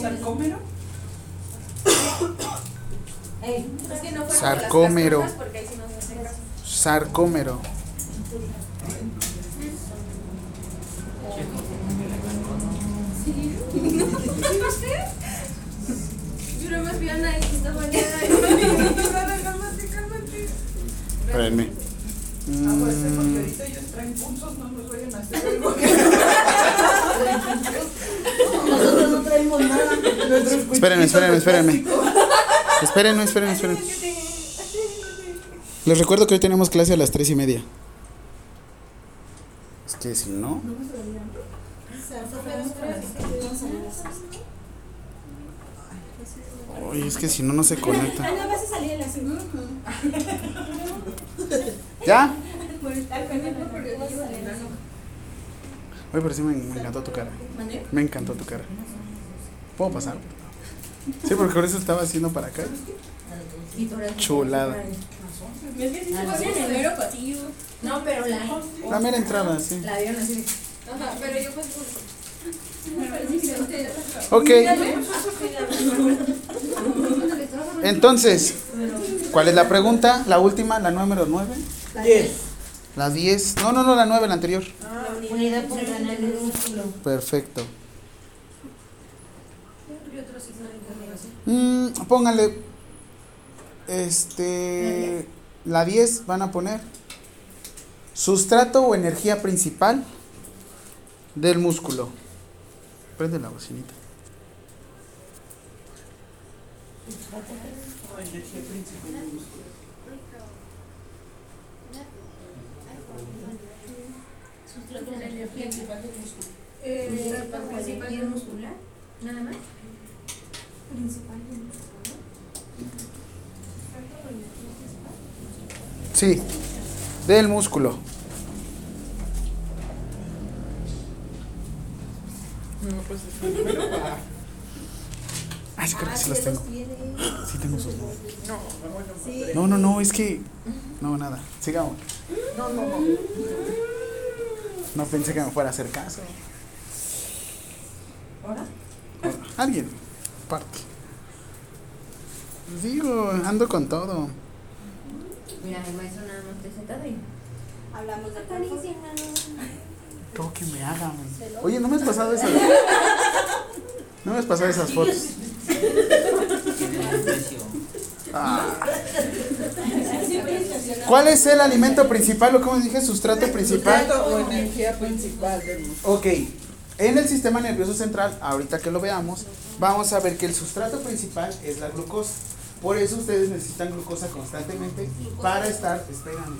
¿Sarcómero? Es que no fueron Sarcómero. Sarcómero. Yo no me fui a nadie esta mañana. Cálmate, cálmate. Espérenme. Aguante, porque Mm, ahorita ellos traen pulsos, no nos vayan a hacer algo. Traemos nada. Espérenme, espérenme, espérenme. Espérenme, espérenme, espérenme. Les recuerdo que hoy tenemos clase a las tres y media. Es que si no. Oye, es que si no, no se conecta. Ana, vas a salir a las cinco. ¿Ya? Oye, pero sí me, me encantó tu cara. Me encantó tu cara. ¿Puedo pasar? Sí, porque por eso estaba haciendo para acá. Chulada. No, pero la. La mera entrada, sí. La dieron así de. Ajá, pero yo pues. Ok. Entonces, ¿cuál es la pregunta? La última, la número 9. Diez. La 10. No, no, no, la 9, la anterior. Unidad por ganar el músculo. Perfecto. Mm, póngale. Este. La 10 van a poner. Sustrato o energía principal del músculo. Prende la bocinita. Eh, principal muscular. Nada más. Sí, del músculo. No, pues va. Ah, sí, creo que sí las tengo. Sí tengo sus nombres. No, no, no, es que. No, nada. Sigamos. no, no, no. No pensé que me fuera a hacer caso. ¿Ahora? Alguien. Parte. Digo, ando con todo. Mira, el maestro nada más te sentado y. Hablamos de Todo que me hagan. Oye, no me has pasado esas. No me has pasado esas fotos. Ah. ¿Cuál es el alimento principal o como dije, sustrato principal? Sustrato o energía principal. Ok, en el sistema nervioso central, ahorita que lo veamos, vamos a ver que el sustrato principal es la glucosa. Por eso ustedes necesitan glucosa constantemente para estar, espérame,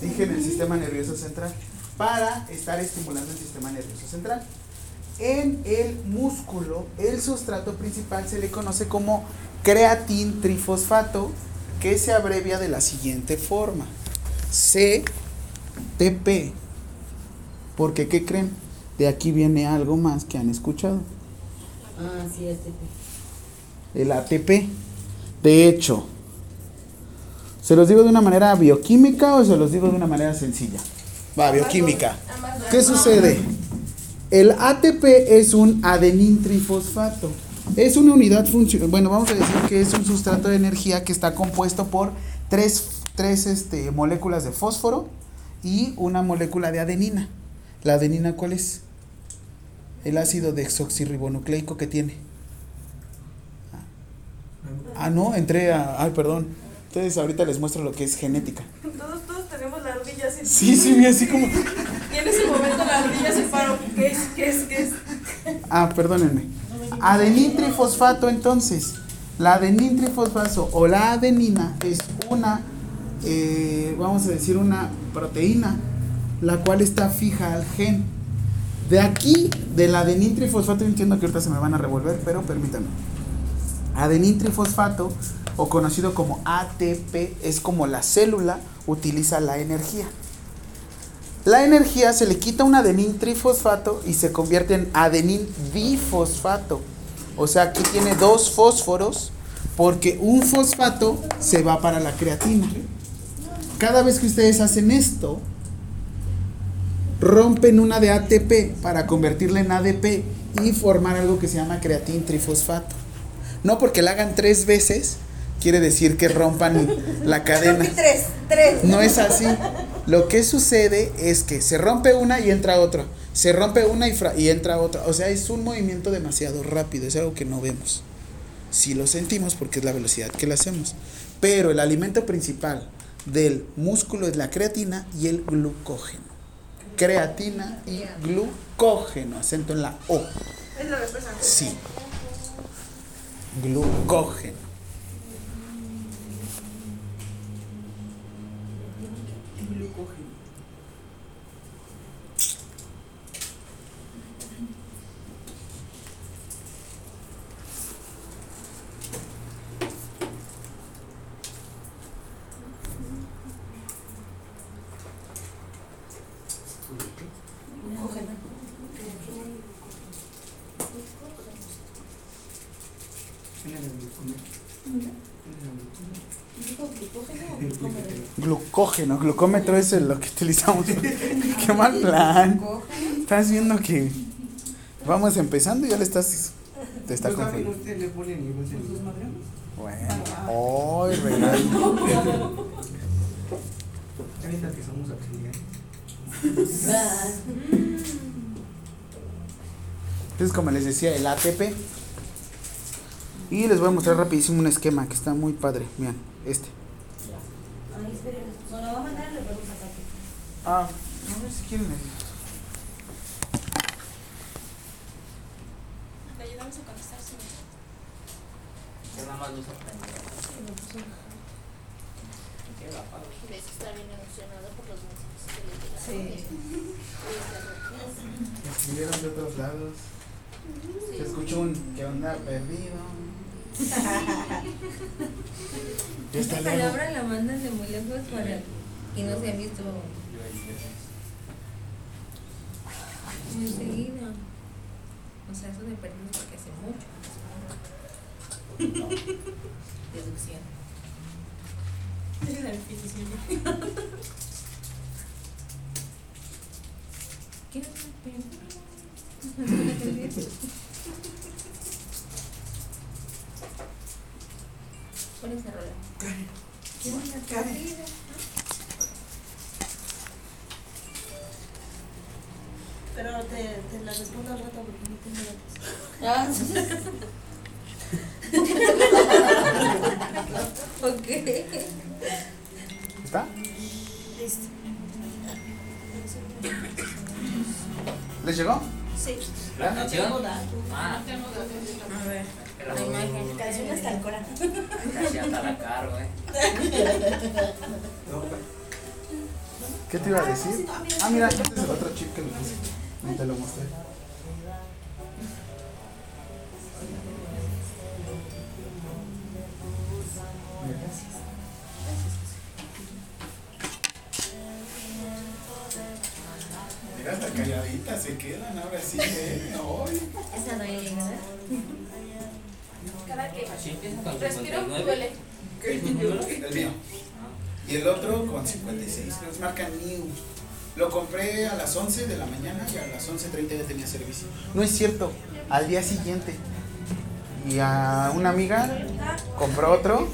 dije en el sistema nervioso central, para estar estimulando el sistema nervioso central. En el músculo, el sustrato principal se le conoce como creatin trifosfato, que se abrevia de la siguiente forma: CTP. Porque, ¿qué creen? De aquí viene algo más que han escuchado. Ah, sí, este. El ATP. De hecho, ¿se los digo de una manera bioquímica o se los digo de una manera sencilla? Va, bioquímica. ¿Qué sucede? El ATP es un adenin trifosfato. Es una unidad funcional. Bueno, vamos a decir que es un sustrato de energía que está compuesto por tres, tres este, moléculas de fósforo y una molécula de adenina. ¿La adenina cuál es? El ácido desoxirribonucleico que tiene. Ah, no, entré a. Ay, perdón. Entonces ahorita les muestro lo que es genética. Todos, todos tenemos la ardilla así. Sí, sí, así como. Y en ese momento la ardilla se paró. ¿Qué es? ¿Qué es? ¿Qué es? Ah, perdónenme. Adenin trifosfato, entonces. La adenin trifosfato o la adenina es una, eh, vamos a decir, una proteína, la cual está fija al gen. De aquí, del adenin trifosfato, entiendo que ahorita se me van a revolver, pero permítanme. Adenin trifosfato, o conocido como ATP, es como la célula utiliza la energía. La energía se le quita un adenin trifosfato y se convierte en adenin difosfato. O sea, aquí tiene dos fósforos porque un fosfato se va para la creatina. Cada vez que ustedes hacen esto, rompen una de ATP para convertirla en ADP y formar algo que se llama creatin trifosfato. No porque la hagan tres veces quiere decir que rompan la cadena. Tres, tres. No es así. Lo que sucede es que se rompe una y entra otra. Se rompe una y, entra otra. O sea, es un movimiento demasiado rápido. Es algo que no vemos. Sí lo sentimos porque es la velocidad que le hacemos. Pero el alimento principal del músculo es la creatina y el glucógeno. Creatina y glucógeno. Acento en la O. Es la respuesta. Sí. Glucógeno. Glucógeno. Glucógeno, glucómetro es el- lo que utilizamos. Qué mal plan. Estás viendo que vamos empezando y ya le estás. Te está confundiendo. Bueno, ay, regalo. Ahorita que somos ¿eh? Entonces, como les decía, el ATP. Y les voy a mostrar rapidísimo un esquema que está muy padre. Miren, este. Ay, espera. No, lo va a mandar y le podemos sacar. Ah, a ver si quieren. Le ayudamos a contestar, sí. Yo nada más lo. Ves que está bien emocionado por los mensajes que le llegaron. Me escribieron de otros lados. Se escuchó un que onda perdido. Esta palabra la mandan de muy lejos para que no se ha visto muy No es cierto. Al día siguiente. Y a una amiga compró otro.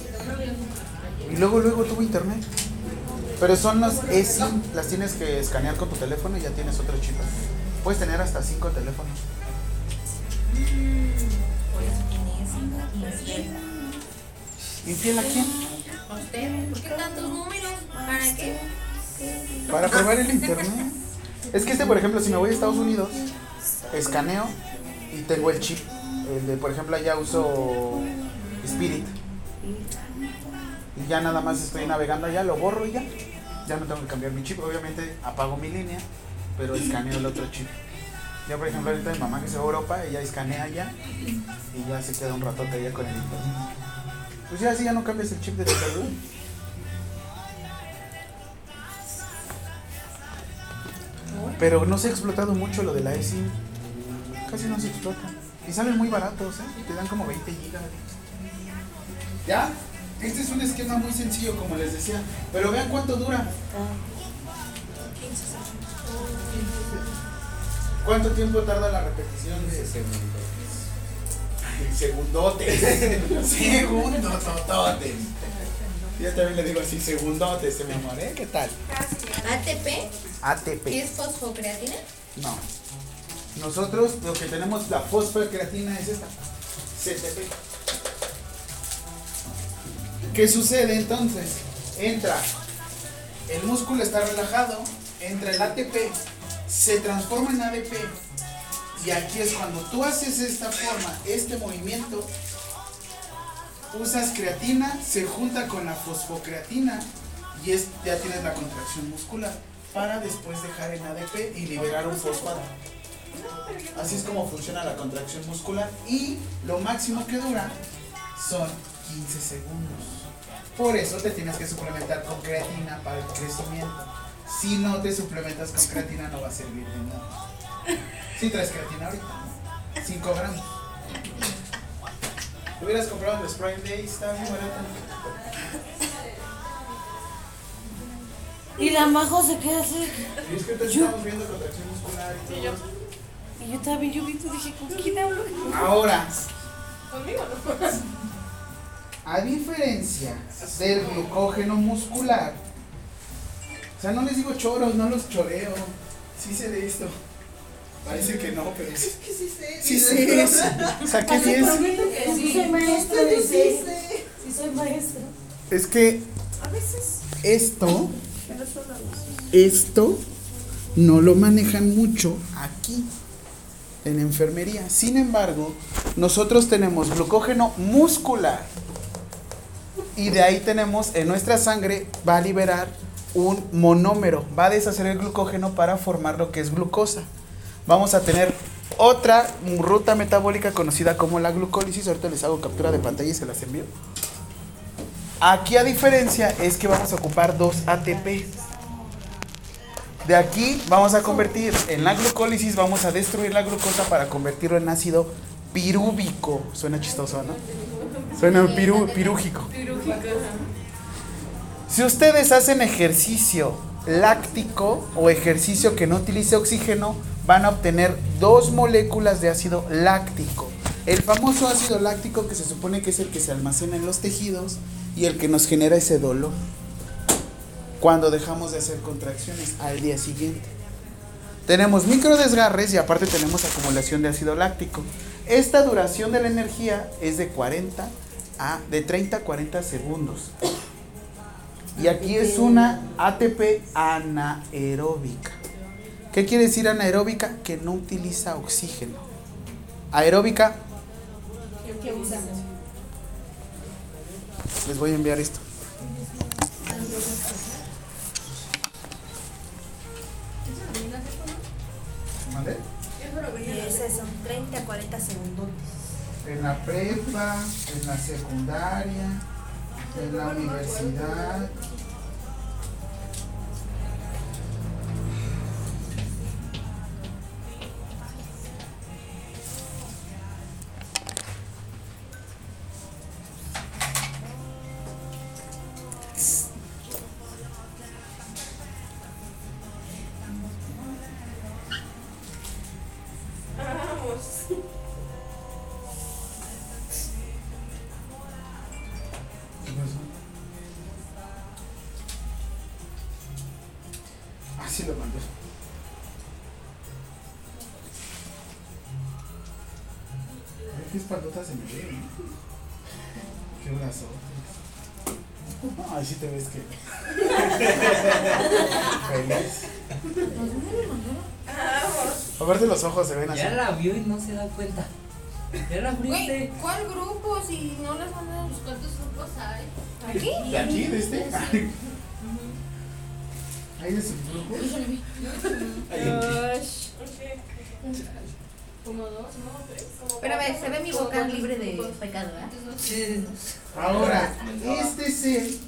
Y luego, luego tuvo internet. Pero son los eSIM. Las tienes que escanear con tu teléfono y ya tienes otro chip. Puedes tener hasta 5 teléfonos. Infiel. ¿Infiel a quién? ¿Usted? ¿Por qué tantos números? ¿Para qué? Para probar el internet. Es que este, por ejemplo, si me voy a Estados Unidos, escaneo y tengo el chip. El de, por ejemplo, allá uso Spirit. Y ya nada más estoy navegando allá, lo borro y ya. Ya no tengo que cambiar mi chip. Obviamente apago mi línea, pero escaneo el otro chip. Ya, por ejemplo, ahorita mi mamá que se va a Europa, ella escanea allá y ya se queda un ratote allá con el internet. Pues ya así ya no cambias el chip de tu. Pero no se ha explotado mucho lo de la eSIM. Casi no se explota. Y salen muy baratos, ¿eh? Te dan como 20 gigas. ¿Ya? Este es un esquema muy sencillo, como les decía. Pero vean cuánto dura. ¿Cuánto tiempo tarda la repetición de segundotes? Segundos, tototes. Yo también le digo así, segundotes, mi amor, ¿eh? ¿Qué tal? ATP, ATP. ¿qué es fosfocreatina? No. Nosotros lo que tenemos, la fosfocreatina es esta. CTP. ¿Qué sucede entonces? Entra, el músculo está relajado, entra el ATP, se transforma en ADP. Y aquí es cuando tú haces esta forma, este movimiento, usas creatina, se junta con la fosfocreatina y es, ya tienes la contracción muscular para después dejar en ADP y liberar un fosfato. Así es como funciona la contracción muscular y lo máximo que dura son 15 segundos. Por eso te tienes que suplementar con creatina para el crecimiento. Si no te suplementas con creatina no va a servir de nada. Si traes creatina ahorita, 5 gramos. Lo hubieras comprado en el Prime Day, está bien barato. Y la majo se queda así. Y es que ahorita estamos viendo contracción muscular y todo. Y yo también, yo vi, tú dije, ¿con quién hablo? Ahora, Conmigo no. A diferencia del glucógeno muscular, o sea, no les digo choros, no los choreo. Sí sé de esto. Parece que no, pero sí. que sí sé. Sí sé. Saqué 10. Sí, soy maestra, dice. Sí, soy maestra. Es que A veces. esto, esto no lo manejan mucho aquí en enfermería. Sin embargo, nosotros tenemos glucógeno muscular y de ahí tenemos en nuestra sangre va a liberar un monómero, va a deshacer el glucógeno para formar lo que es glucosa. Vamos a tener otra ruta metabólica conocida como la glucólisis. Ahorita les hago captura de pantalla y se las envío. Aquí a diferencia es que vamos a ocupar dos ATP. De aquí vamos a convertir en la glucólisis, vamos a destruir la glucosa para convertirlo en ácido pirúvico. Suena chistoso, ¿no? Suena pirú- pirúgico. Si ustedes hacen ejercicio láctico o ejercicio que no utilice oxígeno, van a obtener dos moléculas de ácido láctico. El famoso ácido láctico que se supone que es el que se almacena en los tejidos y el que nos genera ese dolor cuando dejamos de hacer contracciones al día siguiente. Tenemos micro desgarres y aparte tenemos acumulación de ácido láctico. Esta duración de la energía es de 40 a de 30 a 40 segundos. Y aquí es una ATP anaeróbica. ¿Qué quiere decir anaeróbica? Que no utiliza oxígeno. Aeróbica, les voy a enviar esto. ¿Mande? Y es eso, 30 a 40 segundos. En la prepa, en la secundaria, en la universidad. Se me ve, ¿no? Qué brazotes. Ay, sí te ves que. Feliz. Aparte los ojos se ven así. Ya la vio y no se da cuenta. Ya la Güey, abriste. ¿cuál grupo? Si no les mandan los cuantos grupos hay. ¿Aquí? ¿De aquí? ¿De este? Ahí es el grupo. Como dos, no, tres. Como Pero a ver, se ve mi boca libre de pecado, ¿eh? Ahora, este es el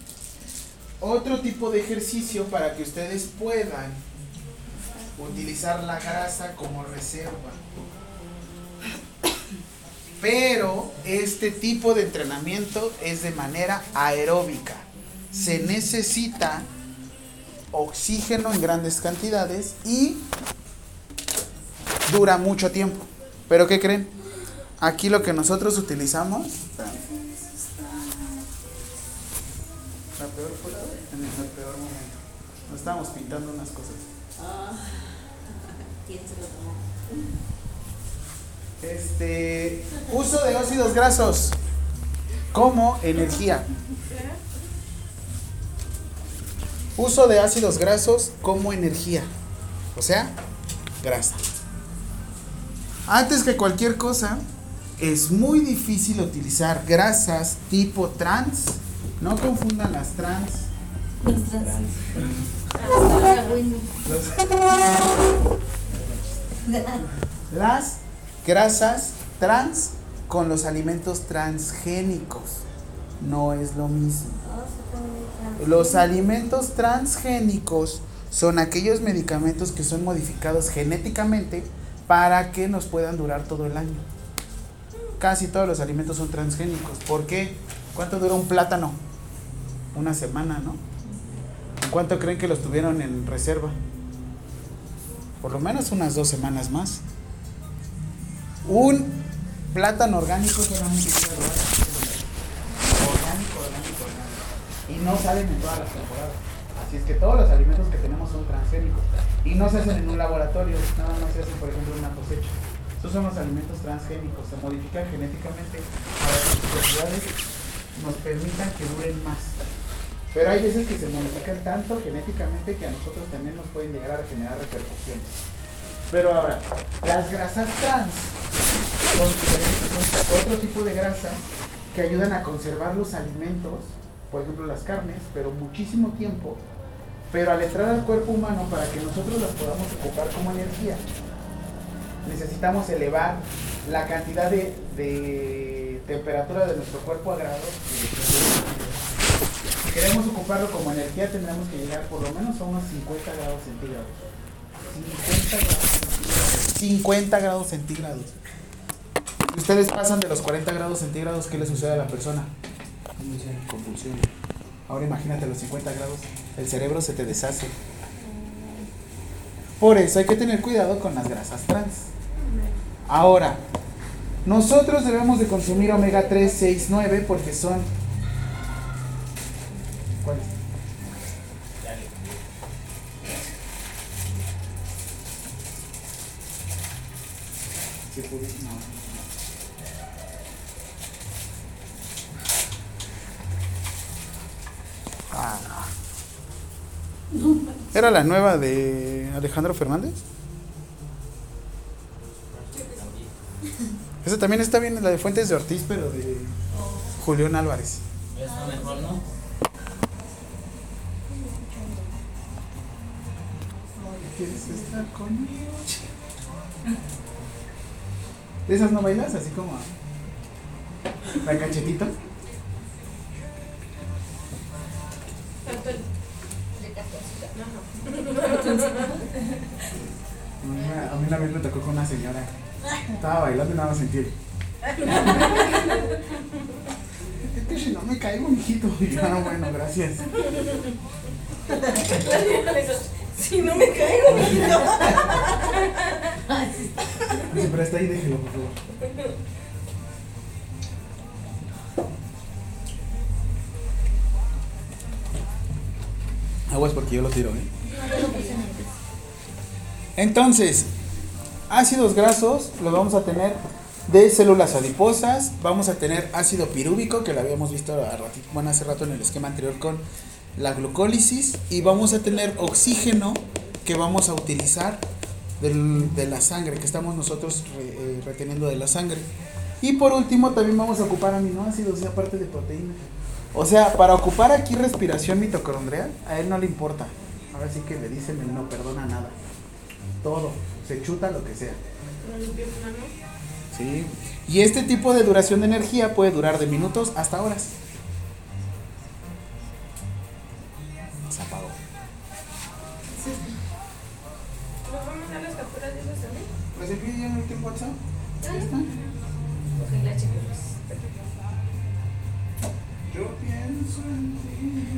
otro tipo de ejercicio para que ustedes puedan utilizar la grasa como reserva. Pero este tipo de entrenamiento es de manera aeróbica. Se necesita oxígeno en grandes cantidades y dura mucho tiempo. Pero ¿qué creen? Aquí lo que nosotros utilizamos... La peor en el peor momento. Nos estábamos pintando unas cosas. Este, uso de óxidos grasos como energía. Uso de ácidos grasos como energía. O sea, grasa. Antes que cualquier cosa, es muy difícil utilizar grasas tipo trans. No confundan las trans. Las grasas trans con los alimentos transgénicos. No es lo mismo. Los alimentos transgénicos son aquellos medicamentos que son modificados genéticamente para que nos puedan durar todo el año. Casi todos los alimentos son transgénicos. ¿Por qué? ¿Cuánto dura un plátano? Una semana, ¿no? ¿Cuánto creen que los tuvieron en reserva? Por lo menos unas dos semanas más. Un plátano orgánico solamente. Orgánico, orgánico, orgánico. Y no salen en todas las temporadas. Así es que todos los alimentos que tenemos son transgénicos. Y no se hacen en un laboratorio, nada más se hacen, por ejemplo, en una cosecha. Estos son los alimentos transgénicos, se modifican genéticamente para que sus propiedades nos permitan que duren más. Pero hay veces que se modifican tanto genéticamente que a nosotros también nos pueden llegar a generar repercusiones. Pero ahora, las grasas trans son, otro tipo de grasa que ayudan a conservar los alimentos, por ejemplo las carnes, pero muchísimo tiempo. Pero al entrar al cuerpo humano, para que nosotros las podamos ocupar como energía, necesitamos elevar la cantidad de, de temperatura de nuestro cuerpo a grados. Si queremos ocuparlo como energía, tendremos que llegar por lo menos a unos 50 grados centígrados. 50 grados centígrados. 50 grados centígrados. Si ustedes pasan de los 40 grados centígrados, ¿qué le sucede a la persona? Convulsión. Ahora imagínate los 50 grados, el cerebro se te deshace. Por eso hay que tener cuidado con las grasas trans. Ahora, nosotros debemos de consumir omega 3, 6, 9 porque son... ¿Era la nueva de Alejandro Fernández? Esa también está bien, la de Fuentes de Ortiz, pero de Julián Álvarez. Está mejor, ¿no? ¿Quieres estar conmigo? ¿De esas no bailas? Así como la cachetito. A mí una vez me tocó con una señora. Estaba bailando y nada más sentí. Es que si no me caigo, mijito. Y yo, "Ah, bueno, gracias. Si no me caigo, mijito. Dice, pero está ahí, déjelo, por favor. Aguas porque yo lo tiro, ¿eh? Entonces, ácidos grasos los vamos a tener de células adiposas, vamos a tener ácido pirúvico, que lo habíamos visto hace rato en el esquema anterior con la glucólisis, y vamos a tener oxígeno que vamos a utilizar de la sangre, que estamos nosotros eh, reteniendo de la sangre. Y por último, también vamos a ocupar aminoácidos, aparte de proteínas. O sea, para ocupar aquí respiración mitocondrial, a él no le importa. Ahora sí que le dicen, él no perdona nada. Todo, se chuta lo que sea. Sí. Y este tipo de duración de energía puede durar de minutos hasta horas. Se apagó. ¿Nos van a mandar las capturas de esas también? Pues aquí ya en el WhatsApp. Ya está. Ojalá, chicos. Yo pienso en ti.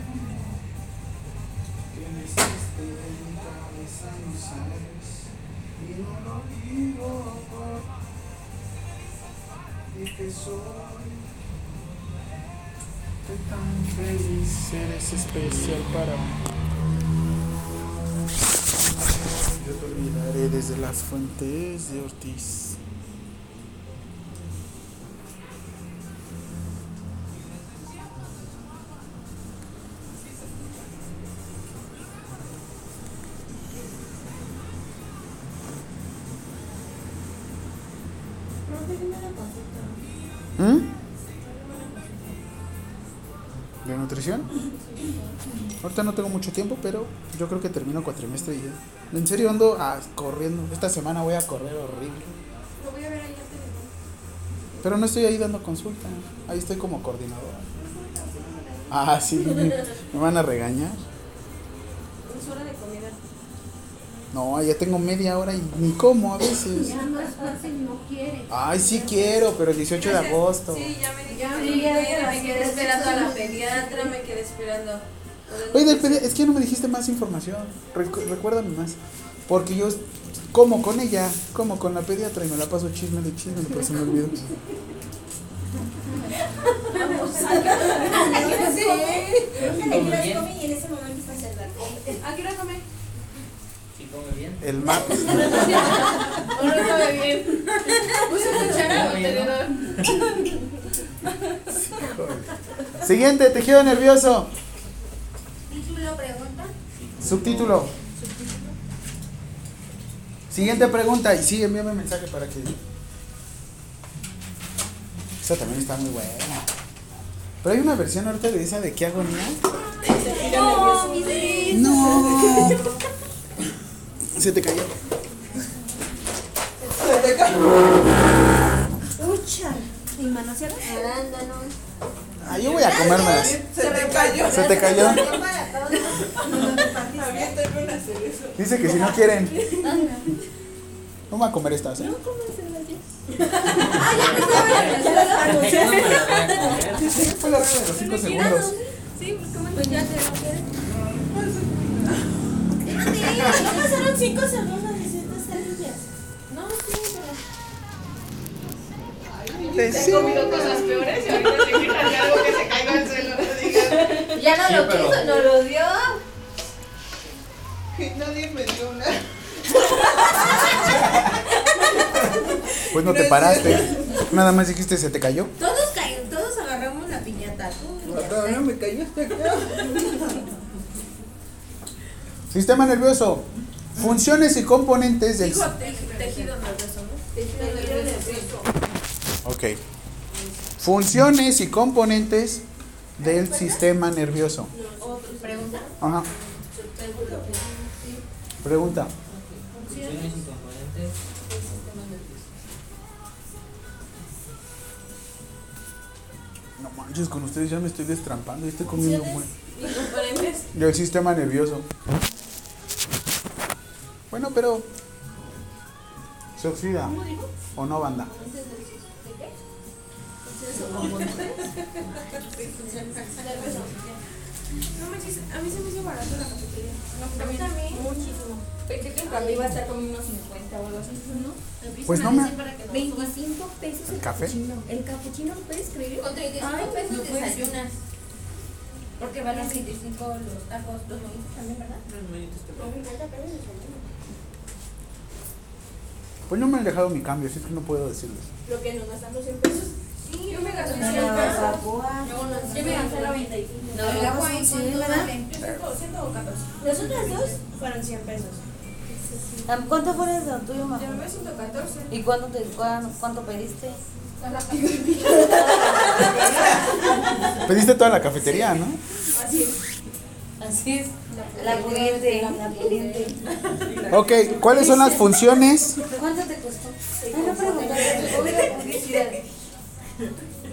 Que soy tan feliz, eres especial para mí. Yo te olvidaré desde las fuentes de Ortiz. ¿Mm? ¿De nutrición? Ahorita no tengo mucho tiempo, pero yo creo que termino cuatrimestre y ya. En serio ando ah, corriendo. Esta semana voy a correr horrible. Lo voy a ver allá. Pero no estoy ahí dando consulta. Ahí estoy como coordinadora. Ah, sí. Me van a regañar. Es hora de comida. No, ya tengo media hora y ni como a veces. Ya no es fácil, no quiere. Ay, sí quiero, pero el 18 de agosto. Sí, ya me ya, Ya, ya, me quedé esperando a la pediatra, me quedé esperando. Oye, del pedi- es que ya no me dijiste más información. Recu- recuérdame más. Porque yo como con ella, como con la pediatra y me la paso chisme de chisme, pero se me olvidó. Déjale que las come. ¿A qué hora come? Si come bien. El map. ¿O no come bien? ¿Puse cuchara o tenedor? Siguiente, tejido nervioso. Título, pregunta. Subtítulo. Siguiente pregunta. Y sí, envíame mensaje para que. Esa también está muy buena. Pero hay una versión ahorita de esa de qué agonía. No, mi bebé. No. Se te cayó. Ucha. ¿Y manoseadas? Arándanos. Ah, yo voy a comérmelas. Se te cayó. Se te cayó. Dice que si no quieren. No me voy a comer estas. ¿eh? Ya las manoseadas. Fue la regla de los 5 segundos. Sí, pues comen. Pues ya se lo quieren. No pasaron cinco segundos y siete están limpias. No, sí, pero. Sí. He comido cosas peores y ahorita te de algo que se cayó al suelo. No digas. Ya no Sí, lo pero- quiso, no lo dio. Nadie me dio una. Pues no te paraste. Nada más dijiste se te cayó. Todos caen, todos agarramos la piñata. Tú, Todavía está. me cayó hasta acá. Sistema nervioso. Funciones y componentes del. Dijo te- tejido nervioso, ¿no? Tejido nervioso. Ok. Funciones y componentes del sistema nervioso. Pregunta. Ajá. Pregunta. Funciones y componentes. No manches, con ustedes ya me estoy destrampando y estoy comiendo muy. Del sistema nervioso. Bueno, pero. ¿Se oxida? ¿O no, banda? No manches, a mí se me hizo barato la cafetería. No, A mí también. Muchísimo. Pensé que el café iba a estar como unos 50 o algo así. ¿No? Pues no me. 25 pesos el, ¿El café? El capuchino, ¿lo puedes creer? Con 35 Ay, pesos desayunas. Porque van a 35 los tacos, los molitos también, ¿verdad? Pues no me han dejado mi cambio, así es que no puedo decirles. Lo que nos gastamos 100 pesos. Sí, yo me gasté 100 No, pesos. Yo no Yo me gasté 95. No, Pagamos agua un y cien, cuánto ¿verdad? vale. Yo 114. Nosotras dos Fueron 100 pesos. ¿Cuánto fue el tuyo, mamá? Yo me 114. ¿Y cuánto, te, cuán- cuánto pediste? Pediste toda la cafetería, ¿no? Así es. Así es. La pudiente. La pudiente. Ok, ¿cuáles son las funciones? ¿Cuánto te costó? Ay, no preguntaste. Obvio publicidad.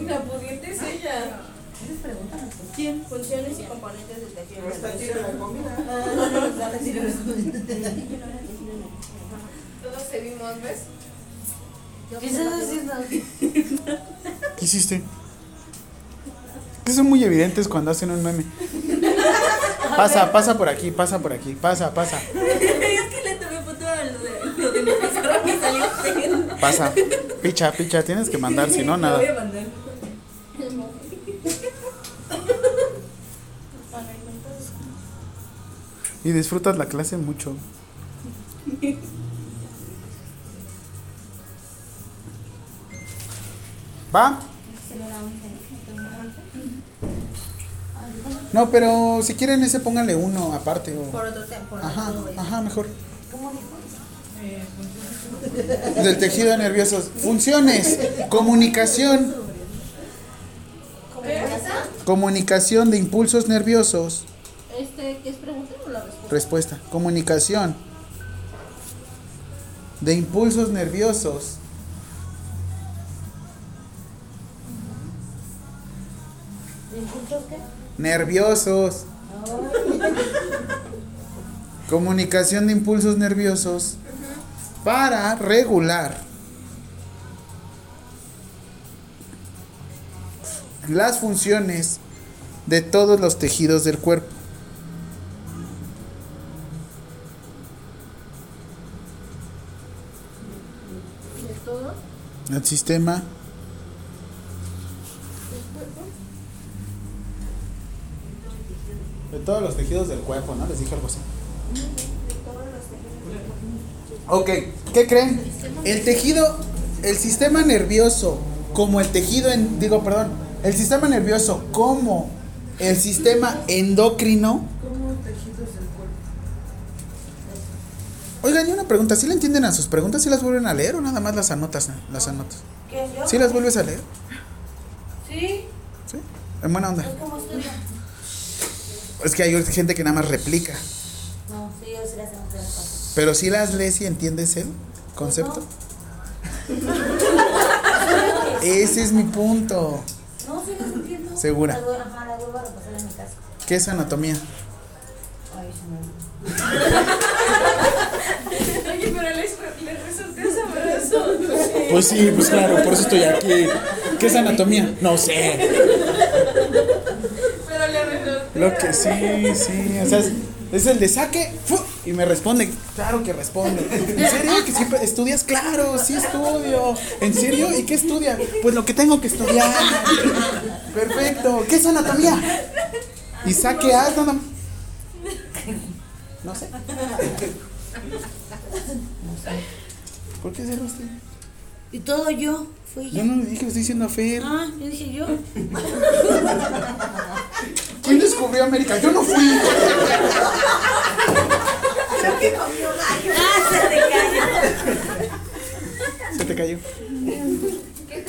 La pudiente es ella. ¿Quién? Funciones y componentes del tejido. Hasta tira la comida. Todos te vimos, ¿ves? ¿Qué estás haciendo? ¿Qué hiciste? Que son muy evidentes cuando hacen un meme. Pasa, pasa por aquí, pasa por aquí, pasa, pasa. Es que le tomé foto a lo de, mi pasa. Picha, picha, tienes que mandar, si no, nada. voy a mandar. Y disfrutas la clase mucho. ¿Va? No, pero si quieren ese pónganle uno aparte. O... Por otro tema, por Ajá, ajá, mejor. Del tejido nervioso. Funciones. Comunicación. Comunicación de impulsos nerviosos. Este, ¿qué es pregunta o la respuesta? Respuesta. Comunicación. De impulsos nerviosos. Nerviosos. Comunicación de impulsos nerviosos para regular las funciones de todos los tejidos del cuerpo. ¿De todo? El sistema todos los tejidos del cuerpo, ¿no? Les dije algo así. Ok, ¿qué creen? El tejido, el sistema nervioso, como el tejido, en, digo, perdón, el sistema nervioso como el sistema endocrino. Oigan, y una pregunta, ¿sí le entienden a sus preguntas? ¿Sí las vuelven a leer o nada más las anotas? Las anotas. ¿Sí las vuelves a leer? Sí. ¿Sí? En buena onda. Es que hay gente que nada más replica. No, sí, yo sí las tengo que hacer. Pero si las lees y entiendes el concepto. Ese es mi punto. No, sí las entiendo. ¿Segura? Las voy- Ajá, las vuelvo a repasar en mi casa. ¿Qué es anatomía? Ay, se me olvidó. Oye, pero le, le resulté sabroso. Pues sí, pues claro, por eso estoy aquí. ¿Qué es anatomía? No sé. Lo que sí, sí. O sea, es, el de saque y me responde. Claro que responde. ¿En serio? ¿Que siempre estudias? Claro, sí estudio. ¿En serio? ¿Y qué estudia? Pues lo que tengo que estudiar. Perfecto. ¿Qué es anatomía? Y saque haz nada más. No sé. ¿Por qué cerró usted? Y todo yo fui Yo yo. no le dije, estoy diciendo a Fer. Ah, yo dije yo. ¿Quién descubrió América? Yo no fui. Ah, se te cayó. Se te cayó. ¿Qué?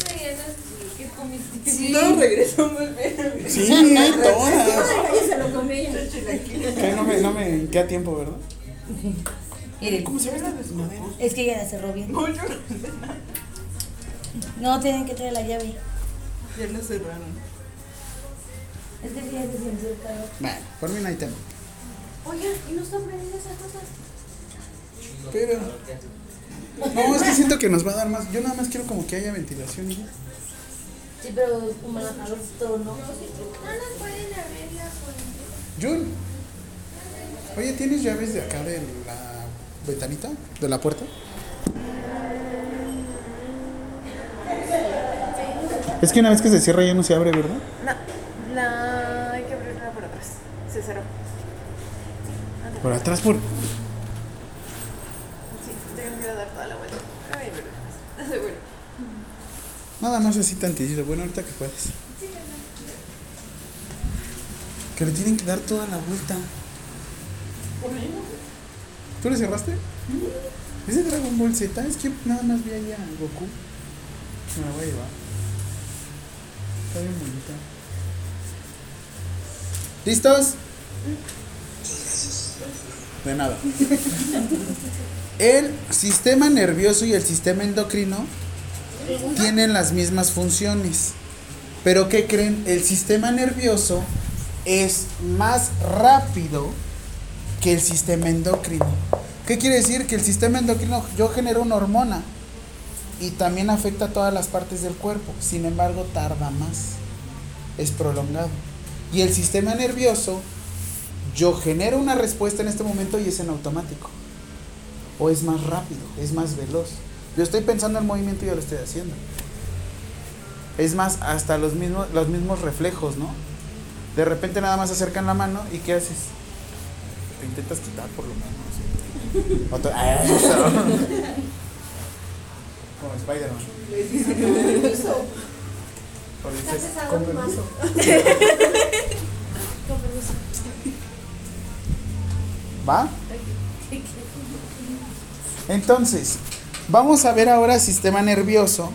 ¿Qué comiste? Sí. No, regresó muy bien. Sí, todas. Ella se lo comió ella. Que no me, no me queda tiempo, ¿verdad? ¿Cómo se ve la desmadera? es que ella la cerró bien. No, tienen que traer la llave. Ya lo cerraron. Es que sí, ya se sintió el calor. Bueno, por mí no hay tema. Oigan, ¿y no están prendidas esas cosas? Pero. No, es que siento que nos va a dar más. Yo nada más quiero como que haya ventilación y ya. Sí, pero como la calor todo no. No las pueden abrir la fuente. Jun. Oye, ¿tienes llaves de acá de la ventanita? ¿De la puerta? Es que una vez que se cierra ya no se abre, ¿verdad? No, la hay que abrirla por atrás. Se cerró. Por atrás, por. Sí, tengo que dar toda la vuelta. Ay, pero. Seguro. Nada más así tantito. Bueno, ahorita que puedes. Que le tienen que dar toda la vuelta. ¿Tú le cerraste? Es de Dragon Ball Z. Es que nada más vi ahí a Goku. Me la voy a llevar. Está bien bonita. ¿Listos? De nada. El sistema nervioso y el sistema endocrino tienen las mismas funciones. Pero ¿qué creen? El sistema nervioso es más rápido que el sistema endocrino. ¿Qué quiere decir? Que el sistema endocrino yo genero una hormona y también afecta a todas las partes del cuerpo. Sin embargo, tarda más. Es prolongado. Y el sistema nervioso, yo genero una respuesta en este momento y es en automático. O es más rápido, es más veloz. Yo estoy pensando en movimiento y yo lo estoy haciendo. Es más, hasta los mismos, los mismos reflejos, ¿no? De repente nada más acercan la mano y ¿qué haces? Te intentas quitar por lo menos. ¿sí? Otro- ¡Ah, eso! Como Spider-Man. O dices, "Con permiso". ¿Va? Entonces, vamos a ver ahora sistema nervioso.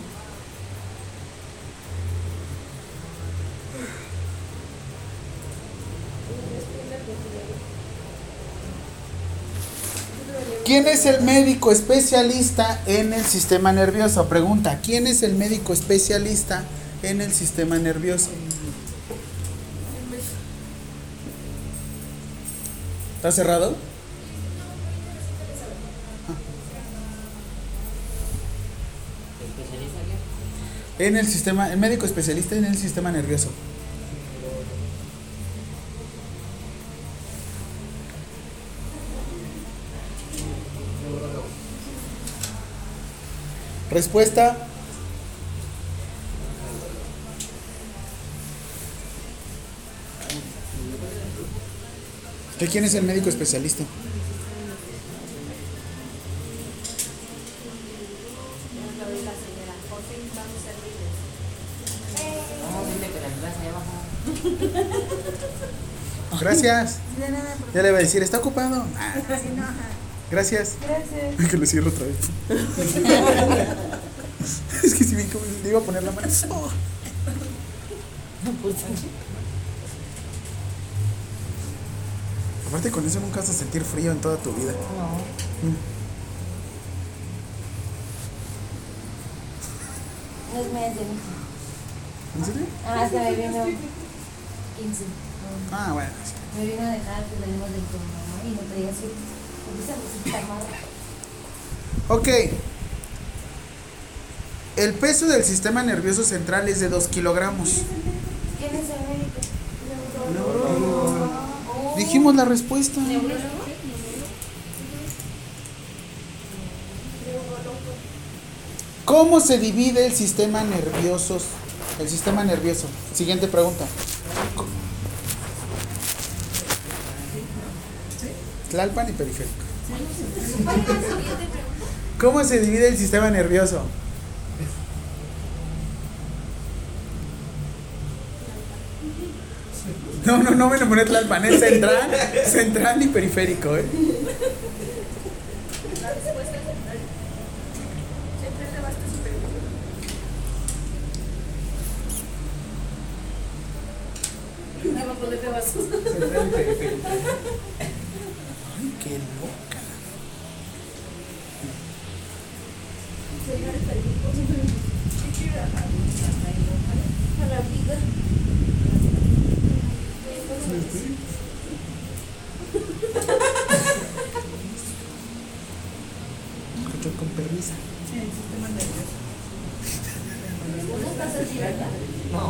¿Quién es el médico especialista en el sistema nervioso? Pregunta, ¿quién es el médico especialista en el sistema nervioso? ¿Está cerrado? ¿Especialista qué? En el sistema, el médico especialista en el sistema nervioso. Respuesta. ¿De quién es el médico especialista? Gracias. Ya le iba a decir, ¿está ocupado? Ah, Gracias. Gracias. Que lo cierro otra vez. es que si bien como le iba a poner la mano. Oh. Aparte con eso nunca vas a sentir frío en toda tu vida. No es mes de ¿En serio? Ah, se me vino 15. Ah, bueno. Me vino a dejar que venimos del programa y no traía su. Ok. El peso del sistema nervioso central es de 2 kilogramos. ¿Quién es el médico? Dijimos la respuesta. ¿Cómo se divide el sistema nervioso? El sistema nervioso. Siguiente pregunta. Tlalpan y periférico. ¿Cómo se divide el sistema nervioso? No, no, no me lo pone Tlalpan, es central, central y periférico, ¿eh? Central y periférico. Ay, qué loca. Escucho con permiso. No.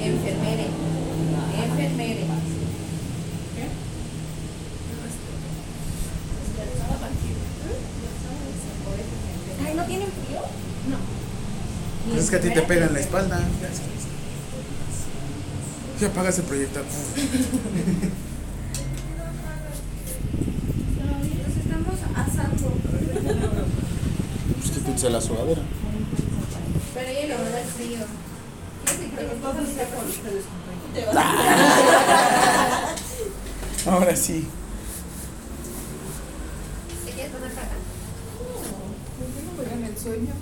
Enfermere. Enfermere. Ay, ¿no tienen frío? Pues es que a ti te pega en la espalda. Ya apagas el proyector. Nos estamos asando. Pues quítense la sudadera. Pero ella le va a dar frío. Ahora sí. ¿Te quieres poner para acá? En el sueño.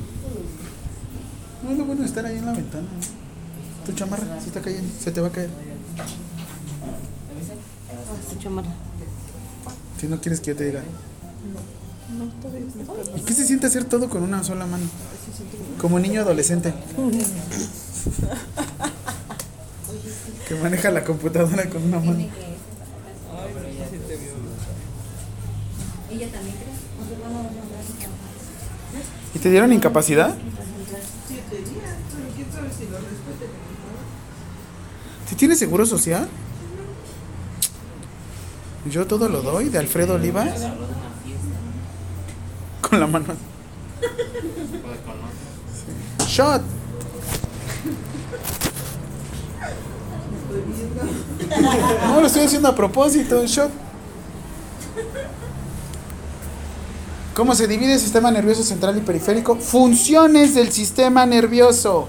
No es lo bueno de estar ahí en la ventana. Tu chamarra se está cayendo, se te va a caer. Si no quieres que yo te diga. ¿Y qué se siente hacer todo con una sola mano? Como niño adolescente. Que maneja la computadora con una mano. No. ¿Y te dieron incapacidad? Tienes seguro social? Yo todo lo doy de Alfredo Olivas. Con la mano. Shot. No, lo estoy haciendo a propósito, shot. ¿Cómo se divide el sistema nervioso central y periférico? Funciones del sistema nervioso.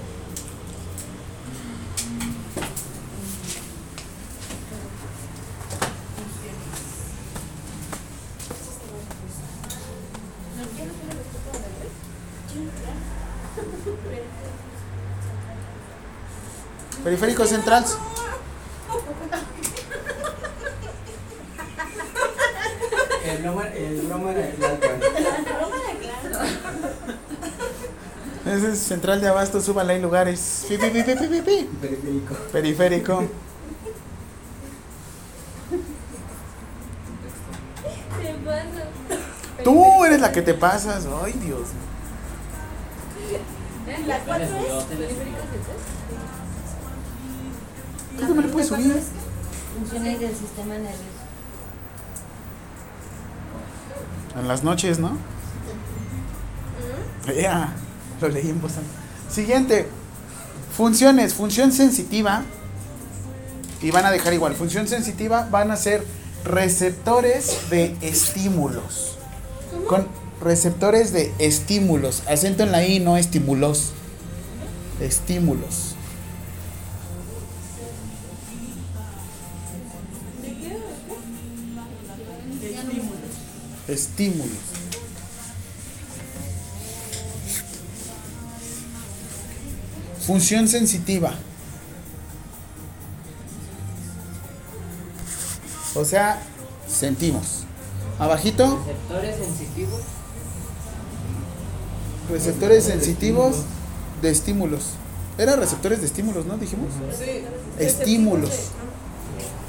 Periférico central. El broma, el broma era el alto. Ese es central de abasto, súbale hay lugares. Pi, pi, pi, pi, pi, pi, pi. Periférico. Periférico. Tú eres la que te pasas. Ay, Dios. La cuatro es. ¿Tú no me le puedes subir? Funciones del sistema nervioso. En las noches, ¿no? Ya, lo leí en voz alta. Siguiente. Funciones. Función sensitiva. Y van a dejar igual. Función sensitiva van a ser receptores de estímulos. Con receptores de estímulos. Acento en la I, no estímulos. Estímulos. Estímulos. Función sensitiva. O sea, sentimos. Abajito, Receptores sensitivos. receptores sensitivos de estímulos. Era receptores de estímulos, ¿no? Dijimos. Sí. Estímulos.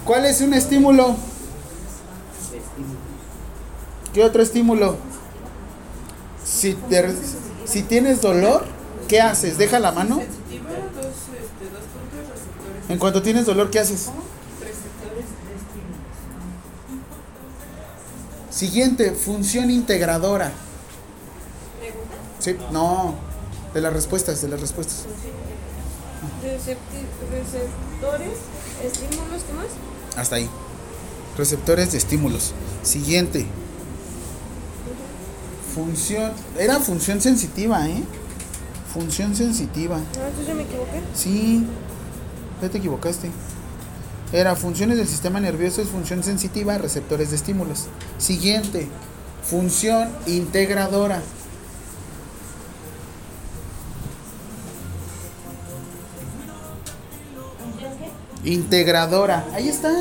¿Cuál es un estímulo? de estímulo. ¿Qué otro estímulo? Si, te- si tienes dolor, ¿qué haces? ¿Deja la mano? En cuanto tienes dolor, ¿qué haces? Receptores de estímulos. Siguiente, función integradora. Sí, no, de las respuestas, de las respuestas. Receptores, estímulos, ¿qué más? Hasta ahí. Receptores de estímulos. Siguiente. Función. Era función sensitiva, ¿eh? Función sensitiva. Ah, entonces yo me equivoqué. Sí. Ya te equivocaste. Era funciones del sistema nervioso, es función sensitiva, receptores de estímulos. Siguiente. Función integradora. Integradora. Ahí está.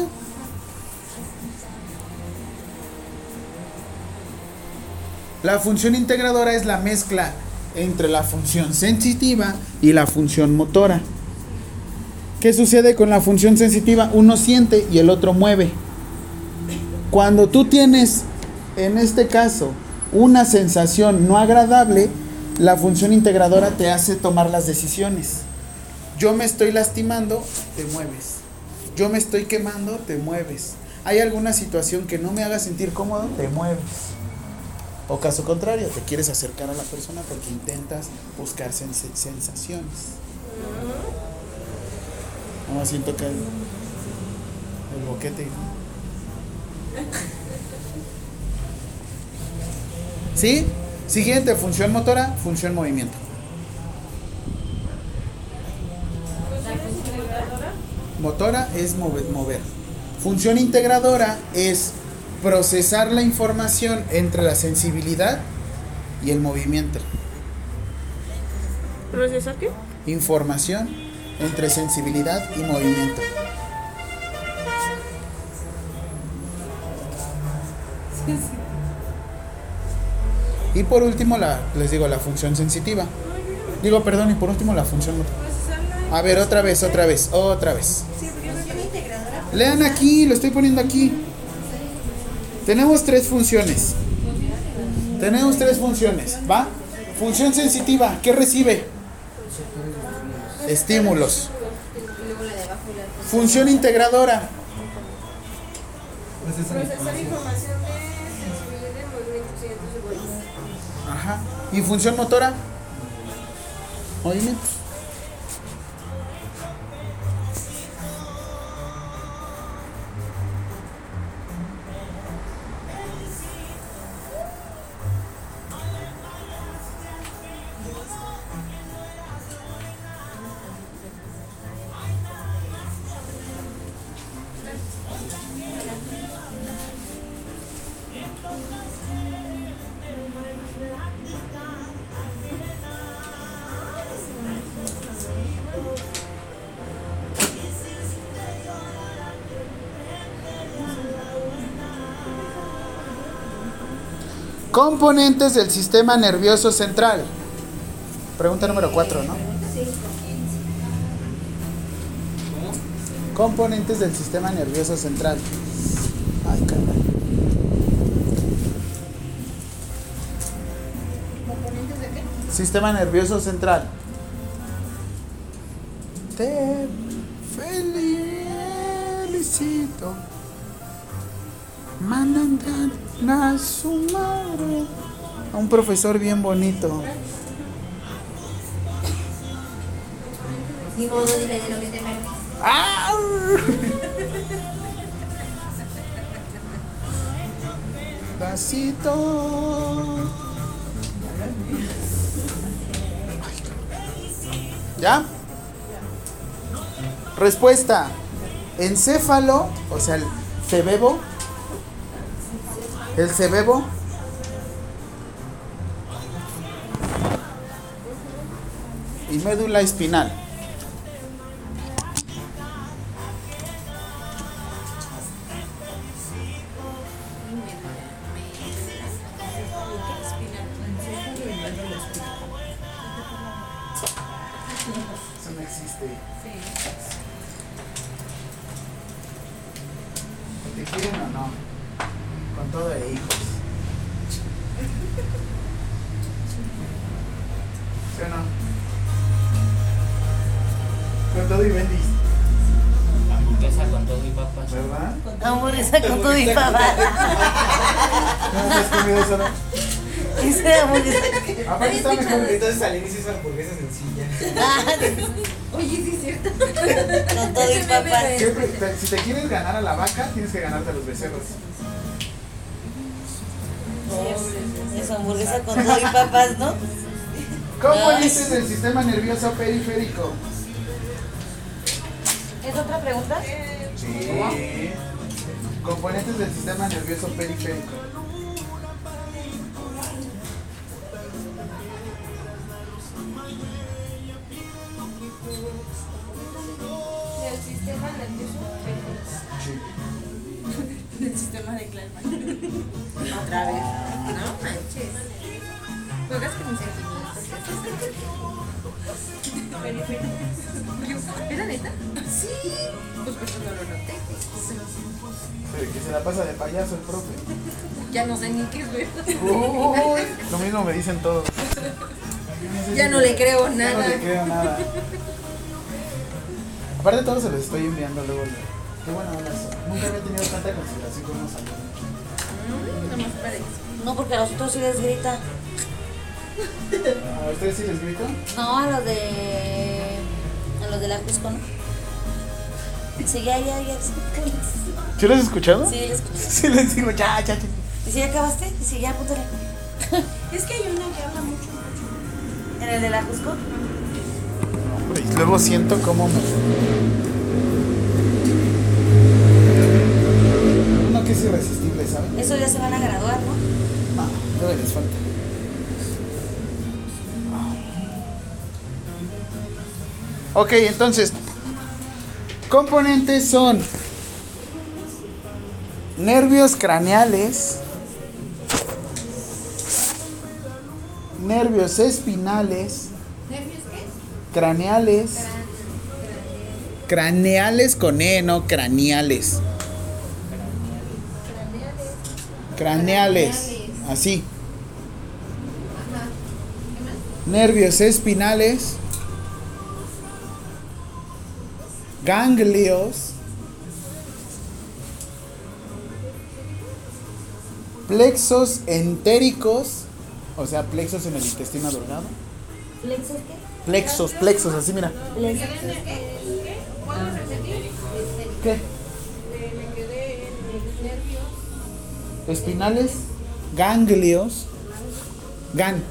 La función integradora es la mezcla entre la función sensitiva y la función motora. ¿Qué sucede con la función sensitiva? Uno siente y el otro mueve. Cuando tú tienes, en este caso, una sensación no agradable, la función integradora te hace tomar las decisiones. Yo me estoy lastimando, te mueves. Yo me estoy quemando, te mueves. Hay alguna situación que no me haga sentir cómodo, te mueves. O caso contrario, te quieres acercar a la persona porque intentas buscar sens- sensaciones. No, siento que el, boquete. ¿Sí? Siguiente, función motora, función movimiento. Motora es mover. Función integradora es procesar la información entre la sensibilidad y el movimiento. ¿Procesar qué? Información entre sensibilidad y movimiento. Y por último, la, les digo, la función sensitiva. Digo, perdón, y por último la función motora. A ver, otra vez, otra vez, otra vez. Lean aquí, lo estoy poniendo aquí. Tenemos tres funciones. Tenemos tres funciones, ¿va? Función sensitiva, ¿qué recibe? Estímulos. Función integradora. Ajá. ¿Y función motora? Movimientos. Componentes del sistema nervioso central. Pregunta número 4, ¿no? Componentes del sistema nervioso central. Ay, caray. ¿Componentes de qué? Sistema nervioso central. Un profesor bien bonito. Ni modo, dile de lo que te. ¡Ah! Pasito. ¿Ya? Respuesta. Encéfalo, o sea, el cebebo. El cebebo. Médula espinal. Oye, sí es cierto. Con todo y. Siempre, te- si te quieres ganar a la vaca, tienes que ganarte a los becerros. Es hamburguesa con todo y papas, ¿no? Componentes del sistema nervioso periférico. ¿Es otra pregunta? Sí. Componentes del sistema nervioso periférico. La pasa de payaso el profe. Ya no sé ni qué es ver. Uy, lo mismo me dicen todos. Ya no le creo Ya no nada. le creo nada. Aparte todos se los estoy enviando luego. Qué buena onda son. Nunca había tenido tanta consideración con unos alumnos. Eso. No, porque a los otros sí les grita. ¿A ustedes sí les grito? No, a los de. A los de la Cusco, ¿no? Sí, ya, ya, ya. ¿Sí los has escuchado? Sí, les escuché. Sí les digo, ya, ya, ya. ¿Y si ya acabaste? Y si ya, apúntale. Es que hay una que habla mucho, mucho. ¿En el de la Cusco? Y luego siento como me... Uno que es irresistible, ¿saben? Esos ya se van a graduar, ¿no? Ah, todavía les falta. Ok, entonces, componentes son nervios craneales, nervios espinales, ¿Nervios qué? craneales, craneales con E, no craneales, craneales, así. Nervios espinales, ganglios, plexos entéricos O sea, plexos en el intestino delgado. ¿Plexos qué? Plexos, plexos, así mira. ¿Plexos ¿Puedo repetir? ¿Qué? Me quedé en nervios. Espinales, ganglios, gan,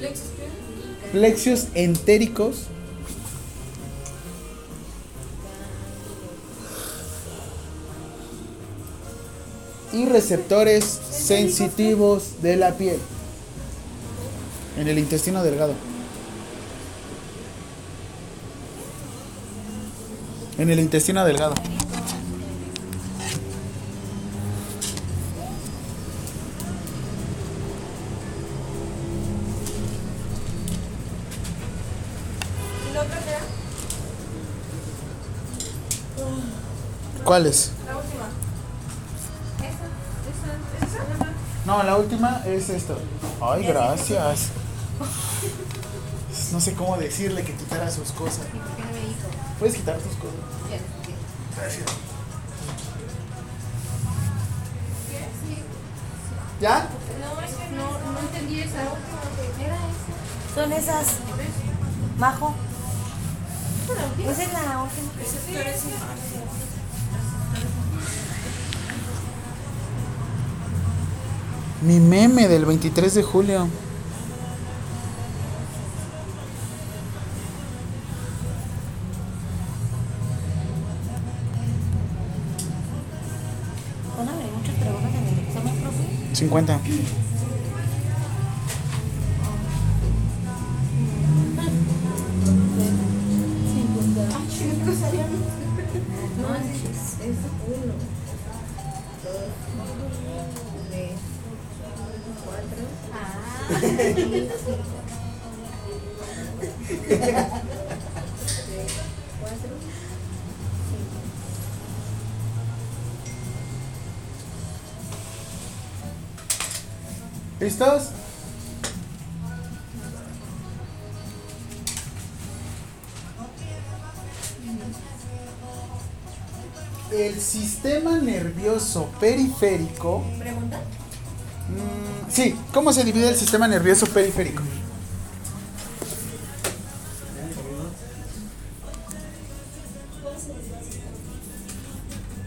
¿Lexus qué? plexos entéricos, y receptores sensitivos de la piel en el intestino delgado. En el intestino delgado. ¿Cuáles? No, la última es esto. Ay, gracias. No sé cómo decirle que quitara sus cosas. Puedes quitar tus cosas. Gracias. ¿Ya? No, es que no, no entendí esa última. Era esa. Son esas. Majo. Esa es la última. Mi meme del 23 de julio. En el examen, profe. 50. ¿Listos? El sistema nervioso periférico. ¿Pregunta? Mm, sí, ¿cómo se divide el sistema nervioso periférico?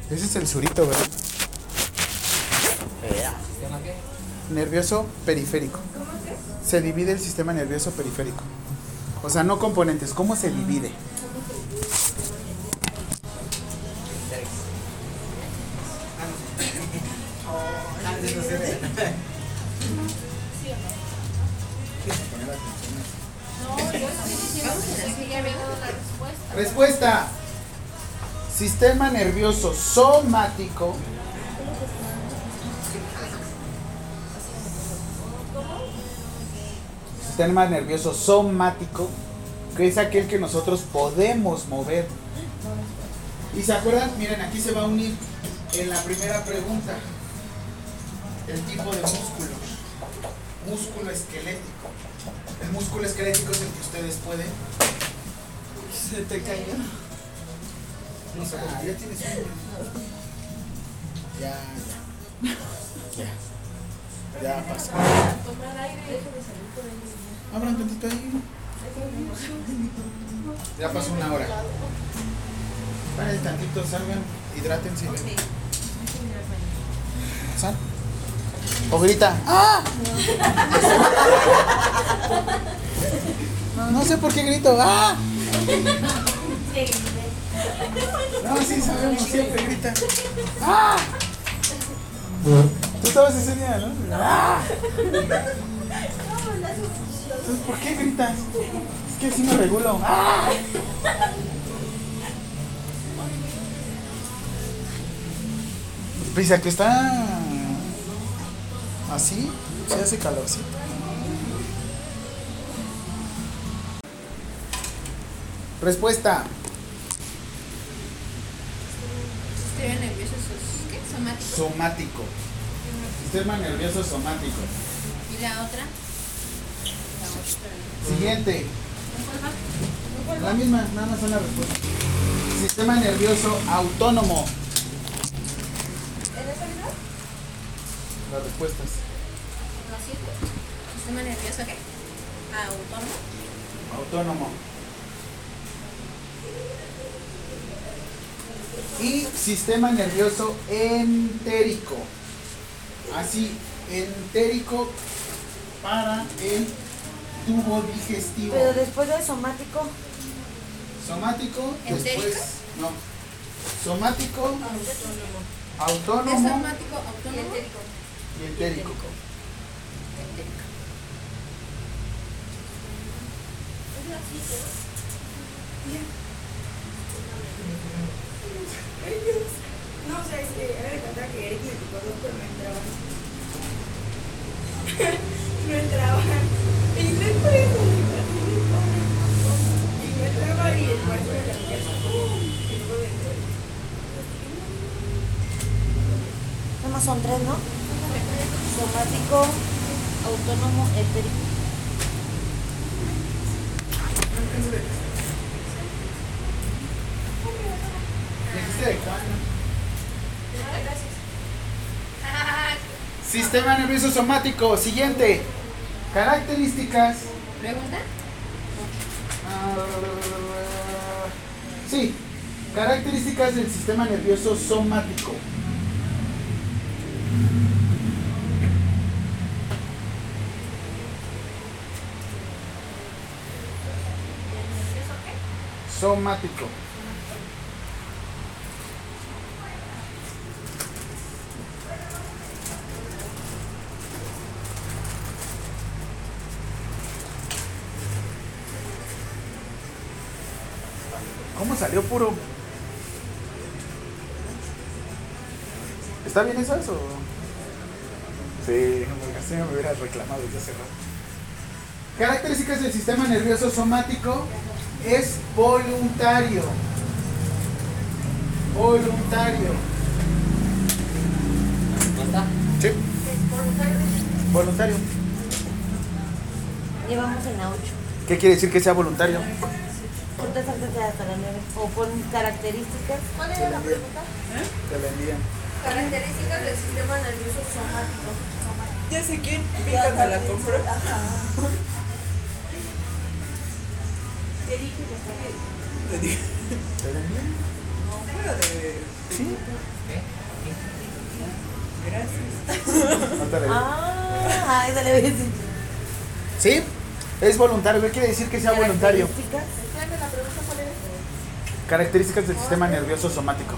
Ese es el surito, ¿verdad? ¿Sistema qué? Nervioso periférico. Se divide el sistema nervioso periférico. O sea, no componentes, ¿cómo se divide? Respuesta. Sistema nervioso somático. Sistema nervioso somático, que es aquel que nosotros podemos mover. Y se acuerdan, miren, aquí se va a unir en la primera pregunta el tipo de músculo. Músculo esquelético. El músculo esquelético es el que ustedes pueden. Se te cayó. Ah, ya tienes uno. Ya, ya. Ya. Ya pasa. Tomar aire de salir por ahí. Abran tantito ahí. Ya pasó una hora. Paren tantito, salgan, hidrátense. y ven. Sal. O grita. ¡Ah! No sé por qué grito. ¡Ah! No, sí sabemos, siempre grita. ¡Ah! Tú estabas ese día, ¿no? ¡Ah! Entonces, ¿por qué gritas? Es que así me regulo. ¡Ah! Pese a que está así, se hace calorcito. Respuesta. Sistema nervioso, ¿qué? Somático. Somático. Sistema nervioso somático. ¿Y la otra? Siguiente. La misma, nada más una respuesta. Sistema nervioso autónomo. ¿En esa misma? Las respuestas. ¿Sistema nervioso qué? Autónomo. autónomo. Y sistema nervioso entérico. Así, entérico para el tubo digestivo. Pero después del somático, Somático, ¿Entérico? después. No. Somático, Es autónomo somático, autónomo. y entérico. No, o sea, es que a mí me encanta que Eric y no entraba. no entraba. Y le fue Y no entraba son tres, ¿no? Somático, autónomo, etérico. Sistema nervioso somático. Siguiente. Características. ¿Pregunta? Ah, Sí. Características del sistema nervioso somático. Somático. ¿Cómo salió puro? ¿Está bien eso? eso? Sí, porque así me hubieras reclamado desde hace rato. Características del sistema nervioso somático es voluntario. Voluntario. ¿Respuesta? Sí. Voluntario. Llevamos en la 8. ¿Qué quiere decir que sea voluntario? Ahorita sáltate hasta la 9. O pon características. ¿Cuál era la pregunta? Te la envían. Características del sistema nervioso somático. Ya sé quién, fíjate la compró. Te dije que está bien. ¿Te la envían? Bueno, de... Sí. Gracias. No la. Ah, esa le voy a decir. Sí, es voluntario. ¿Qué quiere decir que sea voluntario? Características la pregunta cuál era? Características del sistema nervioso somático.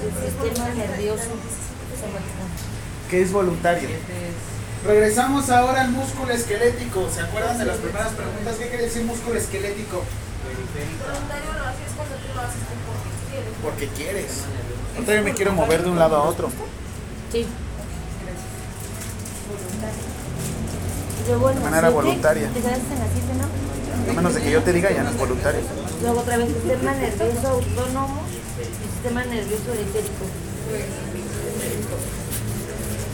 del sistema nervioso somático. Que es voluntario. Regresamos ahora al músculo esquelético. ¿Se acuerdan de las primeras preguntas? ¿Qué quiere decir músculo esquelético? Voluntario lo haces cuando tú lo haces porque quieres. Porque quieres. También me quiero mover de un lado a otro. Sí. En De manera voluntaria. Te quedaste en la 7, ¿no? A menos de que yo te diga, ya no es voluntario. Luego otra vez sistema nervioso autónomo y sistema nervioso.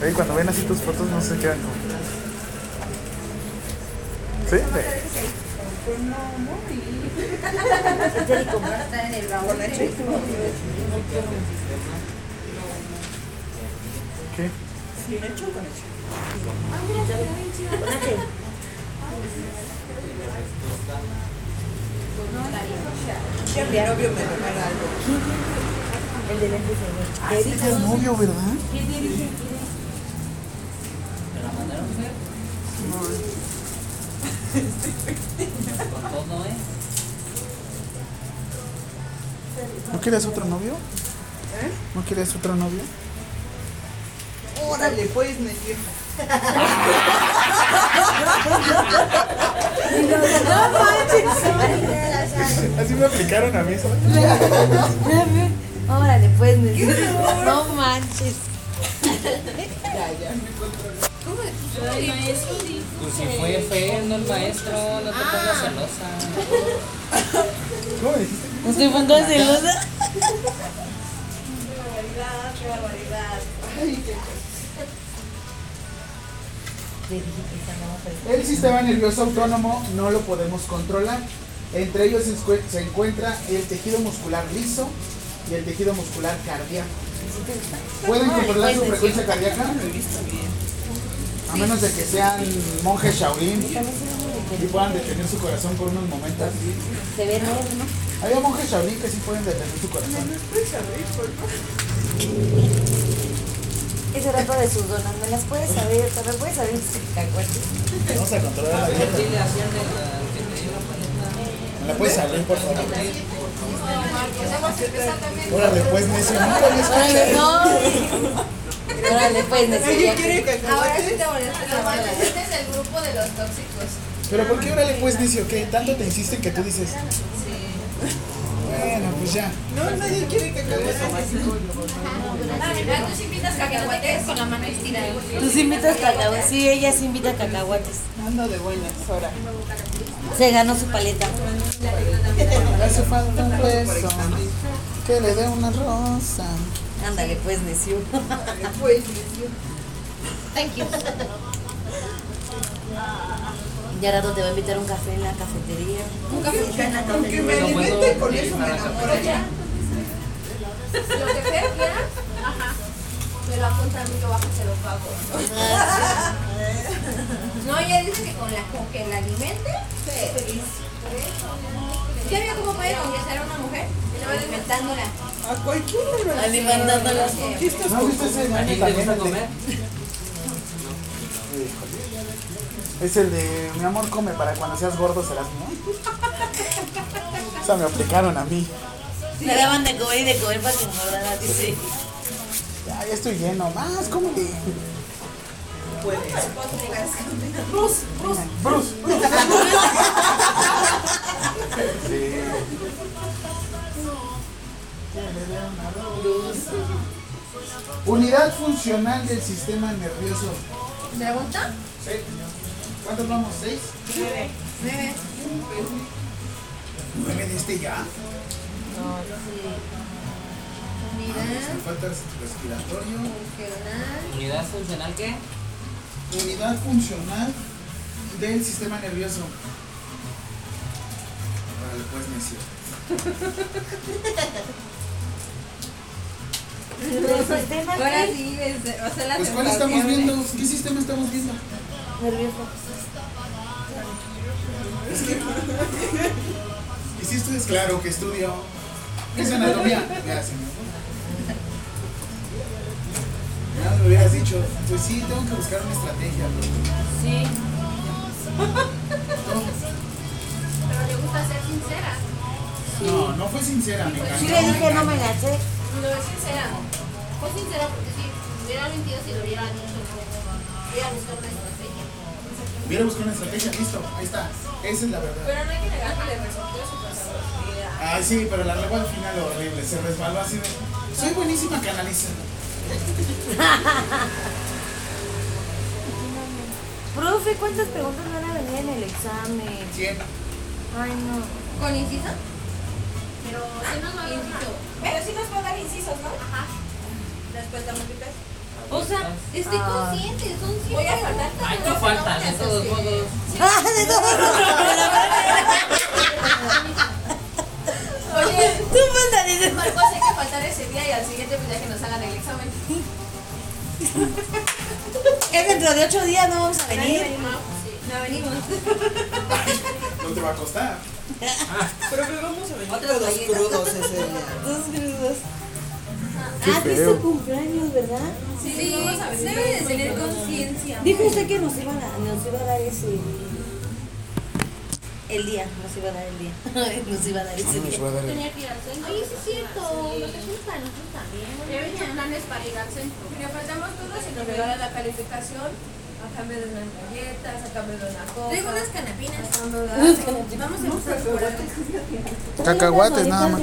Oye, cuando ven así tus fotos no se quedan como... ¿Sí? De- Etérico. Está en el baúl. ¿Qué? Con H. Novio me regala algo. El de lentes de Es Etérico. novio, ¿verdad? ¿Quién la mandaron ver? Con todo, ¿eh? ¿No quieres otro novio? ¿No quieres otro novio? Órale, puedes meter. Así me aplicaron a mí, ¿sabes? Órale, pues, no manches. Pues si fue feo, no el maestro, no te pongas celosa. ¿Cómo dijiste? No estoy pongo celosa. Qué barbaridad, qué barbaridad. Ay, qué Te El sistema nervioso autónomo no lo podemos controlar. Entre ellos se encuentra el tejido muscular liso y el tejido muscular cardíaco. ¿Pueden controlar su frecuencia cardíaca? A menos de que sean monjes Shaolin y puedan detener su corazón por unos momentos. Se ve nuevo, ¿no? Había monjes Shaolin que sí pueden detener su corazón. Ese rato de sus donas, ¿me las puedes saber? ¿Te las puedes saber sus cacahuates? Vamos a controlar la dieta. Dile a Hacienda que te dio la paleta. ¿Me la puedes salir, por favor? Órale, pues, necio. Nunca Órale, escuchado. no. Órale, pues, necesito. Ahora sí te molesta. Este es el grupo de los tóxicos. Pero ¿por qué órale, pues, necio? ¿Qué? Tanto te insisten que tú dices. Bueno, pues ya. No, nadie quiere cacahuates. Ah, tú sí invitas cacahuates con la mano estirada. Tú invitas cacahuates. Sí, ella sí invita cacahuates. Ando de buenas, ahora. Se ganó su paleta. Le hace falta un beso. Que le dé una rosa. Ándale, pues, necio. Pues, Thank you. Ya rato te va a invitar un café en la cafetería. con que me alimente con eso me enamoro ya. Lo que Fer quiera, me lo apunta a mí, yo bajo se lo pago. No, ella dice que con, la, con que la alimente, feliz. ¿Ya vio cómo puede conquistar a una mujer? Alimentándola. A cualquiera lo Alimentándola. ¿No viste ese ¿A meme ti te también? comer? Es el de mi amor come para cuando seas gordo serás mío. O sea, me aplicaron a mí. Le daban de comer y de comer para que engordara, dice. Ya, ya estoy lleno. Más, cómele. Bruce, Bruce. Sí. Unidad funcional del sistema nervioso. ¿Pregunta? Sí. ¿Cuántos vamos? ¿Seis? Nueve. ¿Nueve de este ya? Unidad Me falta respiratorio. funcional. ¿Unidad funcional qué? Unidad funcional del sistema nervioso. Órale, pues, necio. ¿El sistema Ahora sí, es- va a ser la Pues, ¿cuál estamos viendo? ¿Qué sistema estamos viendo? Nervioso. Es que. Y si estudias, claro que estudio. ¿Qué es anatomía? Ya, se me fue. Ya me hubieras dicho, pues sí, tengo que buscar una estrategia. Sí. Pero le gusta ser sincera. No, no fue sincera, me engañó. Sí le dije, no me la sé. No es sincera. Fue sincera porque si hubiera mentido, si lo hubiera dicho, hubiera buscado una estrategia. Hubiera buscado una estrategia, listo, ahí está. Esa es la verdad. Pero no hay que negar que le resultó su. Ay, sí, pero la regó al final horrible, se resbaló así de. Soy buenísima canalizando. Profe, ¿cuántas preguntas van a venir en el examen? 100. Ay, no. ¿Con inciso? Pero si no, no inciso. Pero sí nos va a dar incisos, ¿no? Ajá. Después de múltiples. O sea, estoy Ah. consciente, son 100 Voy a faltar. Ay, no faltan, de todos modos. Ah, de todos Oye, Tú falta, dices. Marcos, hay que faltar ese día y al siguiente pues ya que nos hagan el examen. Es dentro de ocho días, no vamos a venir. No venimos. No te va a costar. Pero que vamos a venir todos crudos ese día. Dos crudos. Qué Ah, que es su cumpleaños, ¿verdad? Sí, vamos a venir. debe de tener conciencia. Dijo usted que nos iba a, nos iba a dar ese. El día, nos iba a dar el día. Nos iba a dar ese día. Tenía que ir al centro. Oye, sí es cierto. Lo que gusta, nosotros también. Ya venían planes para ir al centro. Le faltamos todos y nos regalan la calificación a cambio de unas galletas, a cambio de una coca. Traigo unas canapinas. Vamos a empezar por. Cacahuates, nada más.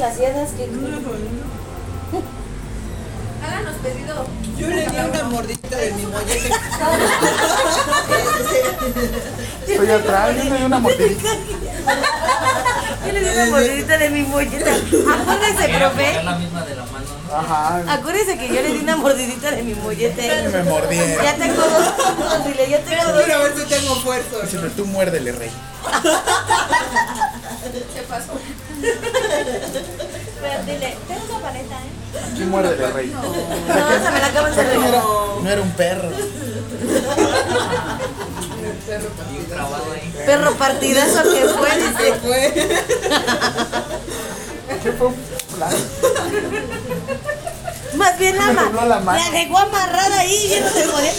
que... Háganos pedido. Yo le di una mordida de mi mollete. Estoy atrás, yo me di una mordidita. Yo le di una mordidita de mi molleta. Acuérdese, profe. la misma de la mano, ¿no? Ajá. Acuérdese que yo le di una mordidita de mi mollete. Me mordieron. Ya tengo dos puntos, dile, ya tengo dos. Mira, a ver si tengo fuerza. Dice, pero tú muérdele, rey. Se pasó. Pero dile, tengo una paleta, ¿eh? Aquí muérdele, rey. No, esa me la acaban de que no era, un perro. Perro partidazo. que fue, dice. Fue. ¿Qué fue? La- Más bien la, ma- la dejó amarrada ahí lleno de joder.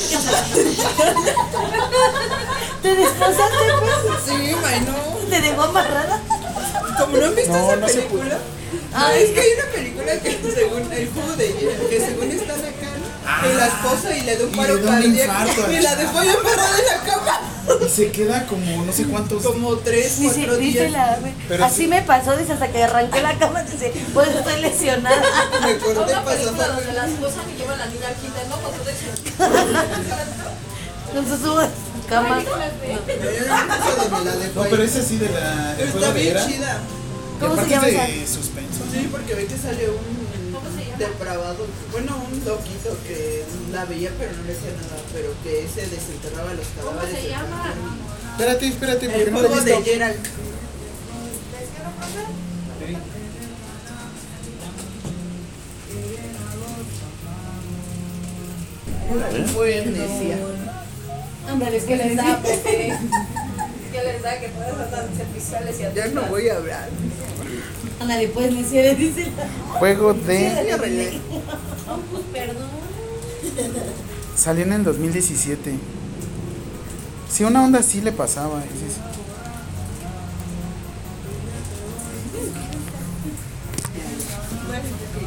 ¿Te desposaste, pues? Sí, no. ¿Te dejó amarrada? Como no han visto No, esa no película. Ay. es que hay una película que según el jugo de que según están acá y la esposa y le da un Y paro cardíaco y la dejó ahí amarrada en la cama Y se queda como no sé cuántos. como tres, cuatro dice días. la Pero así sí. me pasó, dice hasta que arranqué la cama, dice, pues estoy lesionada. Me acordé Una película pasó donde la esposa que lleva a la niña al kinder, ¿no? Con todo Entonces subo a su cama. No, pero ese sí de la. Está bien era. chida. ¿Cómo se llama esa? de suspenso. Sí, porque ve que sale un depravado, bueno, un loquito que la veía pero no le hacía nada, pero que se desenterraba los cadáveres. se del llama? Espérate, espérate, porque El no lo he juego de visto. Gerald. Fue amnesia. Ándale, es que les da, pues, que que les da que puedes andar serviciales y Ya no voy a hablar. Ándale, pues, ni se le dice. Juego de. Perdón. Salió en el 2017. Sí, una onda sí le pasaba. es eso.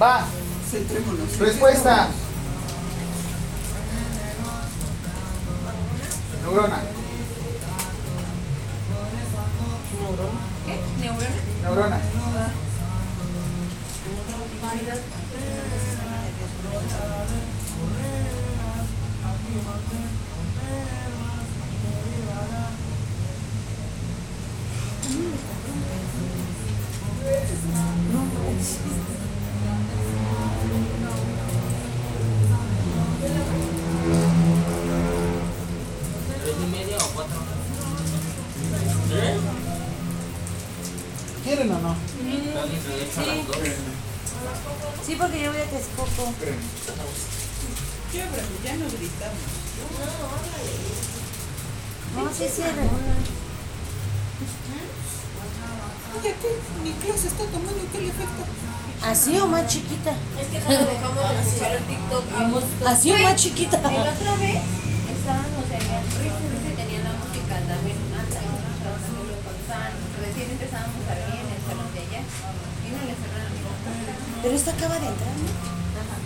Va, Centrémonos. respuesta. Neurona. ¿Qué? ¿Neurona? Neurona. ¿Tres ¿Quieren o no? A dos. Sí, porque yo veo que es poco. Ya, pero ya no gritamos. No, sí, sí. Oye, ¿qué? Mi clase está tomando qué le afecta. ¿Así o más chiquita? Es que cuando dejamos de escuchar el TikTok, ¿Así o más chiquita? Y la otra vez estábamos en el ritmo que tenía la música también pasaban. Recién empezábamos a en el salón de allá y no le cerraron la puerta. Pero esta acaba de entrar, ¿no? Ajá.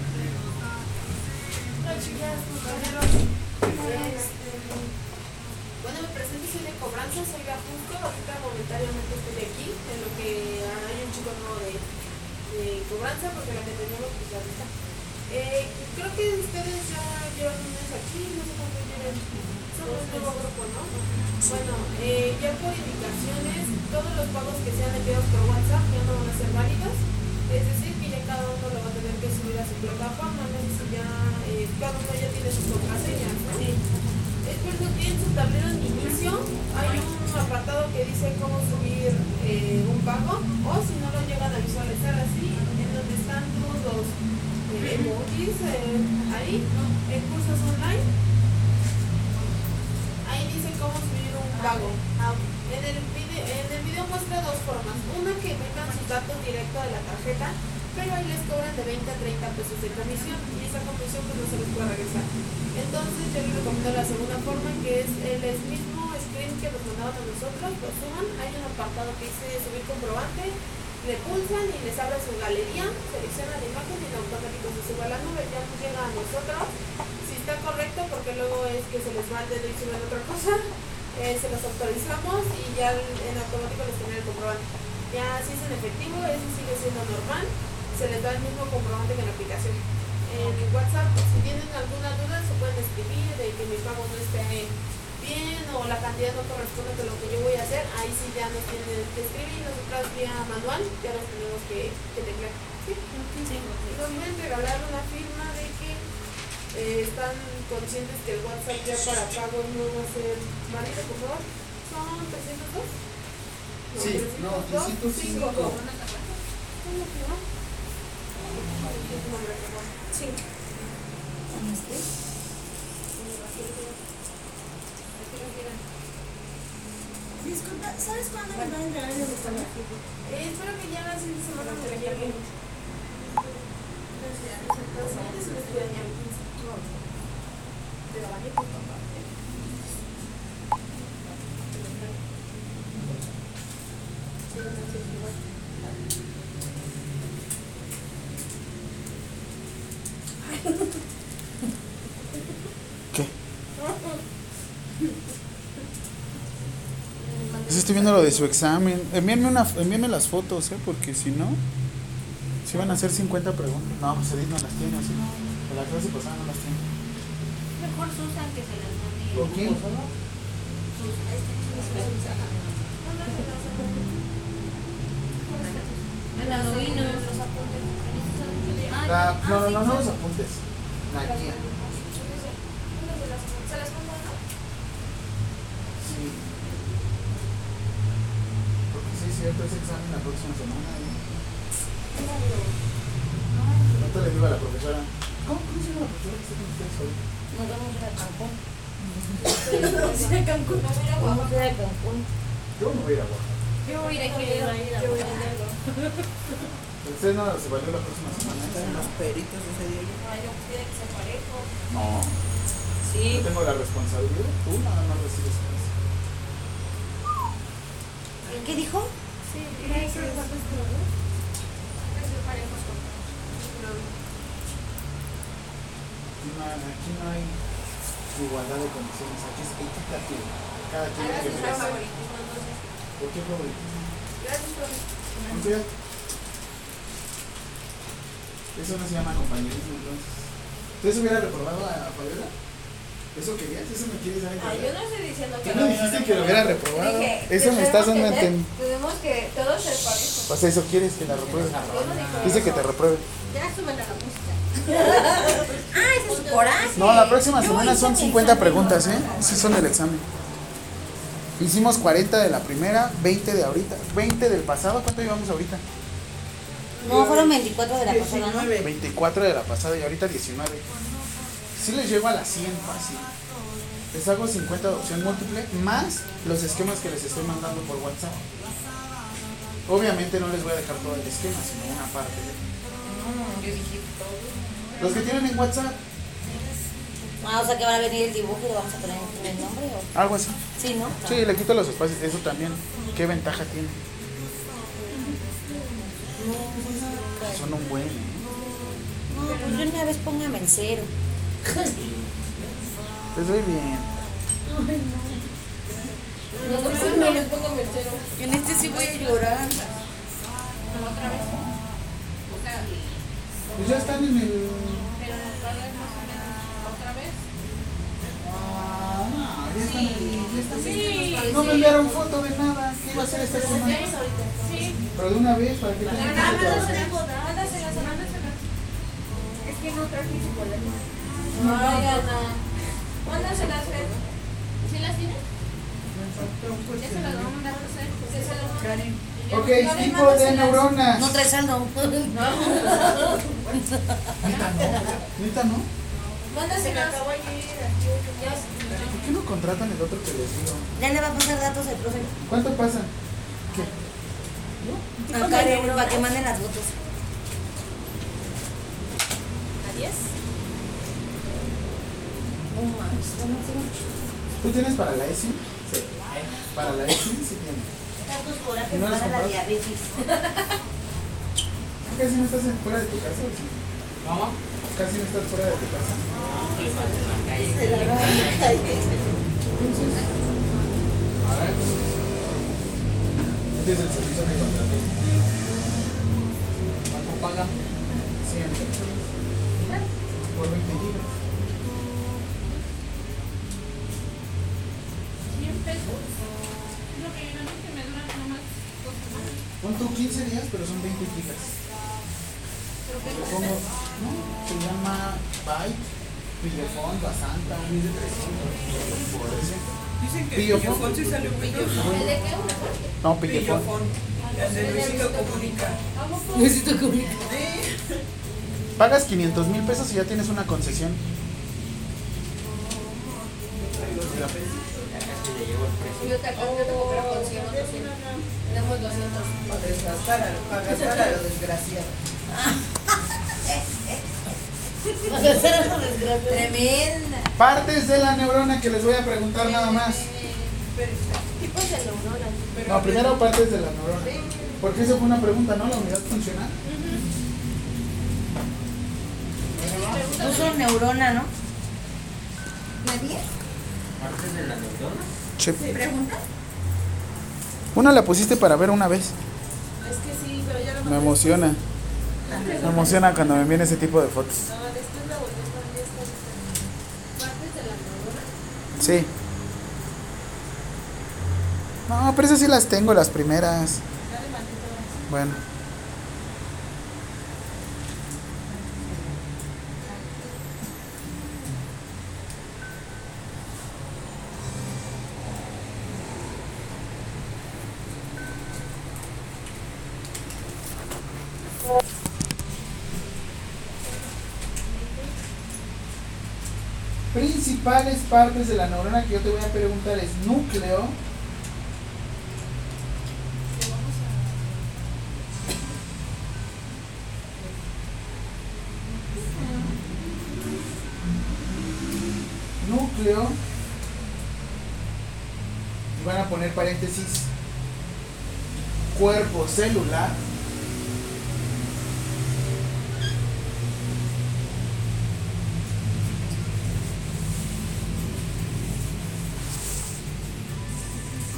Bueno, me presento, soy de cobranza, soy de Ajusco. Ahorita momentáneamente estoy aquí, en lo que hay un chico nuevo de, de cobranza, porque la que teníamos pues ya está. Eh, creo que ustedes ya llevan un mes aquí, no sé cuánto llevan. Son un nuevo grupo, ¿no? Bueno, eh, ya por indicaciones, todos los pagos que sean enviados por WhatsApp ya no van a ser válidos. Es decir, que ya cada uno lo va a tener que subir a su plataforma, no sé si ya, eh, cada uno ya tiene sus contraseñas, ¿no? Es por eso que en su tablero de inicio hay un apartado que dice cómo subir un pago o si no lo llegan a visualizar así, en donde están todos los emojis eh, ahí, en cursos online. Ahí dice cómo subir un pago. En el, video, en el video muestra dos formas. Una que metan sus datos directos de la tarjeta, pero ahí les cobran de 20 a 30 pesos de comisión y esa comisión pues no se les puede regresar. Entonces yo les recomiendo la segunda forma que es el mismo screen que nos mandaban a nosotros, lo suban, hay un apartado que dice subir comprobante, le pulsan y les abre su galería, seleccionan la imagen y en automático se sube a la nube, ya nos llega a nosotros. Si está correcto, porque luego es que se les va dedo y suben otra cosa, eh, se los autorizamos y ya en automático les genera el comprobante. Ya si es en efectivo, eso sigue siendo normal, se les da el mismo comprobante que en la aplicación. En WhatsApp, si tienen alguna duda, se pueden escribir de que mi pago no esté bien o la cantidad no corresponde con lo que yo voy a hacer, ahí sí ya nos tienen que escribir, nosotras vía manual ya nos tenemos que, que teclear. ¿Sí? Nos pueden regalar una firma de que eh, están conscientes que el WhatsApp ya para pago no va a ser válido, por favor. Son 302. Sí, no, 305. ¿Cómo que no? Cinco. Disculpa, ¿sabes cuándo me van a entregar el? Eh, espero que ya la siguiente semana me. Estoy viendo lo de su examen. Envíenme, una, envíenme las fotos, ¿eh? Porque si no, si van a hacer 50 preguntas. No, pues Edith no las tiene, así. De la clase pasada no las tiene. Mejor Susan que se las mande. ¿Con quién? La, no, no, no, no los apuntes. La guía. ¿Se las pongo, no? Sí. Porque sí, es cierto, ese examen la próxima semana. ¿eh? Ahorita le digo a la profesora. ¿Cómo, cómo se llama la profesora que está con ustedes hoy? Nos vamos a ir a Cancún. De Cancún. Vamos a ir a Cancún. Yo me voy a ir a Oaxaca. Yo voy a ir aquí. Yo voy a ir a no se valió la próxima semana. Están los peritos ese día. Ay, yo quiero que se parejo. No. Sí. Yo tengo la responsabilidad. Tú nada más recibes. ¿Qué dijo? Sí, y hay que cuántos colores. Hay que ser parejos con Aquí no, hay- aquí no hay igualdad de condiciones. Aquí es equitativo. Cada quien tiene que entonces. ¿Por qué favoritismo? Gracias, profe. Eso no se llama compañerismo entonces. ¿Entonces hubiera reprobado a Fabiola? ¿Eso querías? ¿Eso me quieres dar a Ay, yo no estoy diciendo ¿Qué que no dijiste que lo hubiera reprobado? Dije, Eso me estás dando a tenemos que entender. Tenemos que todos ser parejos. Pues eso quieres que la repruebe. Dice que te repruebe. Ya súbele a la música. Ah, ese es coraje. No, la próxima semana son mi 50 examen preguntas, ¿eh? Sí son del examen. Hicimos 40 de la primera, 20 de ahorita, 20 del pasado. ¿Cuánto llevamos ahorita? No, fueron 24 de la pasada, ¿no? 19. 24 de la pasada y ahorita 19. Sí les llego a las 100 fácil. Les hago 50 de opción múltiple más los esquemas que les estoy mandando por WhatsApp. Obviamente no les voy a dejar todo el esquema, sino una parte. Mm, Yo todo. Los que tienen en WhatsApp, Ah, o sea que va a venir el dibujo y le vamos a poner el nombre o... algo así. Sí, ¿no? Sí, le quito los espacios, eso también. ¿Qué ventaja tiene? Son un buen. No, pues de una vez póngame en cero. Bien. No, no, no les pongo mi cero. En este sí voy a llorar. Otra vez. O sea, Pues ya están en el. pero otra vez. Ah, no, ya están en el- ya están en el- Sí, No me enviaron foto de nada. ¿Qué iba a hacer esta semana? Sí. Pero de una vez, para que no Ana. Mándaselas, Fer. ¿Sí las tienes? Ya se las vamos a mandar a hacer. Sí, se las vamos a Karen. Ok, tipo de neuronas. No trae saldo. Neta, ¿no? Mándaselas. Ya ¿Por qué no contratan el otro que les digo? Ya le va a pasar datos al profe. ¿Cuánto pasa? A Karen para que manden las fotos. ¿A ¿Tú tienes para la ESI? Sí. Para la ESI sí tienes. Corajes ¿No las para la diabetes. Casi no estás fuera de tu casa. ¿o sí? ¿Cómo? Casi no estás fuera de tu casa. A ver. Este es el servicio que contraté. ¿Cuánto paga? Siempre. Por 20 gigas. Generalmente me dura nomás dos semanas. Pon tú 15 días, pero son 20 gigas. Pongo, ¿no? Se llama Byte, Pillefón, Basanta, 1300. Por eso. Dicen que Pillofón. Pillofón sí salió Pillofón. ¿El de qué? ¿Una No. Pillofón. El de Luisito Comunica. Necesito comer. Pagas 500 mil pesos y ya tienes una concesión. Yo te acabo de comprar con 100 o 200. Tenemos 200. Para desgastar a, para gastar a lo desgraciado. Tremenda. Partes de la neurona que les voy a preguntar nada más. Tipos de neuronas. No, primero partes de la neurona. Porque eso fue una pregunta, ¿no? La unidad funcional. Puso neurona, ¿no? ¿Nadie? ¿Partes de la neurona? Sí. ¿Pregunta? Una la pusiste para ver una vez. Es que sí, pero ya lo Me emociona. Me emociona cuando me viene ese tipo de fotos. Sí. No, pero esas sí las tengo, las primeras. Bueno. Principales partes de la neurona que yo te voy a preguntar es núcleo, núcleo, y van a poner paréntesis, cuerpo celular,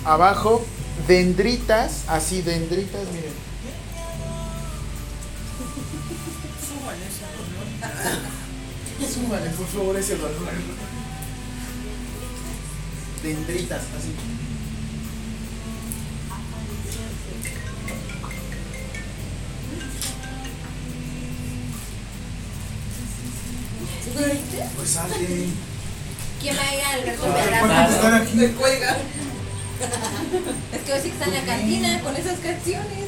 abajo, dendritas, así dendritas, miren. Súbale, por favor, ese valor. Dendritas, así. Pues alguien. ¿Quién va a ir al aquí? Me cuelga. Es que hoy sí que está en la cantina con esas canciones.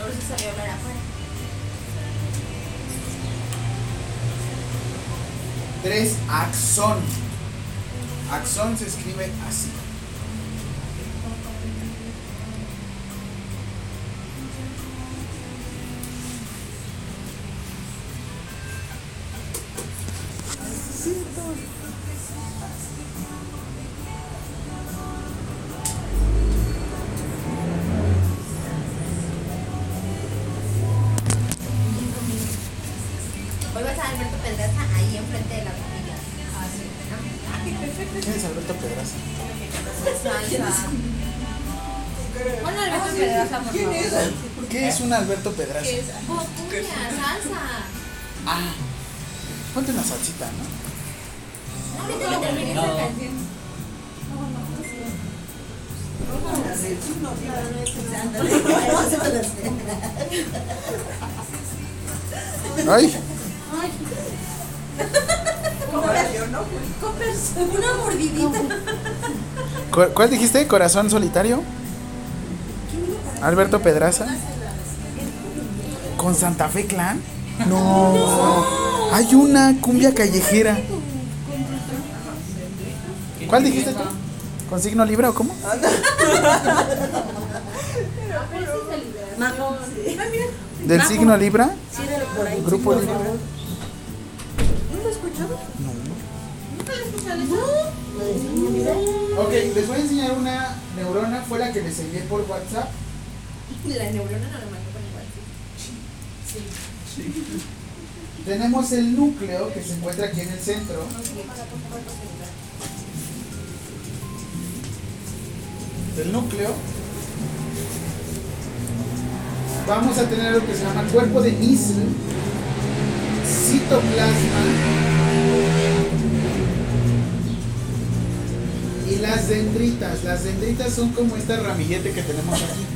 Ahora sí salió a hablar afuera. Tres, axón. Axón se escribe así. Salsa. Ah, ponte una salsita, ¿no? No, ahorita que termine esa canción. Ay, Una mordidita. ¿cu- ¿cuál dijiste? ¿Corazón solitario? Alberto Pedraza. ¿Con Santa Fe Clan? No. Hay una cumbia callejera. ¿Cuál dijiste tú? ¿Con signo libra o cómo? ¿Del signo libra? Grupo libra. Ok, les voy a enseñar una neurona, fue la que les envié por WhatsApp. La neurona no Tenemos el núcleo que se encuentra aquí en el centro. Del núcleo. Vamos a tener lo que se llama cuerpo de Nissl, citoplasma y las dendritas. Las dendritas son como esta ramillete que tenemos aquí.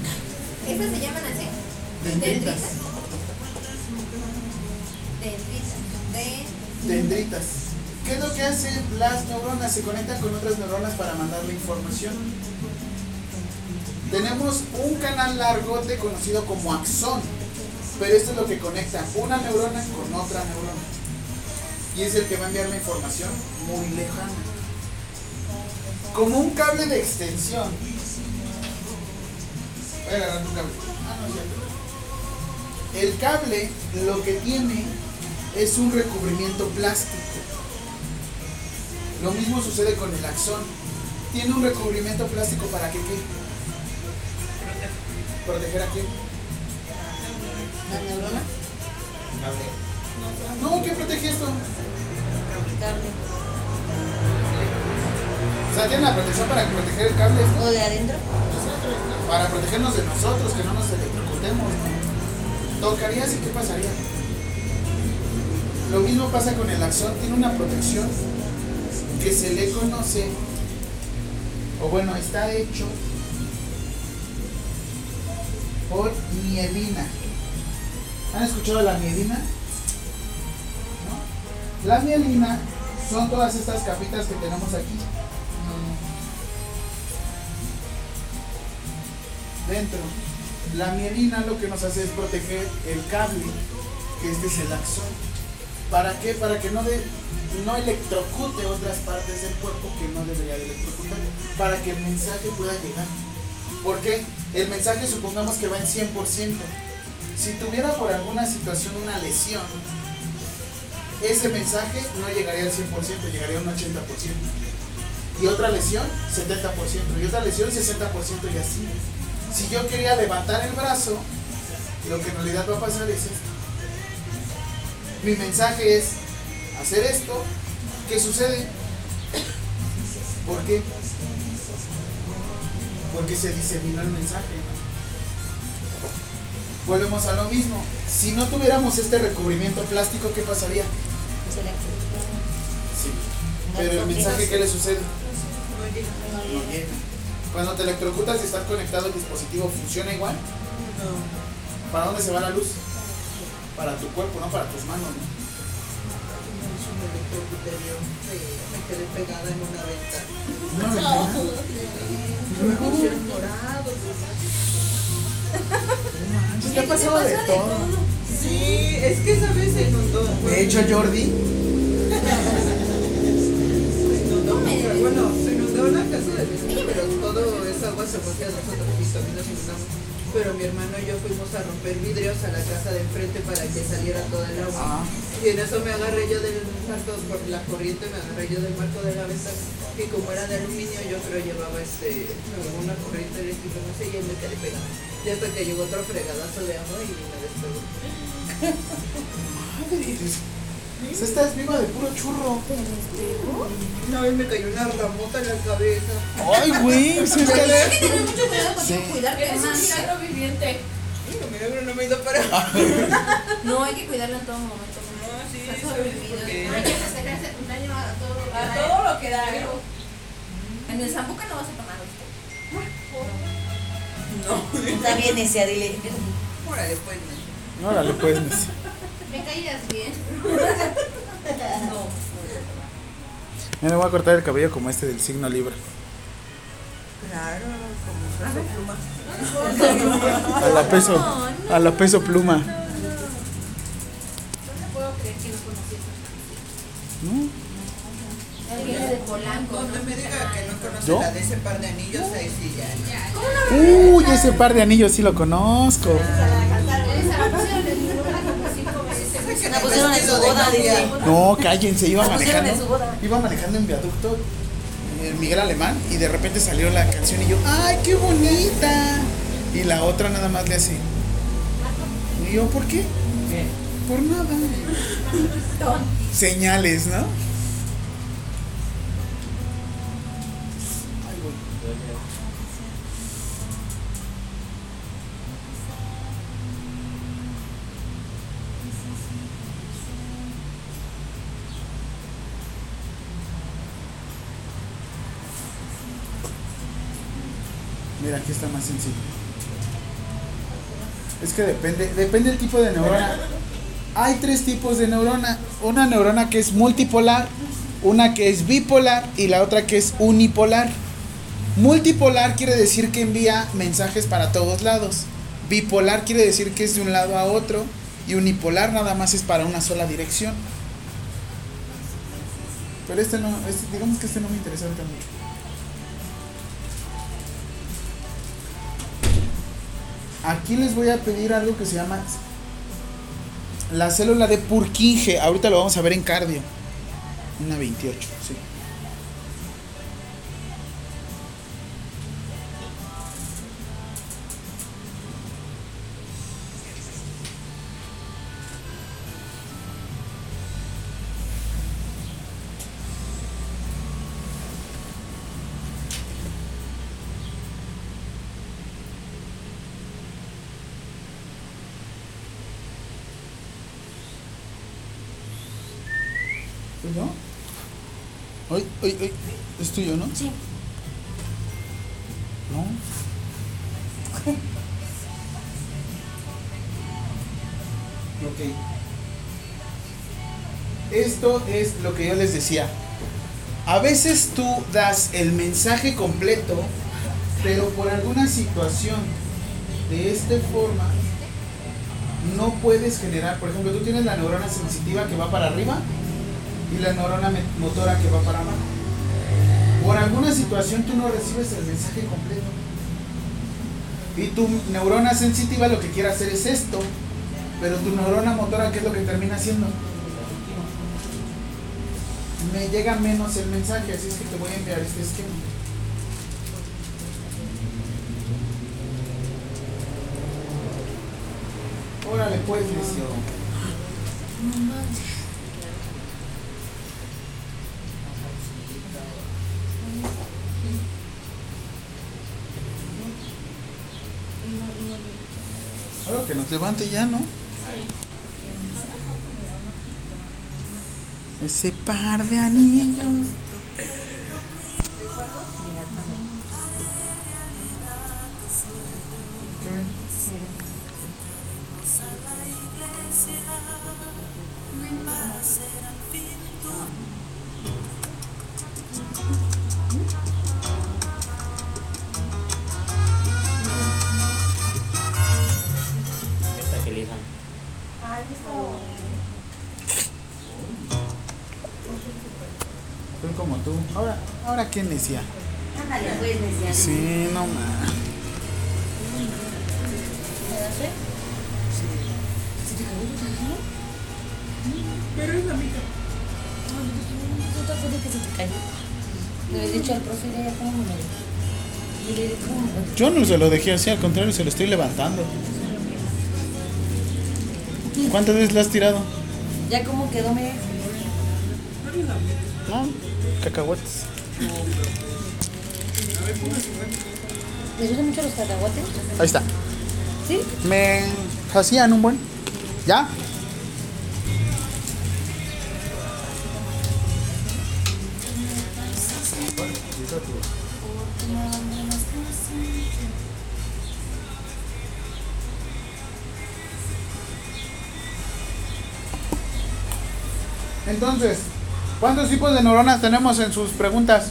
¿Esas se llaman así? Dendritas. Dendritas. De... Dendritas. ¿Qué es lo que hacen las neuronas? Se conectan con otras neuronas para mandarle información. Tenemos un canal largote conocido como axón, pero esto es lo que conecta una neurona con otra neurona. Y es el que va a enviar la información muy lejana. como un cable de extensión. Voy a agarrar tu cable. Ah, no, ya. El cable lo que tiene es un recubrimiento plástico. Lo mismo sucede con el axón. Tiene un recubrimiento plástico para que qué? ¿Proteger a quién? ¿La neurona? No, ¿qué protege esto? Cable. O sea, tiene la protección para proteger el cable? ¿O de adentro? para protegernos de nosotros, que no nos electrocutemos. ¿no? Tocarías y qué pasaría. Lo mismo pasa con el axón, tiene una protección que se le conoce, o bueno, está hecho por mielina. ¿Han escuchado la mielina? La mielina son todas estas capitas que tenemos aquí. dentro. La mielina lo que nos hace es proteger el cable, que este es el axón. ¿Para qué? Para que no, de, no electrocute otras partes del cuerpo que no debería de electrocutar. Para que el mensaje pueda llegar. ¿Por qué? El mensaje supongamos que va en 100%. Si tuviera por alguna situación una lesión, ese mensaje no llegaría al 100%, llegaría a un 80%. Y otra lesión, 70%. Y otra lesión, 60% y así. Si yo quería levantar el brazo, lo que en realidad va a pasar es esto. Mi mensaje es hacer esto. ¿Qué sucede? ¿Por qué? Porque se diseminó el mensaje. Volvemos a lo mismo. Si no tuviéramos este recubrimiento plástico, ¿qué pasaría? Sí. Pero el mensaje, ¿qué le sucede? No llega. Cuando te electrocutas y estás conectado al dispositivo, ¿funciona igual? No. ¿Para dónde se va la luz? Para tu cuerpo, no para tus manos, ¿no? Me quedé pegada en una ventana. Manches, ¿Qué ha pasado de todo? Sí, es que esa vez se inundó. De hecho, Jordi, Se inundó, pero bueno, se inundó la casa de vecino, pero todo esa agua se fue hacia nosotros y también nos inundamos. Pero mi hermano y yo fuimos a romper vidrios a la casa de enfrente para que saliera toda el agua. Ah. Y en eso me agarré yo del marco, por la corriente me agarré yo del marco de la ventana. Y como era de aluminio, yo creo llevaba este, una corriente eléctrica, no sé, y me quedé pegado. Y hasta que llegó otro fregadazo de agua y me despegó. madre. Pues Esta es viva de puro churro. Una vez me cayó una ramota en la cabeza. Ay, güey. pues es que- Hay que tener mucho cuidado con Sí. cuidarte Eres un milagro viviente. No, milagro no me he ido para. No, hay que cuidarlo en todo momento. No, sí, Está ¿sabes? sobrevivido. Porque- Hay que festejarse un año a todo lo que A da. todo lo que da. En el zambuca no vas a tomar ¿viste? No. Está bien, necia, dile. Órale, pues. Órale, pues. Me caías bien. Mira, voy a cortar el cabello como este del signo Libra. Claro, como peso pluma. A la peso, a la peso pluma. No te puedo creer que no conocí ¿No? Él viene de Polanco. Cuando me diga que no conoce ¿Yo? la de ese par de anillos, ahí sí ya. Uy, ese par de anillos sí lo conozco. Esa veces. La pusieron en su boda, dice. No, cállense, iba La pusieron manejando. en su boda. Iba manejando en viaducto eh, Miguel Alemán y de repente salió la canción y yo, ¡ay, qué bonita! Y la otra nada más le hace. Y yo, ¿por qué? ¿Qué? Por nada. Señales, ¿no? Sencillo. Es que depende, depende del tipo de neurona. Hay tres tipos de neurona. Una neurona que es multipolar, una que es bipolar y la otra que es unipolar. Multipolar quiere decir que envía mensajes para todos lados. Bipolar quiere decir que es de un lado a otro. Y unipolar nada más es para una sola dirección. Pero este no, este- digamos que este no me interesa mucho. Aquí les voy a pedir algo que se llama la célula de Purkinje. Ahorita lo vamos a ver en cardio. Una 28, sí. ¿Tuyo? Ay, ay, ay. Es tuyo, ¿no? Sí. No. ok. Esto es lo que yo les decía. A veces tú das el mensaje completo, pero por alguna situación de esta forma no puedes generar, por ejemplo, tú tienes la neurona sensitiva que va para arriba y la neurona motora que va para abajo. Por alguna situación tú no recibes el mensaje completo. Y tu neurona sensitiva lo que quiere hacer es esto, pero tu neurona motora, ¿qué es lo que termina haciendo? Me llega menos el mensaje, así es que te voy a enviar este esquema. Órale, pues, necio. Nos levante ya, ¿no? Ese par de anillos. Se lo dejé así, al contrario, se lo estoy levantando. ¿Cuántas veces lo has tirado? Ya cómo quedó, me No, cacahuetes. ¿Les gustan mucho los cacahuates? Ahí está. ¿Sí? Me hacían un buen. ¿Ya? Entonces, ¿cuántos tipos de neuronas tenemos en sus preguntas?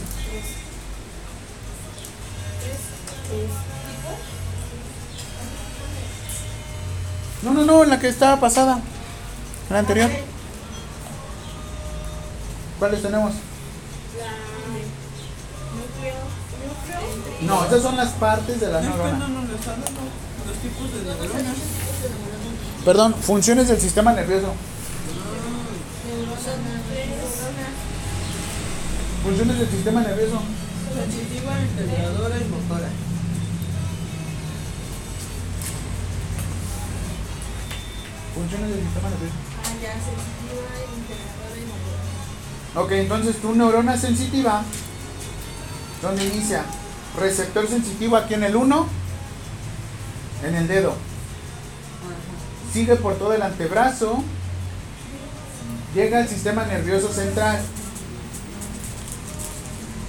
No, no, no, en la que estaba pasada. En la anterior. ¿Cuáles tenemos? No, estas son las partes de la neurona. No, no, no, los tipos de neuronas. Perdón, funciones del sistema nervioso. Funciones del sistema nervioso. Sensitiva, integradora y motora. Funciones del sistema nervioso. Ah, ya, sensitiva, integradora y motora. Ok, entonces tu neurona sensitiva, ¿dónde inicia? Receptor sensitivo aquí en el 1, en el dedo. Sigue por todo el antebrazo, llega al sistema nervioso central.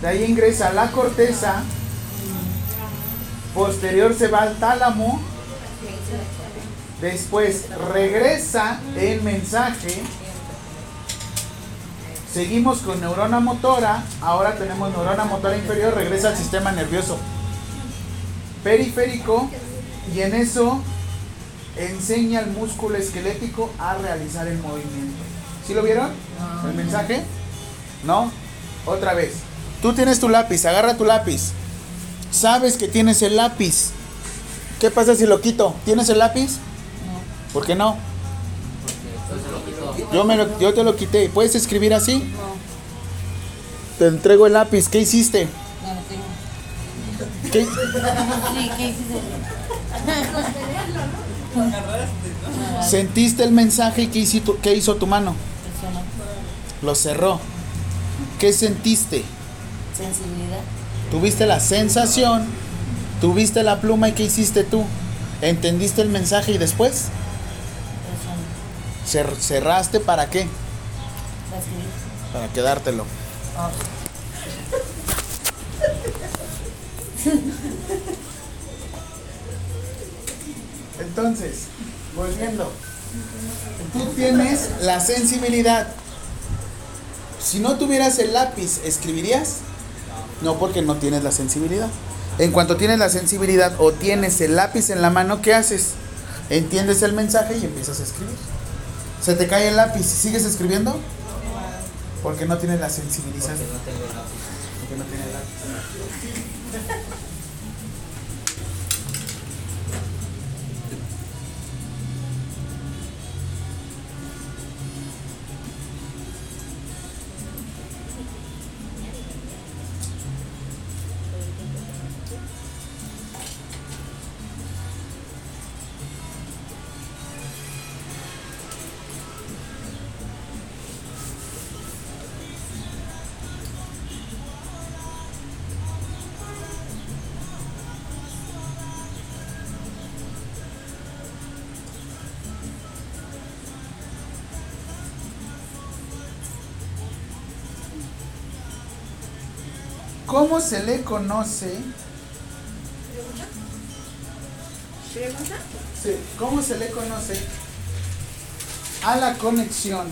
De ahí ingresa la corteza, posterior se va al tálamo, después regresa el mensaje Seguimos con neurona motora. Ahora tenemos neurona motora inferior. Regresa al sistema nervioso periférico. Y en eso enseña al músculo esquelético a realizar el movimiento. ¿Sí lo vieron? ¿El mensaje? ¿No? Otra vez. Tú tienes tu lápiz. Agarra tu lápiz. Sabes que tienes el lápiz. ¿Qué pasa si lo quito? ¿Tienes el lápiz? No, ¿Por qué no? Yo, me lo- yo te lo quité. ¿Puedes escribir así? no, Te entrego el lápiz. ¿Qué hiciste? no, no tengo. ¿Qué? Sí, ¿qué hiciste? ¿Sentiste el mensaje y qué hizo, tu- qué hizo tu mano? Lo cerró. ¿Qué sentiste? Sensibilidad. Tuviste la sensación, tuviste la pluma y qué hiciste tú? ¿Entendiste el mensaje y después? Cer- ¿Cerraste para qué? Para quedártelo. Ah, Entonces, volviendo. Tú tienes la sensibilidad. Si no tuvieras el lápiz, ¿escribirías? No, porque no tienes la sensibilidad. En cuanto tienes la sensibilidad o tienes el lápiz en la mano, ¿qué haces? Entiendes el mensaje y empiezas a escribir. Se te cae el lápiz, ¿sigues escribiendo? Porque no tienes la sensibilización. Porque no tengo lápiz. Porque no tienes lápiz. ¿Cómo se le conoce? ¿Pregunta? Sí, ¿Cómo se le conoce a la conexión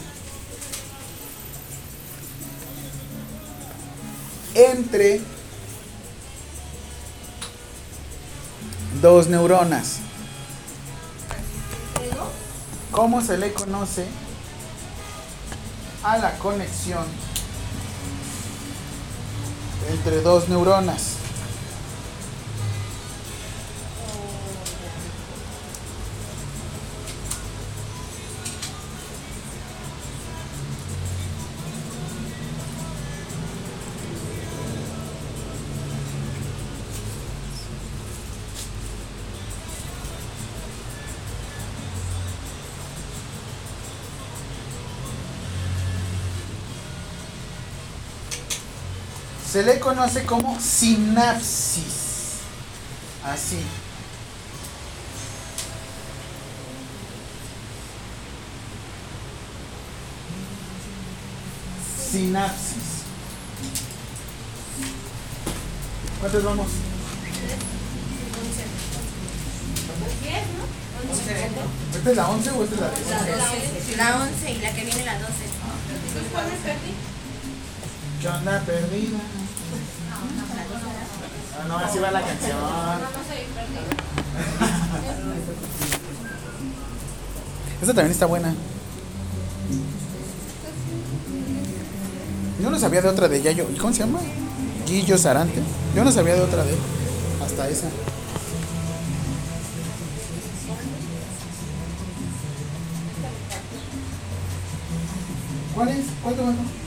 entre dos neuronas? ¿Cómo se le conoce a la conexión entre dos neuronas? Se le conoce como sinapsis. Así. Sinapsis. ¿Cuántos vamos? ¿Esta es la 11 o esta es la 10? La 11 y la que viene la 12. ¿Cuál me perdí? ¿Qué onda perdida? Ah, no, así va la canción. Esta también está buena. Yo no sabía de otra de Yayo. ¿Y cómo se llama? Guillo Sarante. Yo no sabía de otra de. Hasta esa. ¿Cuál es? ¿Cuál te?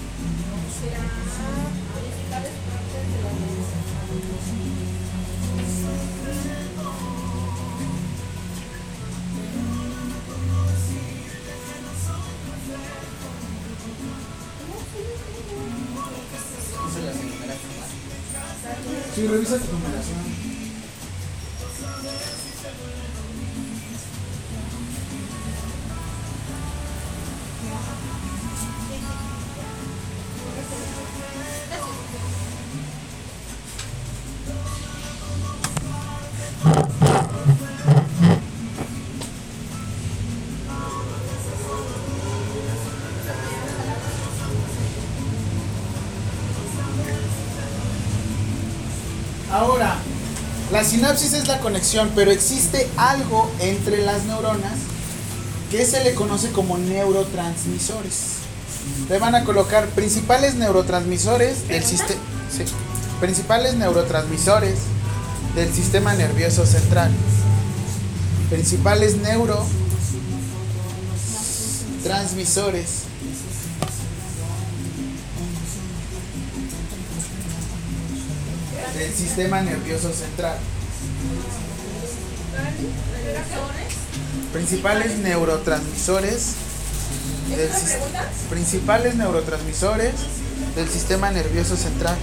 La sinapsis es la conexión, pero existe algo entre las neuronas que se le conoce como neurotransmisores. Le van a colocar principales neurotransmisores del sistema. principales neurotransmisores del sistema nervioso central. Principales neurotransmisores. Sistema nervioso central. Principales neurotransmisores. Del principales neurotransmisores del sistema nervioso central.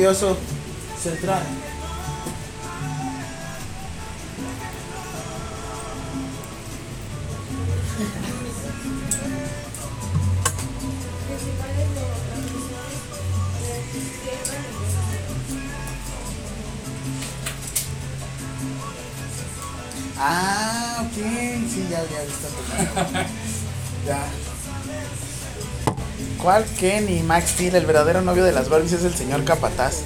Nervioso central. ¿Cuál Kenny? Max Steel, el verdadero novio de las Barbies es el señor Capataz.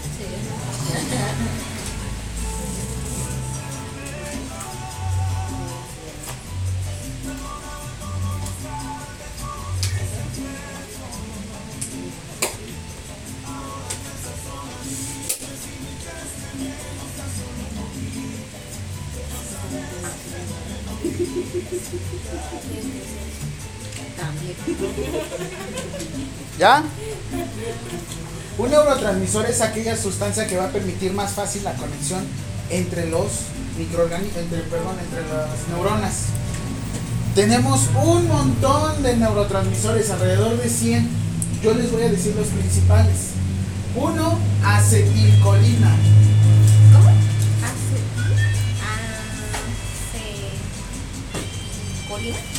Un neurotransmisor es aquella sustancia que va a permitir más fácil la conexión entre los microorganismos, entre, perdón, entre las neuronas. Tenemos un montón de neurotransmisores, alrededor de 100. Yo les voy a decir los principales. Uno, acetilcolina. ¿Cómo? Acetilcolina.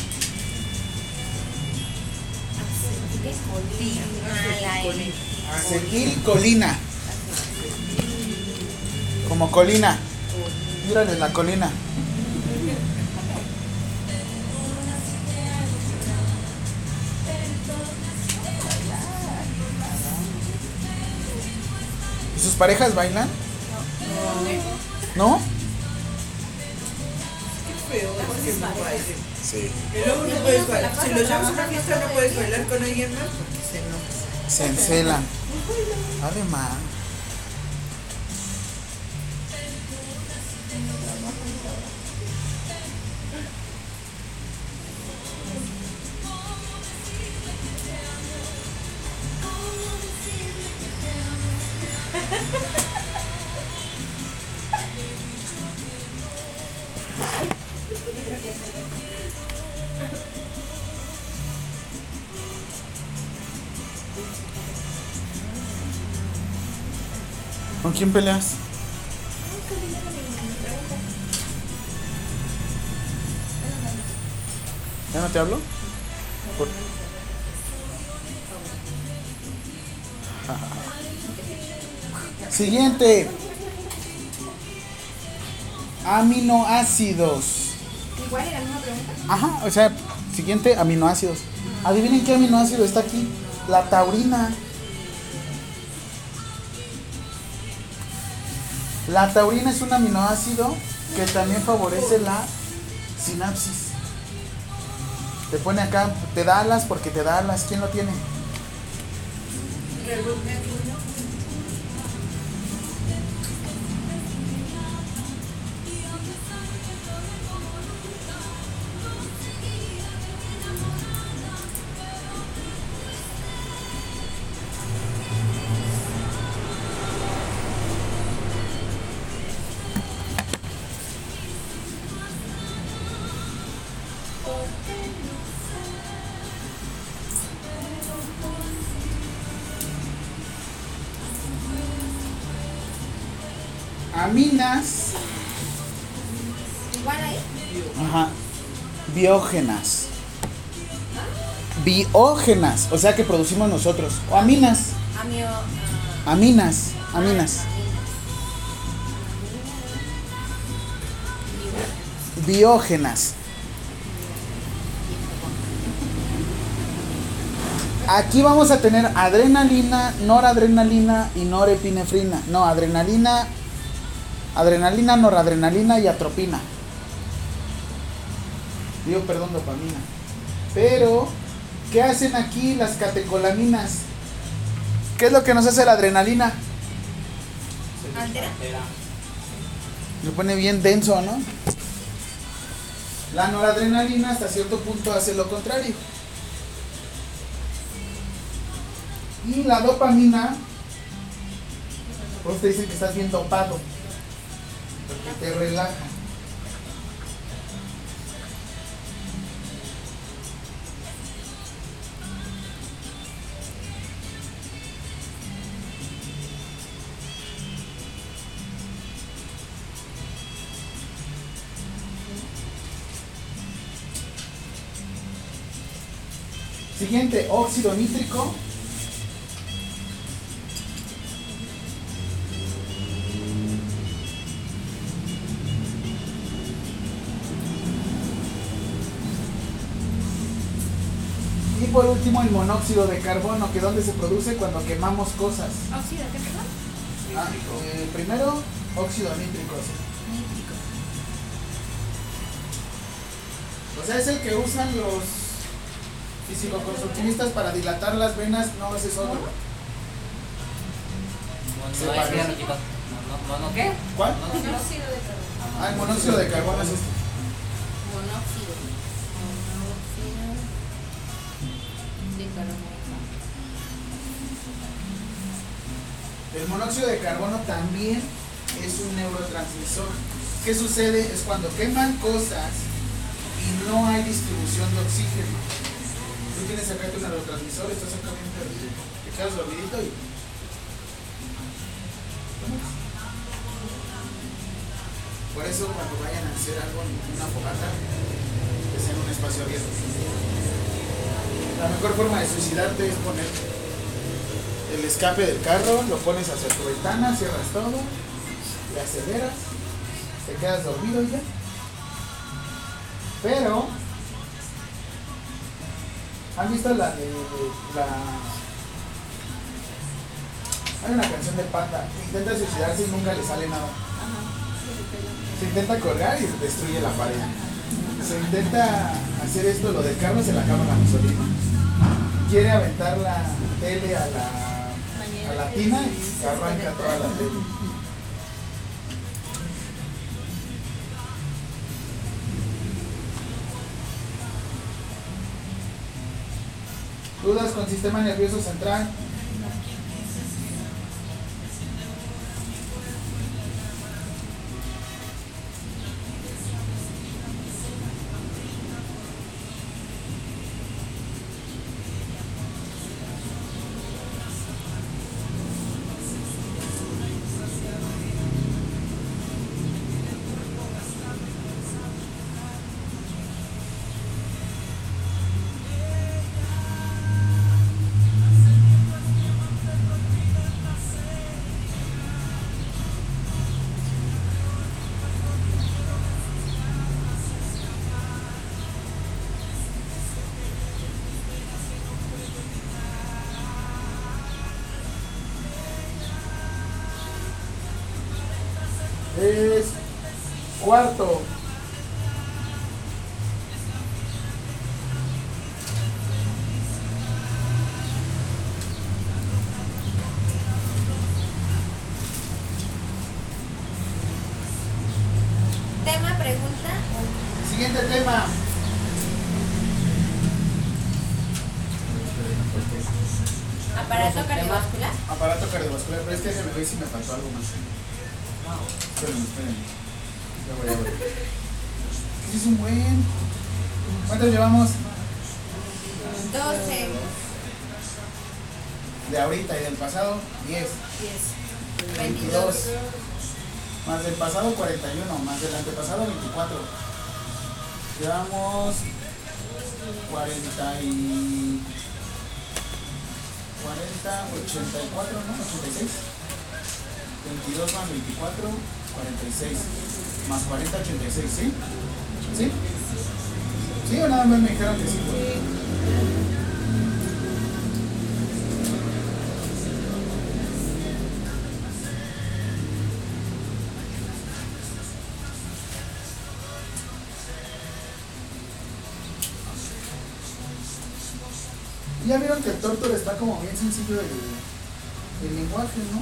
Acetilcolina. Como colina. Mírale la colina. ¿Y sus parejas bailan? ¿No? Qué feo, no. Sí. Y luego no puedes bailar. Si los llevas a una fiesta no puedes bailar con alguien más se enoja. Se encelan. Además. Peleas? ¿Ya no te hablo? Por- Siguiente. Aminoácidos. Igual era la misma pregunta. Ajá, o sea, siguiente, aminoácidos. Adivinen qué aminoácido está aquí. La taurina. La taurina es un aminoácido que también favorece la sinapsis. Te pone acá, te da alas porque te da alas. ¿Quién lo tiene? Biógenas. Biógenas, o sea que producimos nosotros. O aminas. Ah, Aminas. Aminas. Biógenas. Aquí vamos a tener adrenalina, noradrenalina y norepinefrina. No, adrenalina, Adrenalina, noradrenalina y atropina. Digo, perdón, dopamina. Pero, ¿qué hacen aquí las catecolaminas? ¿Qué es lo que nos hace la adrenalina? Se pone bien denso, ¿no? La noradrenalina hasta cierto punto hace lo contrario. Y la dopamina, pues te dicen que estás bien dopado, porque te relaja. Siguiente, óxido nítrico. Y por último el monóxido de carbono, que donde se produce cuando quemamos cosas. ¿Óxido qué, perdón? Ah, eh, primero, óxido nítrico. sí. O sea, es el que usan los físico-constructivistas para dilatar las venas, no ese es otro. Mono, ¿qué? ¿Cuál? Monóxido. Monóxido de carbono. Ah, el monóxido de carbono es este. Monóxido. Monóxido de carbono. El monóxido de carbono también es un neurotransmisor. ¿Qué sucede? Es cuando queman cosas y no hay distribución de oxígeno. Tienes acá tu neurotransmisor, estás acá bien perdido. Te quedas dormidito y. Por eso cuando vayan a hacer algo en una fogata, que sea en un espacio abierto. La mejor forma de suicidarte es poner el escape del carro, lo pones hacia tu ventana, cierras todo, le aceleras, te quedas dormido ya. Pero, ¿han visto la de la... Hay una canción de Panda, intenta suicidarse y nunca le sale nada. Se intenta colgar y destruye la pared. Se intenta hacer esto, lo del carro se la acaba la. Quiere aventar la tele a la, a la tina y arranca toda la tele. ¿Dudas con sistema nervioso central? Ya vieron que el tórtoro está como bien sencillo el, el lenguaje, no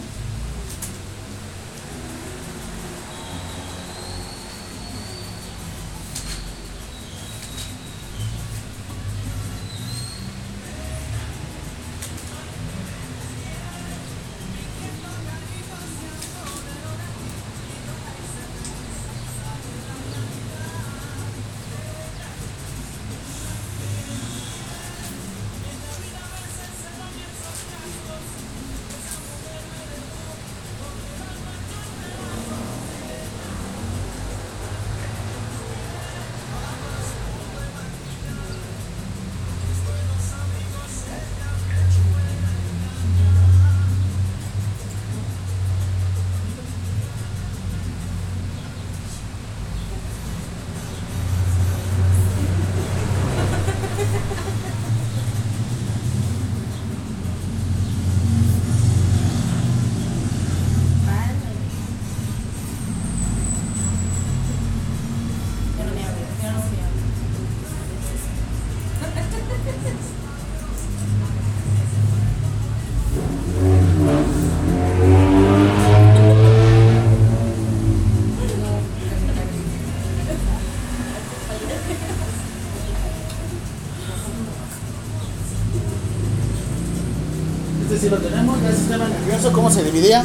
¿cómo se dividía?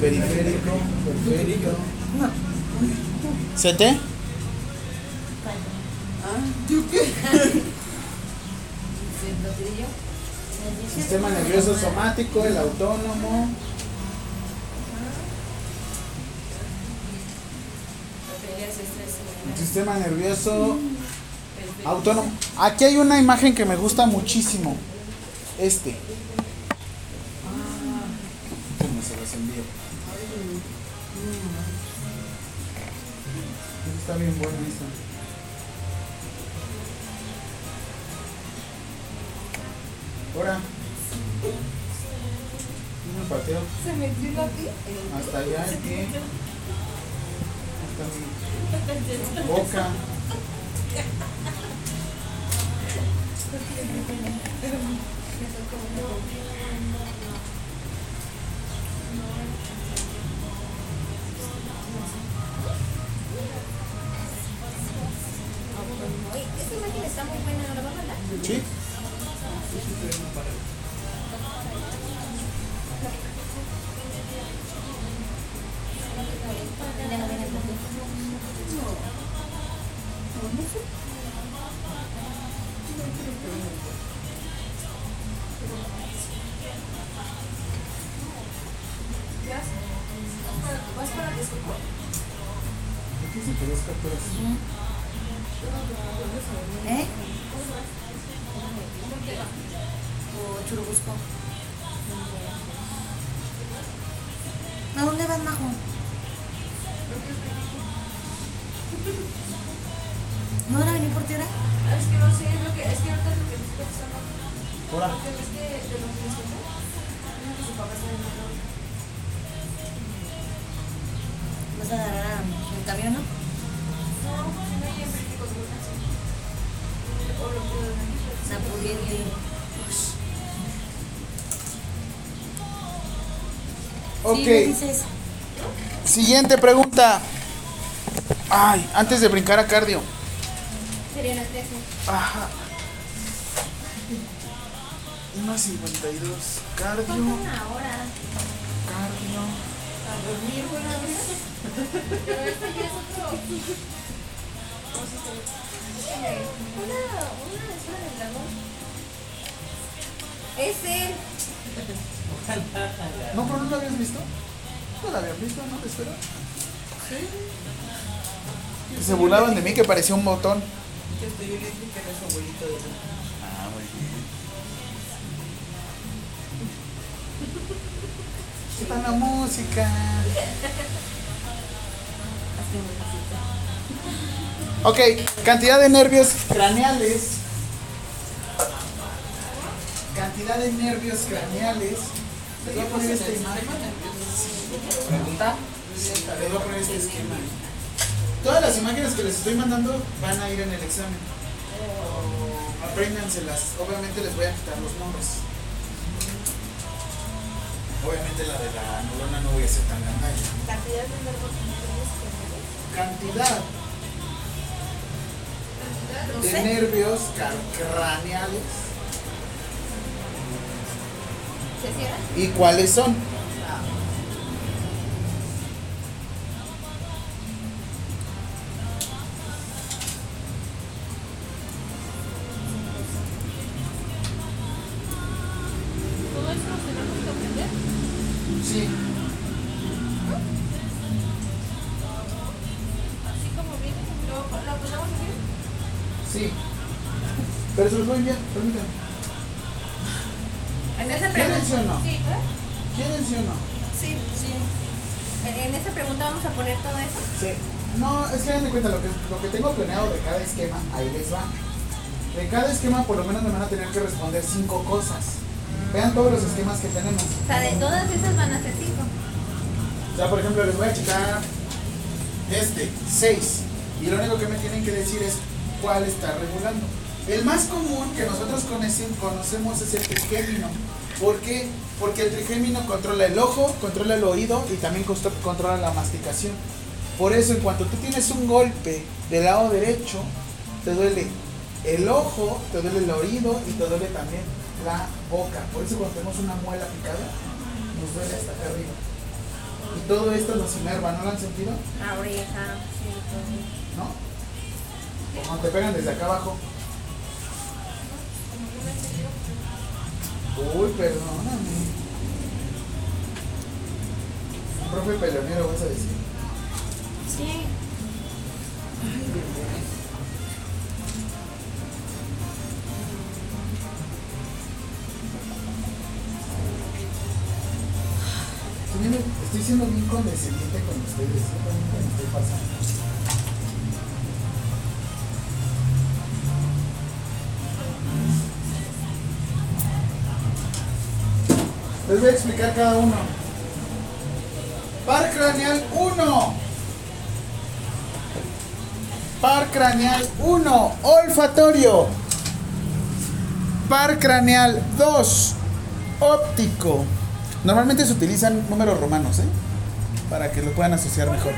Periférico, periférico. ¿CT? ¿Lo tiré yo? Sistema nervioso somático, el autónomo. Sistema nervioso autónomo. Aquí hay una imagen que me gusta muchísimo. Este. ¿Vas para. ¿A dónde vas, Majo? ¿No van a venir por tierra? Es que que, es que ahorita es lo que estoy pensando. Ahora. Porque ves que de los que uno que su papá está en el ¿Vas a agarrar el camión, no? No, no hay en según así. O lo que La pudiente. Ok. Sí, ¿qué dices? Siguiente pregunta. Ay, antes de brincar a cardio. Sería la 13. Ajá. 1.52. Cardio. Una hora. Cardio. A dormir, buena vida. Pero esto ya es otro. Una, una esfera del dragón. Es él. No, pero no lo habías visto. No lo habías visto, ¿no? Espera. Se burlaban de mí que parecía un botón. Estoy yo le dije que era su abuelito de La música. Ok, cantidad de nervios craneales. Cantidad de nervios craneales. Les voy a poner esta imagen. Les voy a poner este esquema. Todas las imágenes que les estoy mandando van a ir en el examen. apréndanselas. Obviamente les voy a quitar los nombres. Obviamente la de la neurona no voy a ser tan gandalla. Cantidad de nervios centrales. Cantidad No de sé. nervios craneales. ¿Y cuáles son? Esquema por lo menos me van a tener que responder cinco cosas. Vean todos los esquemas que tenemos. O sea, de todas esas van a ser cinco. O sea, por ejemplo, les voy a checar este, 6. Y lo único que me tienen que decir es cuál está regulando. El más común que nosotros conocemos es el trigémino. ¿Por qué? Porque el trigémino controla el ojo, controla el oído y también controla la masticación. Por eso, en cuanto tú tienes un golpe del lado derecho, te duele el ojo, te duele el oído y te duele también la boca. Por eso cuando tenemos una muela picada, nos duele hasta acá arriba. Y todo esto nos inerva, ¿no lo han sentido? La oreja, sí. ¿No? O cuando te pegan desde acá abajo. Uy, perdóname. Profe peleonero, vas a decir. Sí. Estoy siendo bien condescendiente con ustedes. Me estoy pasando. Les voy a explicar cada uno. Par craneal 1. Par craneal 1. Olfatorio. Par craneal 2. Óptico. Normalmente se utilizan números romanos, ¿eh? Para que lo puedan asociar mejor.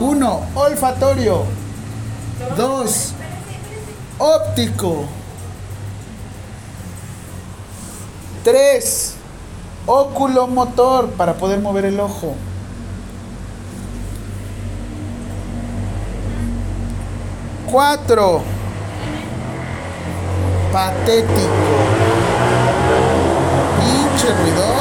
1. Olfatorio. 2. Óptico. 3. Oculomotor para poder mover el ojo. Cuatro. Patético. Pinche ruidoso.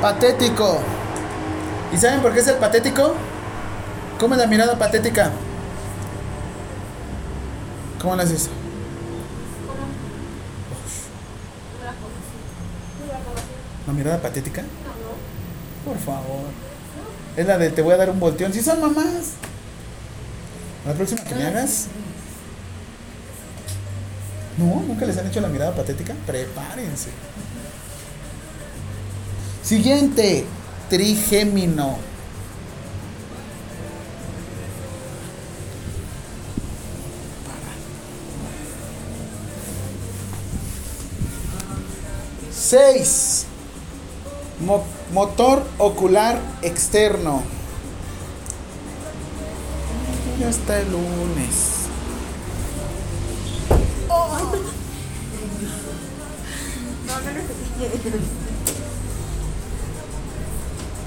Patético. ¿Y saben por qué es el patético? ¿Cómo es la mirada patética? ¿Cómo la haces? ¿La mirada patética? Por favor. Es la de te voy a dar un volteón. Si son mamás. La próxima que me hagas. No, nunca les han hecho la mirada patética. Prepárense. Siguiente. Trigémino. Seis. Mo- motor ocular externo. Ya está el lunes.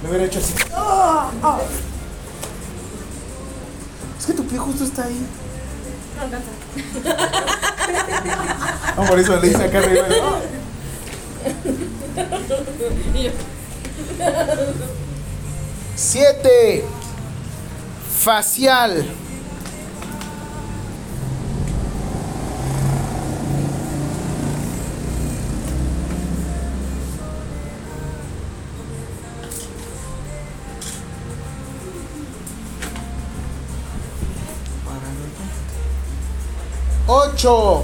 Me hubiera hecho así. Es que tu pie justo está ahí. No, por eso le hice acá arriba. Siete. Facial. Ocho.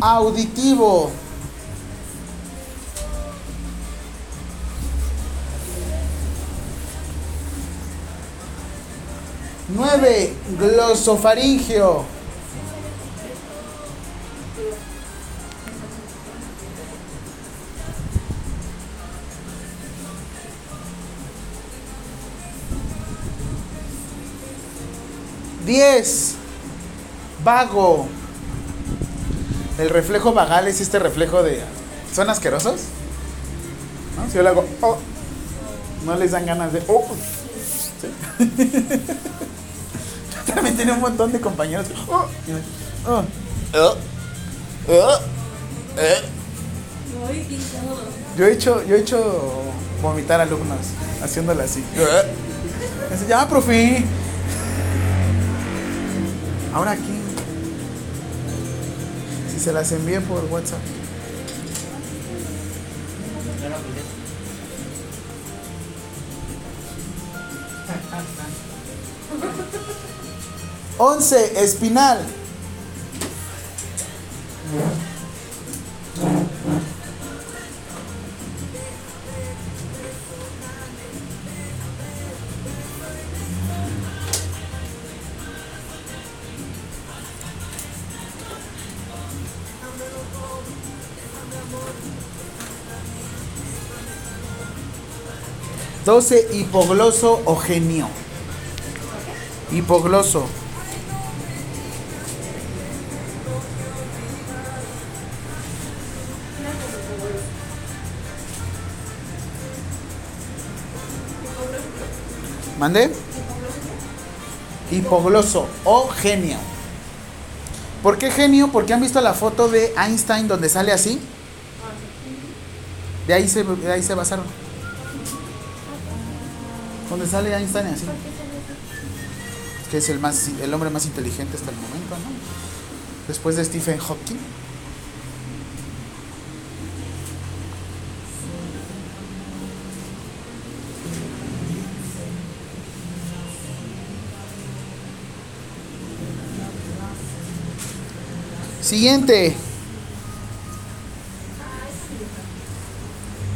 Auditivo. 9. Glosofaringio. Diez. Vago. El reflejo vagal es este reflejo de... ¿Son asquerosos? ¿No? Si yo le hago... oh, no les dan ganas de... oh. ¿Sí? También tiene un montón de compañeros. que, oh, oh, oh, oh, eh. Yo he hecho, yo he hecho vomitar alumnos haciéndolo así. Eh. Dice, ya, profe. Ahora aquí. Se las envíe por WhatsApp. 11. Espinal. Doce, hipogloso o genio. Hipogloso. ¿Mande? Hipogloso o genio. ¿Por qué genio? Porque han visto la foto de Einstein donde sale así. De ahí se, de ahí se basaron. Donde sale Einstein así. Que es el, más, el hombre más inteligente hasta el momento, ¿no? Después de Stephen Hawking. Siguiente.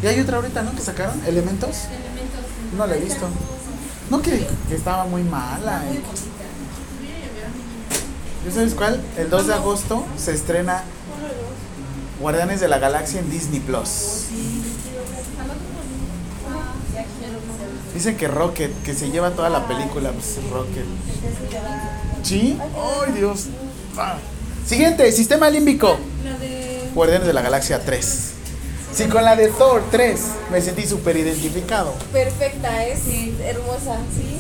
Y hay otra ahorita, ¿no? Que sacaron, elementos. No la he visto. No, que, que estaba muy mala. eh. ¿Ya sabes cuál? El 2 de agosto se estrena Guardianes de la Galaxia en Disney Plus. Dicen que Rocket, que se lleva toda la película, pues Rocket. ¿Sí? ¡Ay, Dios! Ah. Siguiente, sistema límbico. Guardianes de la Galaxia 3. Sí, con la de Thor 3 me sentí súper identificado. Perfecta, es hermosa, ¿sí?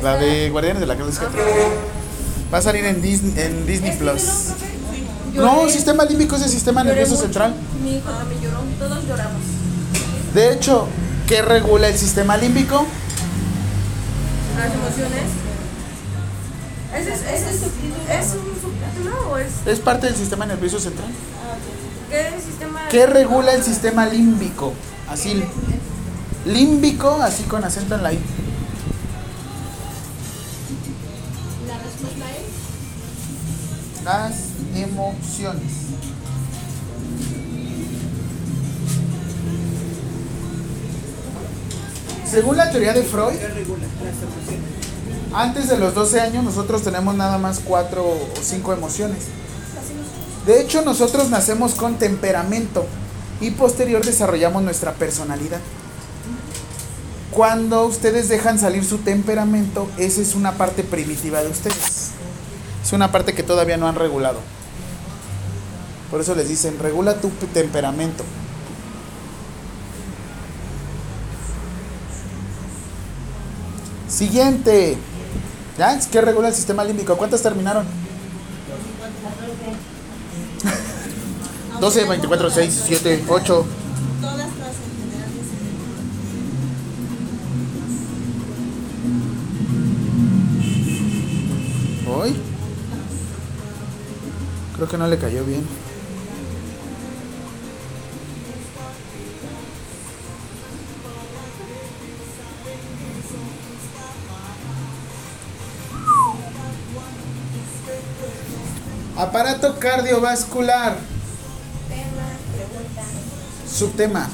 La de Guardianes de la Galaxia 3. Va a salir en Disney, en Disney Plus. No, sistema límbico es el sistema nervioso central. Mi hijo también lloró. Todos lloramos. De hecho, ¿qué regula el sistema límbico? Las emociones. ¿Ese es, ese es, es un subtítulo o es Es parte del sistema nervioso central. Qué sistema? ¿Qué regula el sistema límbico? Así. Límbico, así con acento en la I. La respuesta es. Las emociones. Según la teoría de Freud, ¿Qué regula las emociones? antes de los 12 años nosotros tenemos nada más 4 o 5 emociones. De hecho, nosotros nacemos con temperamento y posterior desarrollamos nuestra personalidad. Cuando ustedes dejan salir su temperamento, esa es una parte primitiva de ustedes. Es una parte que todavía no han regulado. Por eso les dicen, regula tu temperamento. Siguiente. ¿Ya? ¿Qué regula el sistema límbico? ¿Cuántas terminaron? 12, 24, 6, 7, 8. Todas, todas en general. Hoy. Creo que no le cayó bien. Aparato cardiovascular. Subtema.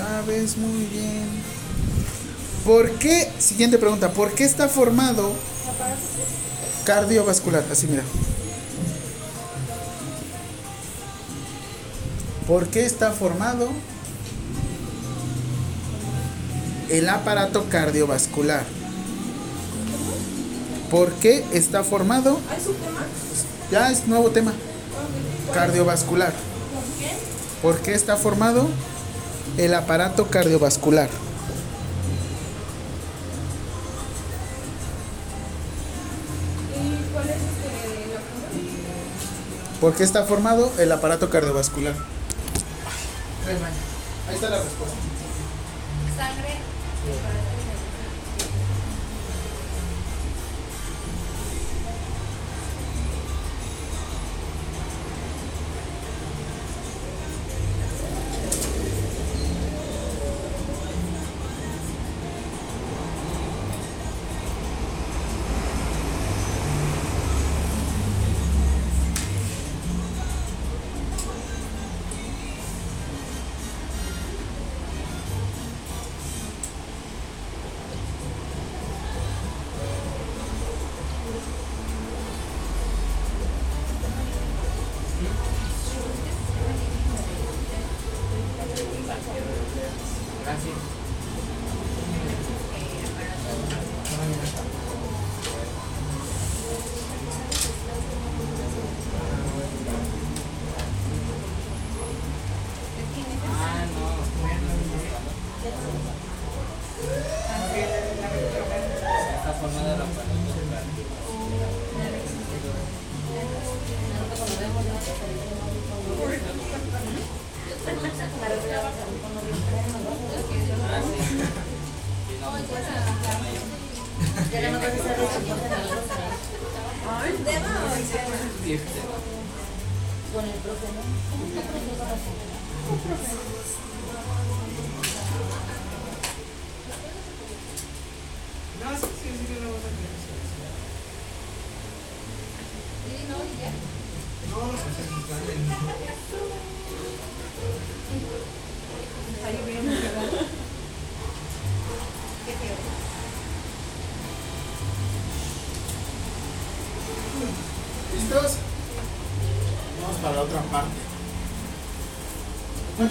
sabes muy bien. ¿Por qué? Siguiente pregunta. ¿Por qué está formado cardiovascular? Así mira. ¿Por qué está formado el aparato cardiovascular? ¿Por qué está formado? ¿Hay su tema? Ya es nuevo tema. Cardiovascular. ¿Por qué está formado el aparato cardiovascular? ¿Por qué está formado el aparato cardiovascular? Ahí está la respuesta.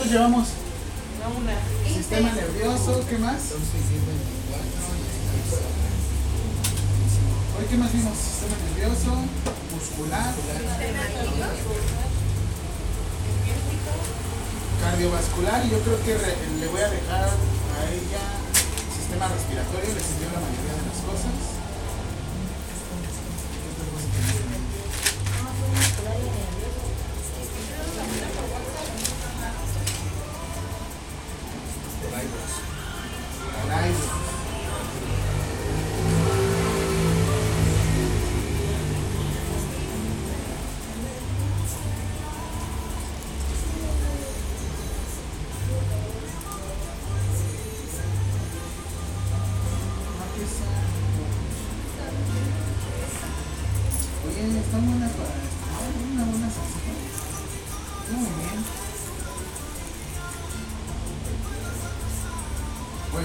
¿Cuántos llevamos? Sistema nervioso, ¿qué más?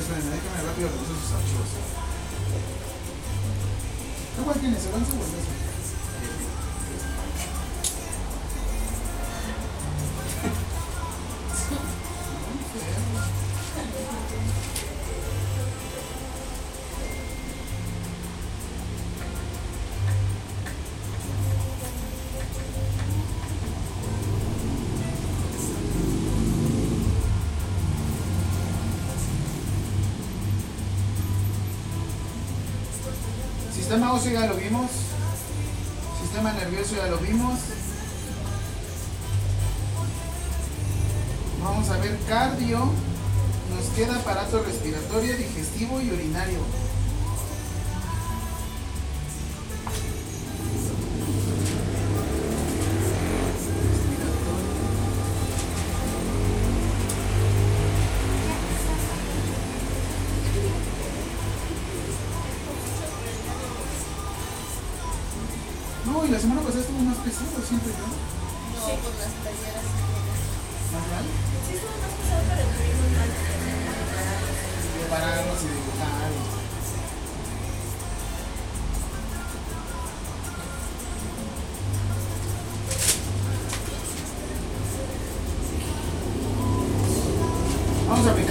Thank you. Sistema óseo ya lo vimos. Sistema nervioso ya lo vimos.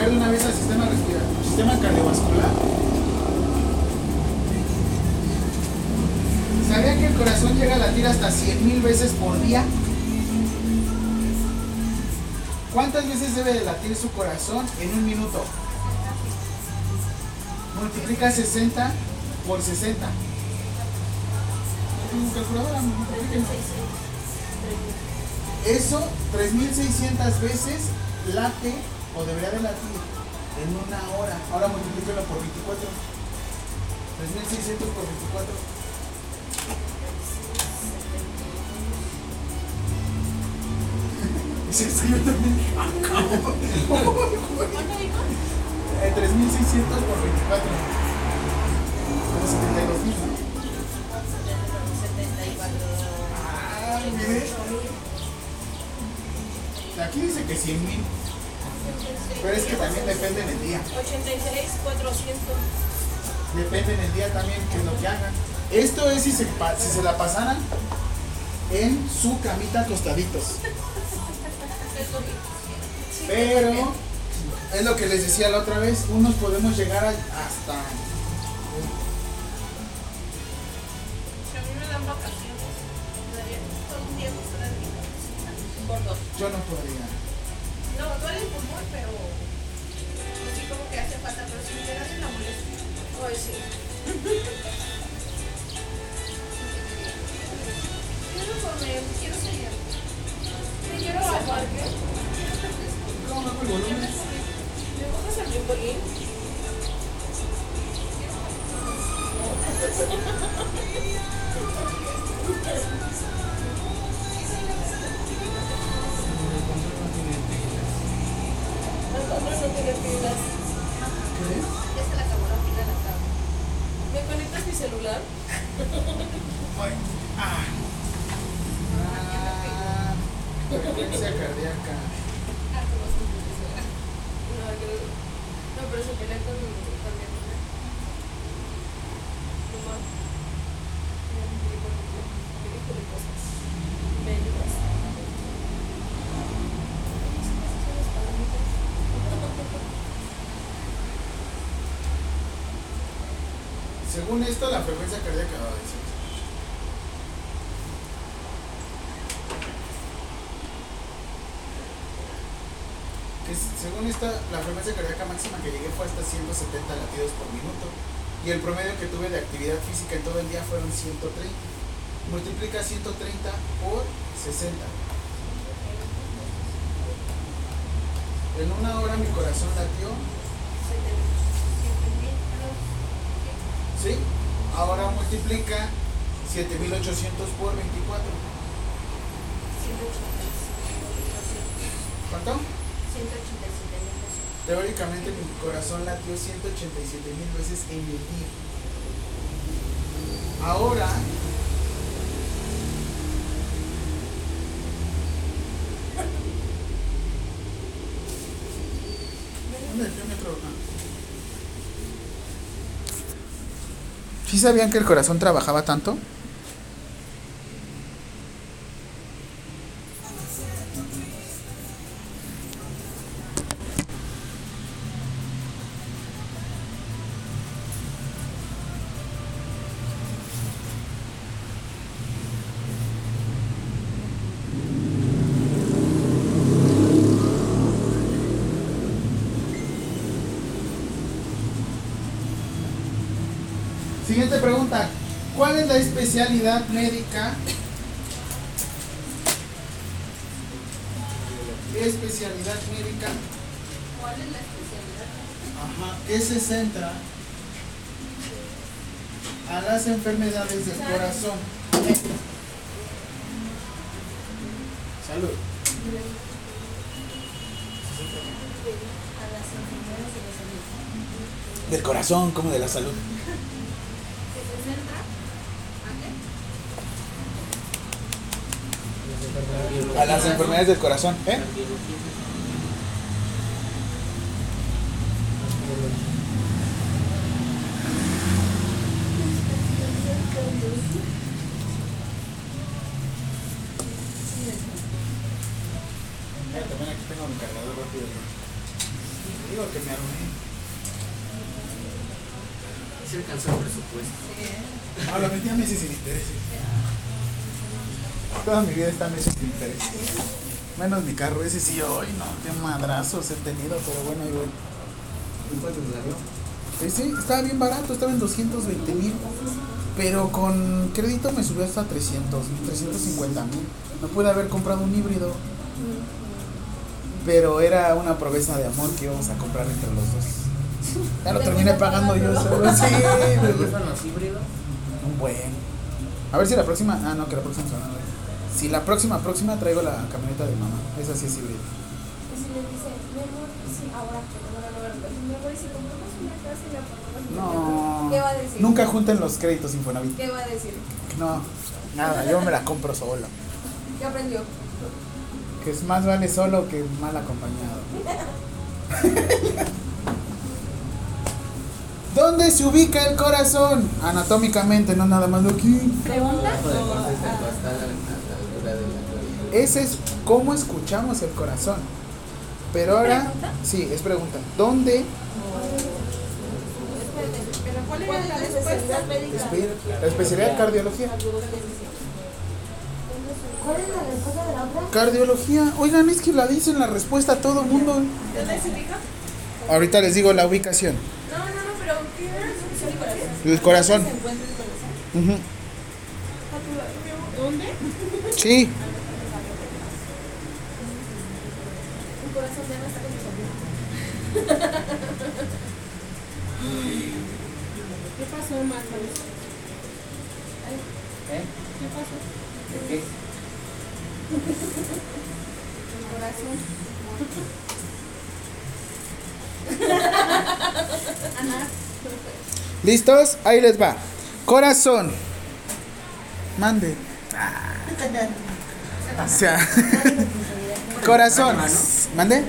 De una vez al sistema respiratorio, sistema cardiovascular. ¿Sabían que el corazón llega a latir hasta 100.000 veces por día? ¿Cuántas veces debe de latir su corazón en un minuto? Multiplica 60 por 60. ¿Tengo calculadora? Eso 3600 veces late o debería de latir en una hora. Ahora multiplíquelo por 24. 3600 por 24. Sí, sí, yo también. Cabrón. Eh, 3600 por 24. Como 72 mil, ¿no? Ah, mire. Aquí dice que 100 mil. Pero es que también depende del día. 86, 400. Depende del día también que es lo que hagan. Esto es si se, si se la pasaran en su camita acostaditos. Pero es lo que les decía la otra vez, unos podemos llegar hasta frecuencia cardíaca máxima que llegué fue hasta 170 latidos por minuto. Y el promedio que tuve de actividad física en todo el día fueron 130. Multiplica 130 por 60. En una hora mi corazón latió. ¿Sí? Ahora multiplica 7800 por 24. ¿Cuánto? 187 mil pesos. Teóricamente mi corazón latió 187 mil veces en el día. Ahora, ¿dónde. ¿Sí sabían que el corazón trabajaba tanto? Especialidad médica? Especialidad médica. ¿Cuál es la especialidad? Ajá. Que se centra a las enfermedades del corazón. Salud. A las enfermedades de la salud. Del corazón, como de la salud. A meses sin intereses. Toda mi vida está meses sin intereses. Menos mi carro, ese sí, hoy no, qué madrazos he tenido, pero bueno, ahí voy. ¿Y cuánto salió? Ese estaba bien barato, estaba en 220 mil. Pero con crédito me subió hasta 300 mil, 350 mil. No pude haber comprado un híbrido. Pero era una promesa de amor que íbamos a comprar entre los dos. Ya lo terminé pagando yo solo. Sí, ¿Te gustan los híbridos? un buen. A ver si la próxima. Ah, no, que la próxima semana. Si la próxima, próxima traigo la camioneta de mamá. Esa sí es híbrida. Y si le dice, mi amor, sí, ahora que no van a mi amor, y si compramos una casa y la ponemos No. ¿Qué va a decir? Nunca junten los créditos Infonavit. ¿Qué va a decir? No, nada, yo me la compro solo. ¿Qué aprendió? Que es más vale solo que mal acompañado. ¿Dónde se ubica el corazón? Anatómicamente, no nada más de aquí. ¿Pregunta? Ese es cómo escuchamos el corazón. Pero ahora, ¿Pregunta? sí, es pregunta. ¿Dónde? ¿Pero cuál era la especialidad médica? Espe- La especialidad de cardiología. ¿Cuál es la respuesta de la otra? Cardiología. Oigan, es que la dicen la respuesta a todo el mundo. ¿Dónde se ubica? Ahorita les digo la ubicación. No, no, no, pero ¿qué era? El corazón. ¿Se encuentra el corazón? ¿Dónde? Sí. ¿Qué pasó, Marcos? ¿Eh? ¿Qué pasó? ¿De qué? El corazón. ¿Listos? Ahí les va. Corazón. Mande. O sea, corazón. ¿Mande?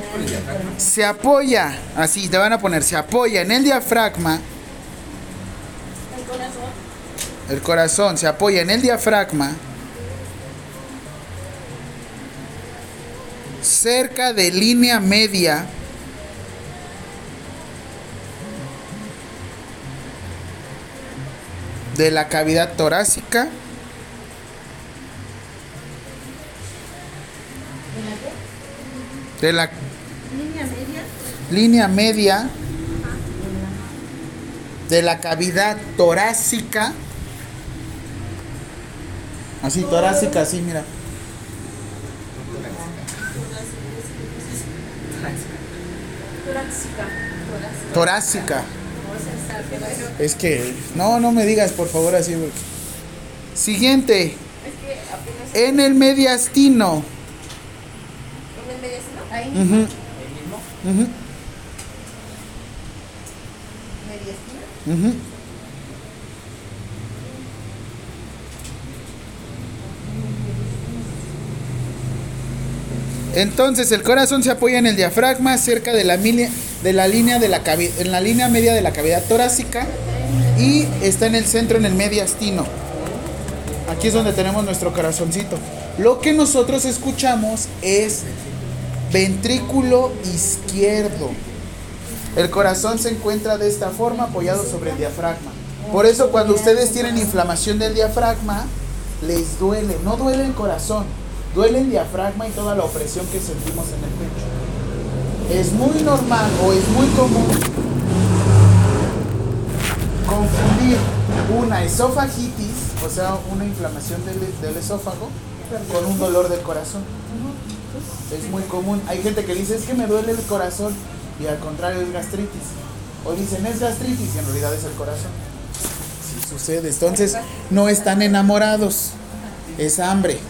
Se apoya, así te van a poner, se apoya en el diafragma. El corazón. Se apoya en el diafragma. Cerca de línea media. De la cavidad torácica. De la Línea media. línea media de la cavidad torácica. Así, torácica, así, mira. Torácica. Torácica. Es que, no, no me digas, por favor, así. Siguiente. En el mediastino. Ahí, ujú, mediastina. ujú. Entonces el corazón se apoya en el diafragma cerca de la, mili- de la línea de la en la línea media de la cavidad torácica y está en el centro en el mediastino. Aquí es donde tenemos nuestro corazoncito. Lo que nosotros escuchamos es ventrículo izquierdo. El corazón se encuentra de esta forma apoyado sobre el diafragma. Por eso cuando ustedes tienen inflamación del diafragma, les duele. No duele el corazón, duele el diafragma y toda la opresión que sentimos en el pecho. Es muy normal o es muy común confundir una esofagitis, o sea, una inflamación del, del esófago, con un dolor del corazón. Es muy común. Hay gente que dice, es que me duele el corazón, y al contrario es gastritis. O dicen, es gastritis, y en realidad es el corazón. Sí sucede. Entonces, no están enamorados, es hambre.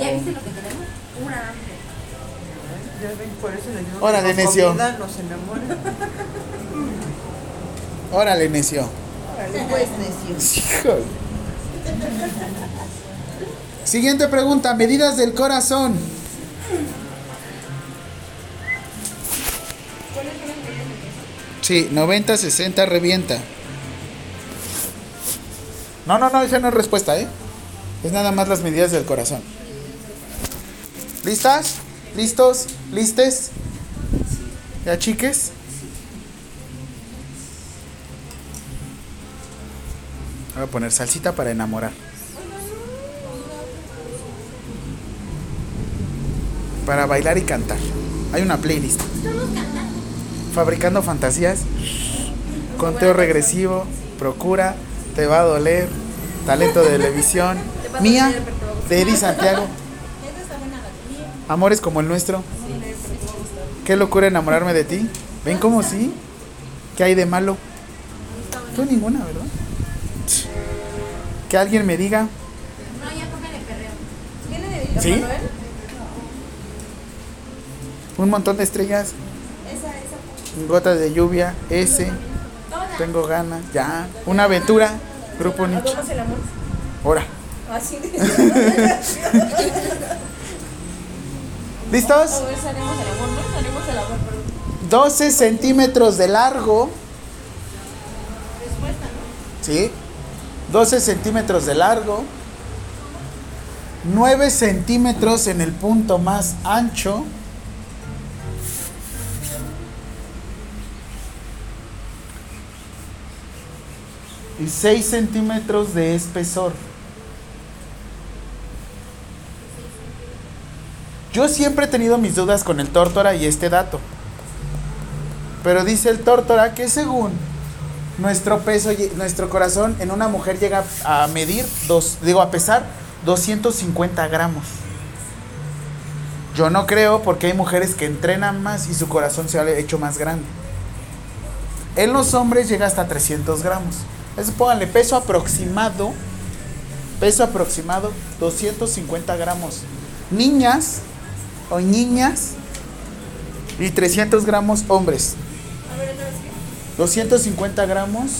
¿Ya viste lo que tenemos? Una hambre. Ya ven, por eso les digo Órale, que necio. comida nos enamoran. Órale, necio. Órale, pues, necio. Híjole. Siguiente pregunta, medidas del corazón. Sí, 90, 60, revienta. No, no, no, esa no es respuesta, ¿eh? Es nada más las medidas del corazón. ¿Listas? ¿Listos? ¿Listes? ¿Ya chiques? Voy a poner salsita para enamorar. Para bailar y cantar. Hay una playlist. Fabricando fantasías. Conteo regresivo. Procura. Te va a doler. Talento de televisión. Mía. De Eddie Santiago. Amores como el nuestro. Qué locura enamorarme de ti. ¿Ven cómo sí? ¿Qué hay de malo? Tú ninguna, ¿verdad? Que alguien me diga. No, ya póngale perreo. ¿Tiene de ¿Sí? Manuel? Un montón de estrellas. Esa, esa. Gotas de lluvia. Ese. Tengo ganas. Ya. Una aventura. Grupo Nietzsche. Ahora. Así. ¿Listos? A ver, haremos el amor, ¿no? Haremos el amor, perdón. 12 centímetros de largo. ¿Sí? 12 centímetros de largo. 9 centímetros en el punto más ancho. Y 6 centímetros de espesor. Yo siempre he tenido mis dudas con el tórtora y este dato. Pero dice el tórtora que según nuestro peso, lle- nuestro corazón en una mujer llega a medir, dos, digo, a pesar 250 gramos. Yo no creo porque hay mujeres que entrenan más y su corazón se ha hecho más grande. En los hombres llega hasta 300 gramos. Eso pónganle peso aproximado, peso aproximado 250 gramos. Niñas o niñas y 300 gramos hombres. 250 gramos.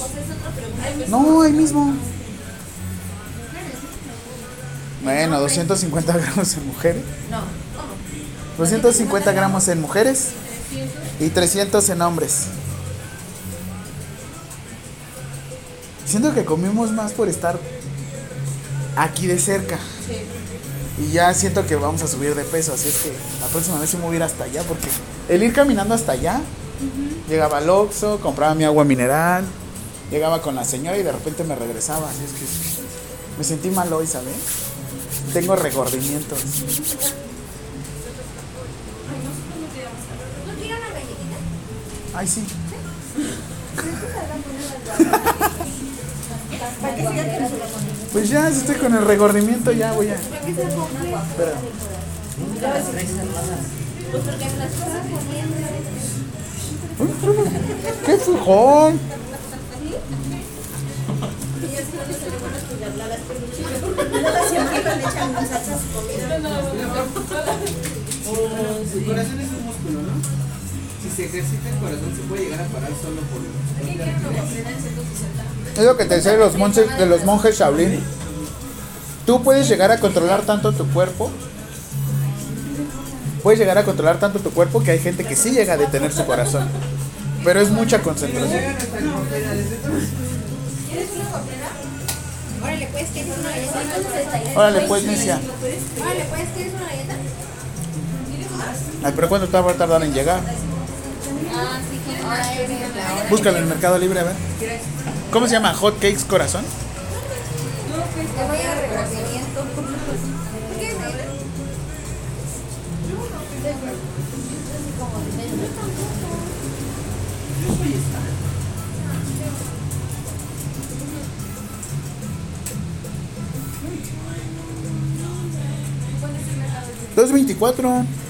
No, ahí mismo. Bueno, 250 gramos en mujeres. No. 250 gramos en mujeres y 300 en hombres. Siento que comimos más por estar aquí de cerca. Y ya siento que vamos a subir de peso, así es que la próxima vez sí me voy a ir hasta allá porque el ir caminando hasta allá, llegaba al Oxxo, compraba mi agua mineral, llegaba con la señora y de repente me regresaba, así es que me sentí mal hoy, ¿sabes? Tengo regordimientos. Ay, sí. Pues ya, si estoy con el regordimiento, ya voy a. Espera. ¡Qué fujón! El corazón es un músculo, ¿no? Si se ejercita el corazón se puede llegar a parar solo por Es lo que te decía de los monjes, de los monjes Shaolin. Tú puedes llegar a controlar tanto tu cuerpo. Puedes llegar a controlar tanto tu cuerpo que hay gente que sí llega a detener su corazón. Pero es mucha concentración. ¿Quieres una copera? Órale, pues, ¿quieres una galleta? Órale, pues, Necia. Órale, pues, ¿quieres una galleta? Ay, pero ¿cuánto te va a tardar en llegar? Búscalo en el Mercado Libre, a ver. ¿Cómo se llama? Hot Cakes Corazón. ¿224?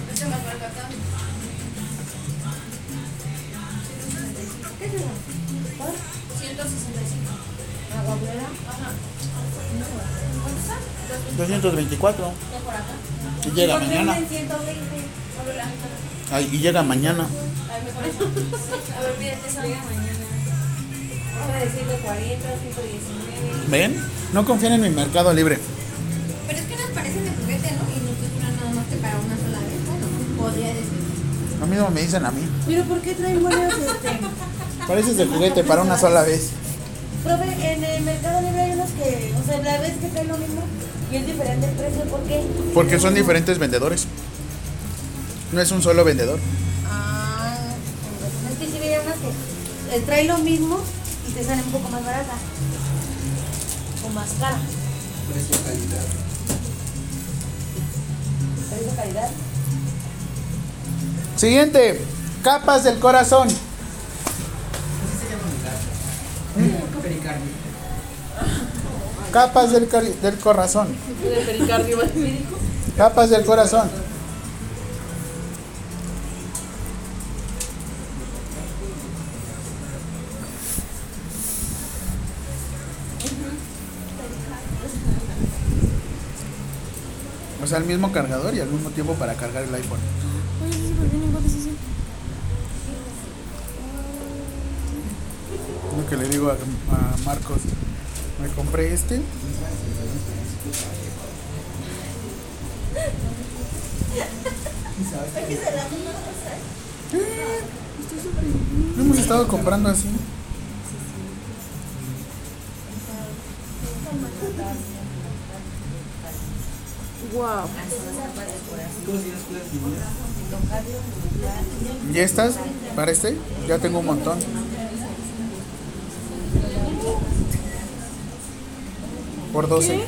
¿Aguabuela? Ajá. ¿Cuánto 224. ¿De por acá? Y llega mañana. Ay, ah, y llega mañana. A ver, pídete esa mañana. Ahora de 140, 119. ¿Ven? No confían en mi mercado libre. Pero es que nos parecen de juguete, ¿no? Y no te duran nada más que para una sola vez, ¿no? Podría decir. A mí no me dicen a mí. Pero ¿por qué traen buenas este? Pareces de juguete para una sola vez. Profe, en el Mercado Libre hay unos que, o sea, la vez que traen lo mismo y es diferente el precio, ¿por qué? Porque son diferentes vendedores. No es un solo vendedor. Ah, es que sí veía unas que eh, trae lo mismo y te sale un poco más barata. O más cara. Precio calidad. Precio calidad. Siguiente. Capas del corazón. Así se llama mi gato. Pericardio. Capas del, del corazón. Capas del corazón. O sea, el mismo cargador y al mismo tiempo para cargar el iPhone. Lo que le digo a Marcos, me compré este. Lo hemos estado comprando así. Wow. ¿Ya estás? ¿Para este? Ya tengo un montón. Por 12.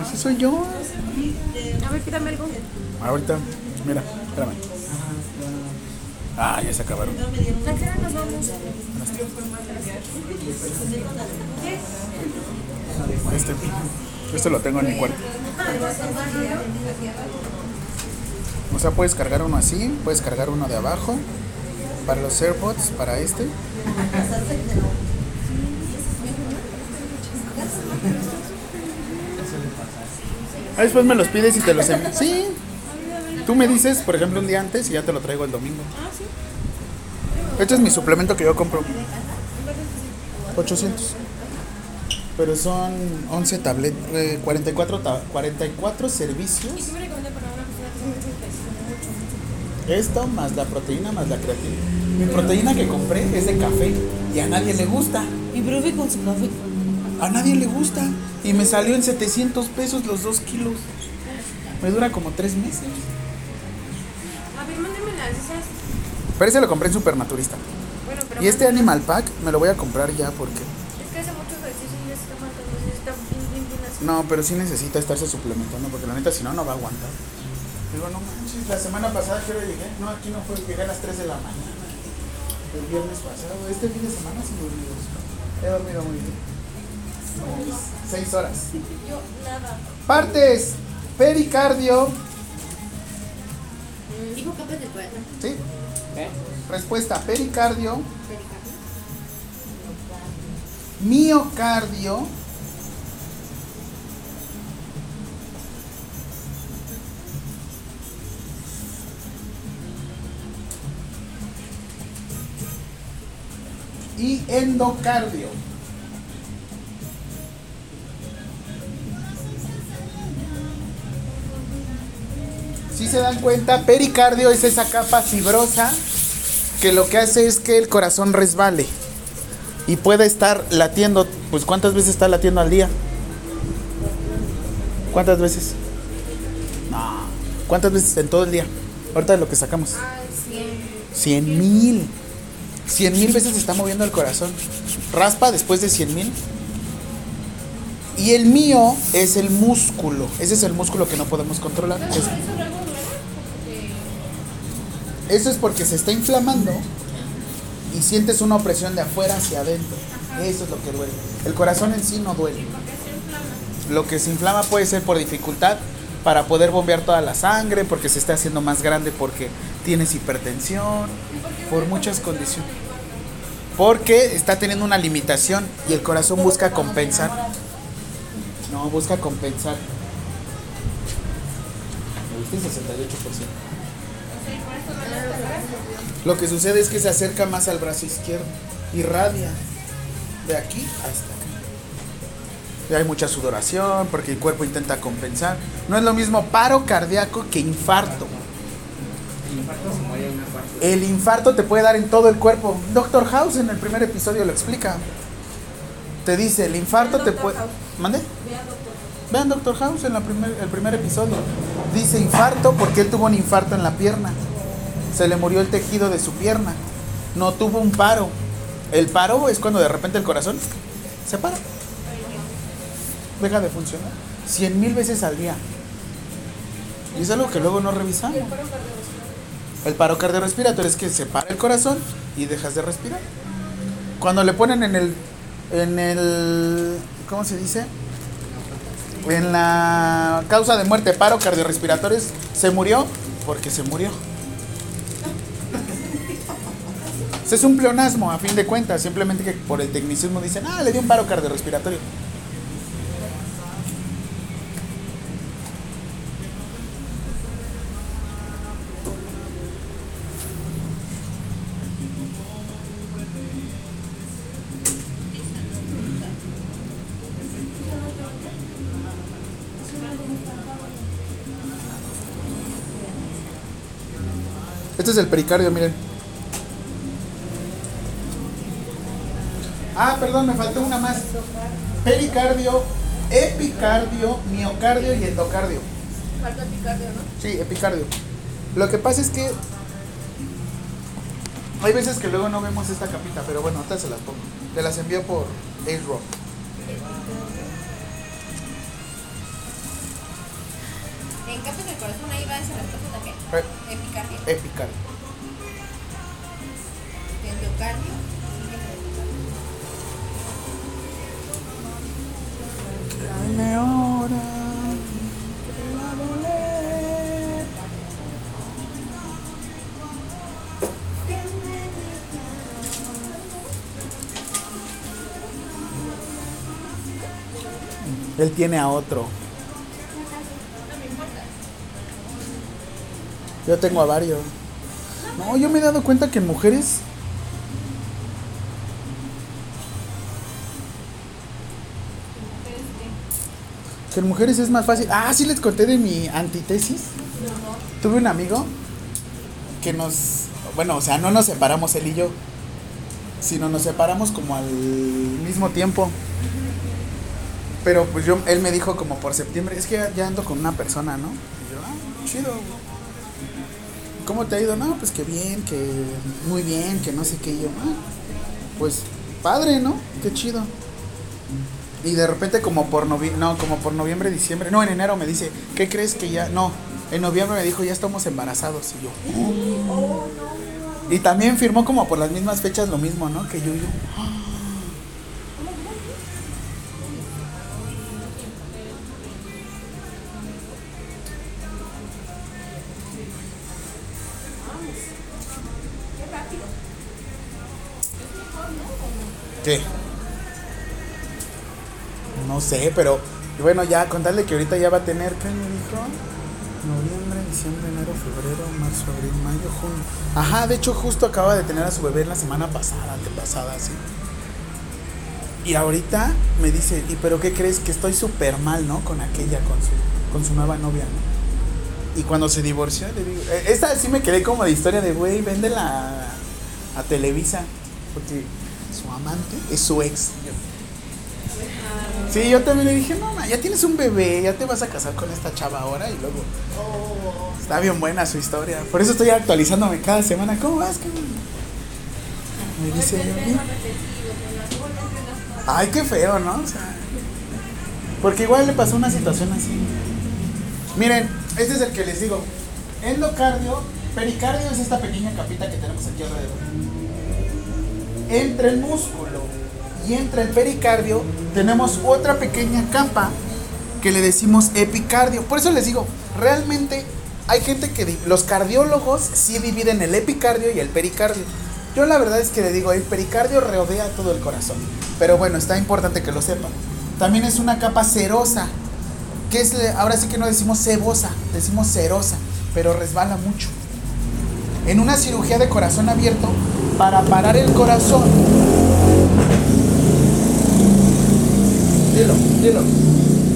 Así soy yo. A ver, quítame algo. Ahorita, mira, espérame. Ah, ya se acabaron. ¿A qué hora nos vamos? Este, este lo tengo en mi cuarto. O sea, puedes cargar uno así, puedes cargar uno de abajo. Para los AirPods, para este. Ah, después me los pides y te los envío. Sí. Tú me dices, por ejemplo, un día antes y ya te lo traigo el domingo. Este es mi suplemento que yo compro. 800. Pero son 11 tabletas, 44, ta- 44 servicios. ¿Y qué me recomienda para Esto más la proteína más la creatina. Mi proteína que compré es de café y a nadie le gusta. Y profe con su café. A nadie le gusta. Y me salió en 700 pesos los 2 kilos. Me dura como 3 meses. A ver, mándeme las esas. Pero ese lo compré en Supernaturista. Bueno, pero Y este Animal Pack me lo voy a comprar ya porque... Es que hace mucho ejercicio y ya se está matando. Se está bien, bien, bien así. No, pero sí necesita estarse suplementando porque la neta si no, no va a aguantar. Digo, no la semana pasada que llegué. No, aquí no fue, llegué a las 3 de la mañana. El viernes pasado. Este fin de semana sí dormí dos. He dormido muy bien. 6 horas. Yo, nada. Partes. Pericardio. Dijo capas de corazón. ¿Sí? Respuesta, pericardio. Miocardio. Y endocardio. Si se dan cuenta, pericardio es esa capa fibrosa que lo que hace es que el corazón resbale y puede estar latiendo, pues ¿cuántas veces está latiendo al día? ¿Cuántas veces? No. ¿Cuántas veces en todo el día? Ahorita de lo que sacamos. Ah, 100. 100 mil. 100 mil veces se está moviendo el corazón. Raspa después de 100 mil. Y el mío es el músculo. Ese es el músculo que no podemos controlar. Es- Eso es porque se está inflamando y sientes una opresión de afuera hacia adentro. Eso es lo que duele. El corazón en sí no duele. Lo que se inflama puede ser por dificultad para poder bombear toda la sangre, porque se está haciendo más grande porque tienes hipertensión, por muchas condiciones. Porque está teniendo una limitación y el corazón busca compensar. No, busca compensar. ¿Me viste? 68%. Lo que sucede es que se acerca más al brazo izquierdo. Irradia de aquí hasta hay mucha sudoración porque el cuerpo intenta compensar. No es lo mismo paro cardíaco que infarto. El infarto se muere una parte. El infarto te puede dar en todo el cuerpo. Doctor House en el primer episodio lo explica. Te dice, el infarto te puede... ¿Mande? Vean Doctor House en la primer, el primer episodio. Dice infarto porque él tuvo un infarto en la pierna. Se le murió el tejido de su pierna. No tuvo un paro. El paro es cuando de repente el corazón se para. Deja de funcionar. Cien mil veces al día. Y es algo que luego no revisamos. El paro cardiorrespiratorio es que se para el corazón y dejas de respirar. Cuando le ponen en el en el ¿cómo se dice? En la causa de muerte paro cardiorrespiratorio es, se murió porque se murió. Es un pleonasmo a fin de cuentas, simplemente que por el tecnicismo dicen, "Ah, le dio un paro cardiorrespiratorio." Este es el pericardio, miren. Ah, perdón, me faltó una más. Pericardio, epicardio, miocardio y endocardio. Falta picardio, ¿no? Sí, epicardio. Lo que pasa es que hay veces que luego no vemos esta capita, pero bueno, ahorita se las pongo. Te las envío por. En Epicardio, Epicardio. endocardio. Dame ahora. que va a doler. Él tiene a otro. Yo tengo a varios. No, yo me he dado cuenta que en mujeres que en mujeres es más fácil. Ah, sí les conté de mi antitesis. Tuve un amigo que nos, bueno, o sea, no nos separamos él y yo, sino nos separamos como al mismo tiempo. Pero pues yo, él me dijo como por septiembre, es que ya, ando con una persona, ¿no? Y yo, ah, chido. ¿Cómo te ha ido? No, pues que bien, que muy bien, que no sé qué. Y yo, ah, pues padre, ¿no? Qué chido. Y de repente como por noviembre, no, como por noviembre, diciembre, no, en enero me dice, ¿qué crees que ya? No, en noviembre me dijo, ya estamos embarazados. Y yo, "Oh". Y también firmó como por las mismas fechas lo mismo, ¿no? Que yo, yo, "Ah". No sé, pero bueno, ya contarle que ahorita ya va a tener, ¿qué me dijo? Noviembre, diciembre, enero, febrero, marzo, abril, mayo, junio. Ajá, de hecho justo acaba de tener a su bebé la semana pasada, antepasada, así. Y ahorita me dice, ¿y pero qué crees? Que estoy súper mal, ¿no? Con aquella, con su, con su nueva novia, ¿no? Y cuando se divorció, le digo, eh, esta sí me quedé como de historia de, güey, véndela a, a Televisa, porque su amante es su ex. Sí, yo también le dije, no, ma, ya tienes un bebé, ya te vas a casar con esta chava ahora y luego. Está bien buena su historia. Por eso estoy actualizándome cada semana. ¿Cómo vas? ¿Qué? Me dice, "Bien". ay, qué feo, ¿no? O sea, porque igual le pasó una situación así. Miren, este es el que les digo. Endocardio, pericardio es esta pequeña capita que tenemos aquí alrededor. Entre el músculo y entre el pericardio tenemos otra pequeña capa que le decimos epicardio. Por eso les digo, realmente hay gente que los cardiólogos sí dividen el epicardio y el pericardio. Yo la verdad es que le digo, el pericardio rodea todo el corazón. Pero bueno, está importante que lo sepan. También es una capa cerosa, que es, ahora sí que no decimos cebosa, decimos cerosa, pero resbala mucho. en una cirugía de corazón abierto para parar el corazón. Dilo, dilo.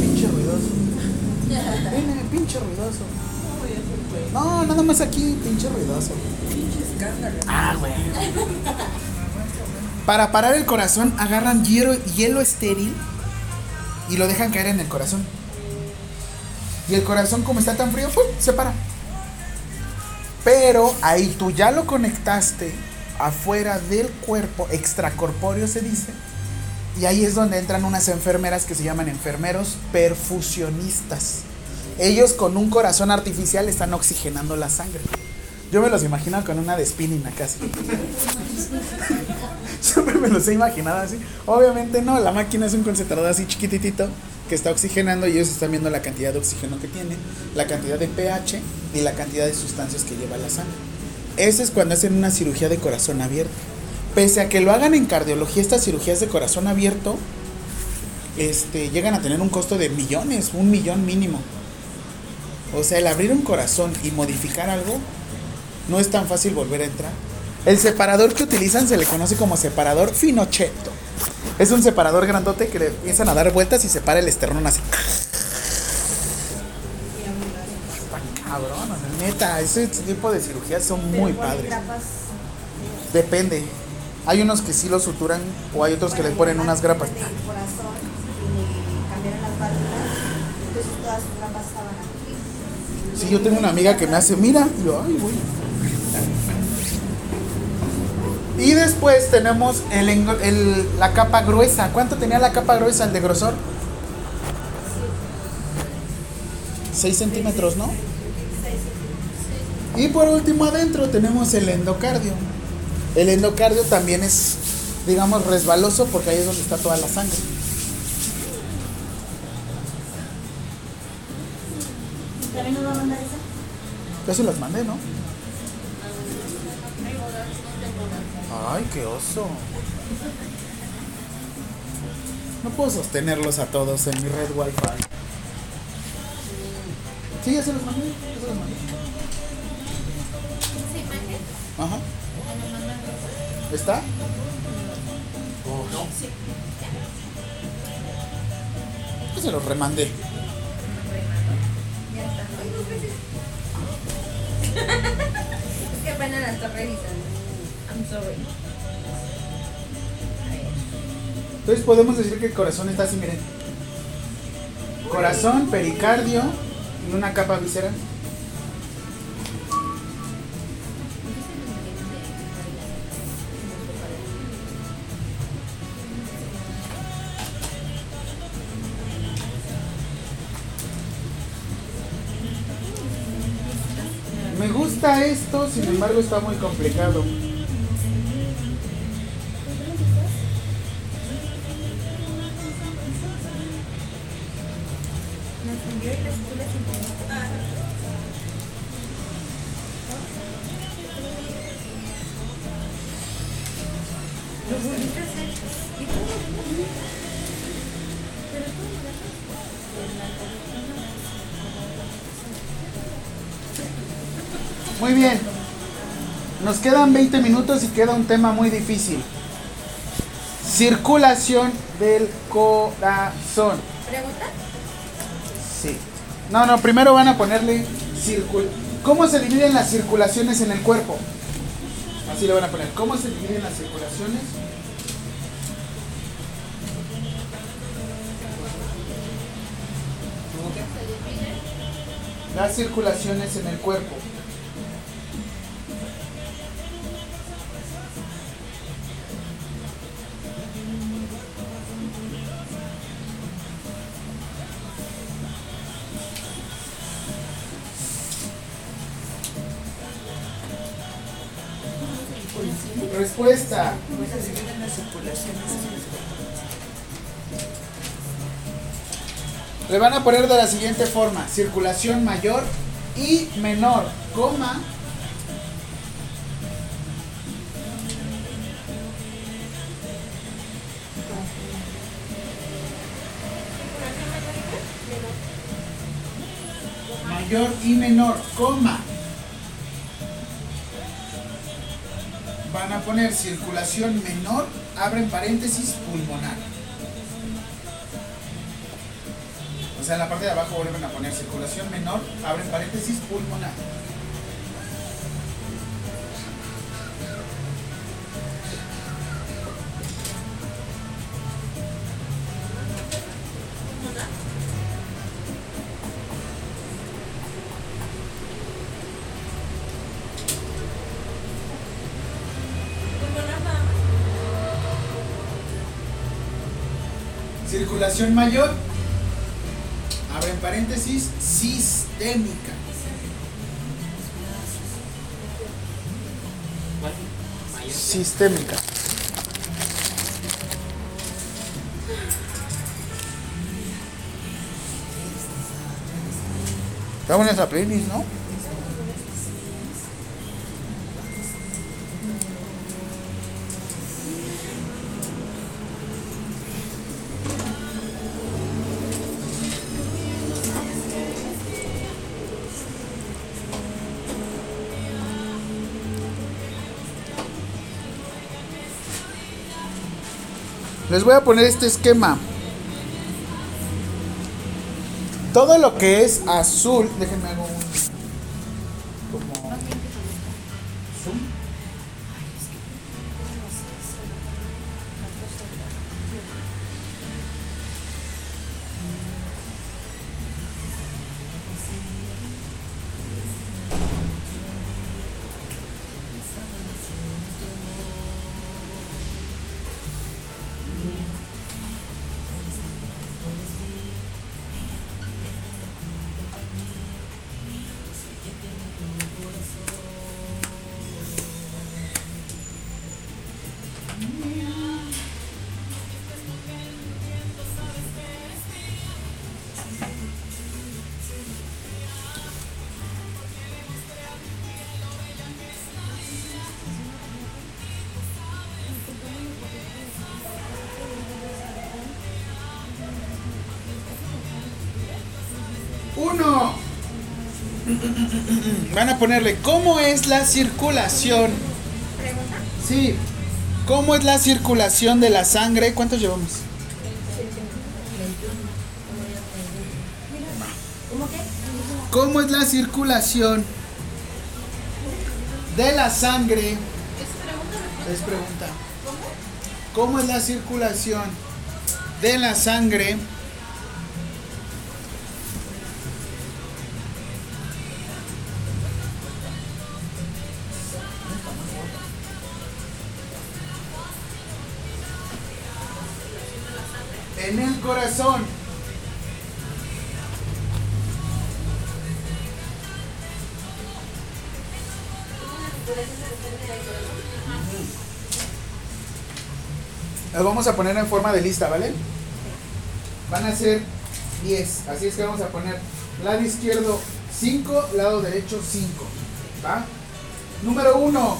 Pinche ruidoso. Viene, pinche ruidoso. No, nada más aquí, pinche ruidoso. Ah, güey. Para parar el corazón, agarran hielo, hielo estéril y lo dejan caer en el corazón. Y el corazón, como está tan frío, ¡pum! se para. Pero ahí tú ya lo conectaste afuera del cuerpo, extracorpóreo se dice. Y ahí es donde entran unas enfermeras que se llaman enfermeros perfusionistas. Ellos con un corazón artificial están oxigenando la sangre. Yo me los imagino con una de spinning acá. Siempre me los he imaginado así. Obviamente no, la máquina es un concentrador así chiquititito que está oxigenando y ellos están viendo la cantidad de oxígeno que tiene, la cantidad de pH y la cantidad de sustancias que lleva la sangre. Ese es cuando hacen una cirugía de corazón abierto. Pese a que lo hagan en cardiología, estas cirugías de corazón abierto este, llegan a tener un costo de millones, un millón mínimo. O sea, el abrir un corazón y modificar algo no es tan fácil volver a entrar. El separador que utilizan se le conoce como separador finochetto. Es un separador grandote que le empiezan a dar vueltas y separa el esternón así. Cabrón, neta, ese tipo de cirugías son muy padres. Depende. Hay unos que sí lo suturan o hay otros que le ponen unas grapas. El corazón y le cambiaron las válvulas, entonces todas sus grapas estaban aquí. Si yo tengo una amiga que me hace, mira, y yo, ay, güey. Y después tenemos el- la capa gruesa. ¿Cuánto tenía la capa gruesa, el de grosor? 6 centímetros, ¿no? Y por último adentro tenemos el endocardio. El endocardio también es, digamos, resbaloso porque ahí es donde está toda la sangre. ¿También nos va a mandar esa? Ya se las mandé, ¿no? Ay, qué oso. No puedo sostenerlos a todos en mi red Wi-Fi. Sí, ya se los mandé. ya se los mandé. Ajá. ¿Está? Oh. Ya se los remandé. Ya está. Es que apenas la estoy revisando. I'm sorry. Entonces podemos decir que el corazón está así, miren. Corazón, pericardio y una capa visceral. Esto, sin embargo está muy complicado. Quedan 20 minutos y queda un tema muy difícil. Circulación del corazón. ¿Pregunta? Sí. No, no, primero van a ponerle circul. ¿Cómo se dividen las circulaciones en el cuerpo? Así le van a poner. ¿Cómo se dividen las circulaciones? Las circulaciones en el cuerpo. Le van a poner de la siguiente forma. Circulación mayor y menor, coma. Mayor y menor, coma. van a poner circulación menor, abren paréntesis, pulmonar. O sea, en la parte de abajo vuelven a poner circulación menor, abren paréntesis, pulmonar. Circulación mayor, paréntesis, sistémica. Sistémica. Está buena esa playlist, ¿no? Les voy a poner este esquema. Todo lo que es azul, déjenme hago ponerle cómo es la circulación. Sí. ¿Cómo es la circulación de la sangre? ¿Cuántos llevamos? ¿Cómo es la circulación de la sangre? Es pregunta. ¿Cómo es la circulación de la sangre? Vamos a poner en forma de lista, ¿vale? Van a ser 10. Así es que vamos a poner lado izquierdo 5, lado derecho 5. ¿Va? Número 1.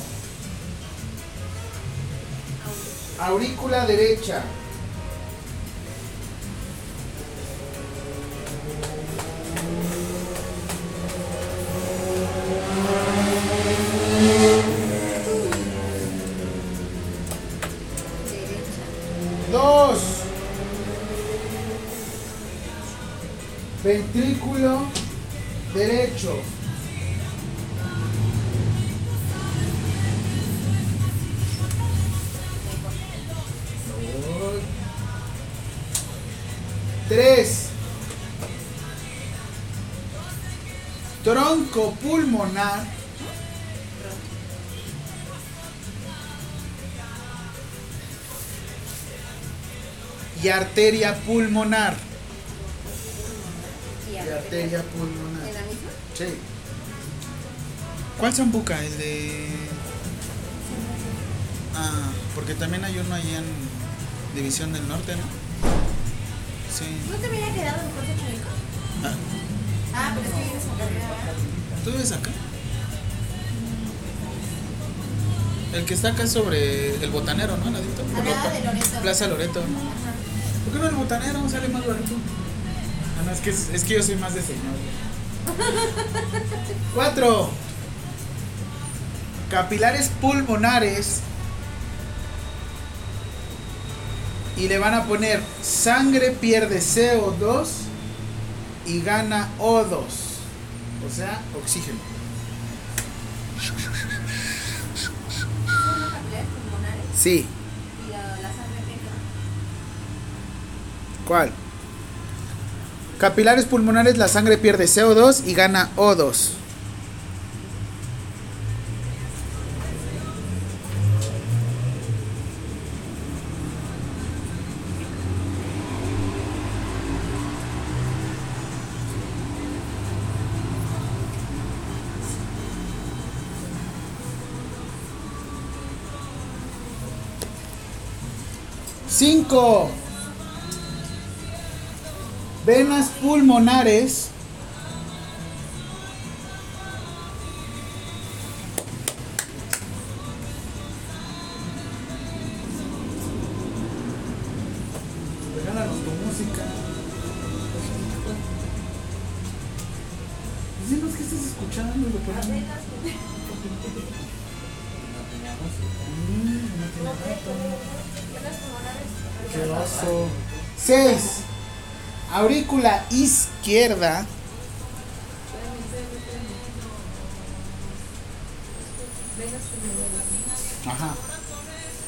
Aurícula derecha. Arteria pulmonar. Y arteria. arteria pulmonar. ¿En la misma? Sí. ¿Cuál zambuca? El de. Ah, porque también hay uno ahí en División del Norte, ¿no? Sí. ¿No te había quedado en Puerto Chico? Ah, Ah, pero es que vienes a carrera. ¿Tú vives acá? El que está acá sobre el botanero, ¿no? Al ladito. Al lado de Loreto. Plaza Loreto. ¿Por qué no el botanero? Sale más barato. Ah, no, es que, es que yo soy más de señor. Cuatro. capilares pulmonares y le van a poner sangre pierde CO2 y gana O2, o sea, oxígeno. Sí, y la, la sangre pierde. ¿Cuál? Capilares pulmonares, la sangre pierde CO2 y gana O2. Cinco. Venas pulmonares. Izquierda. Ajá.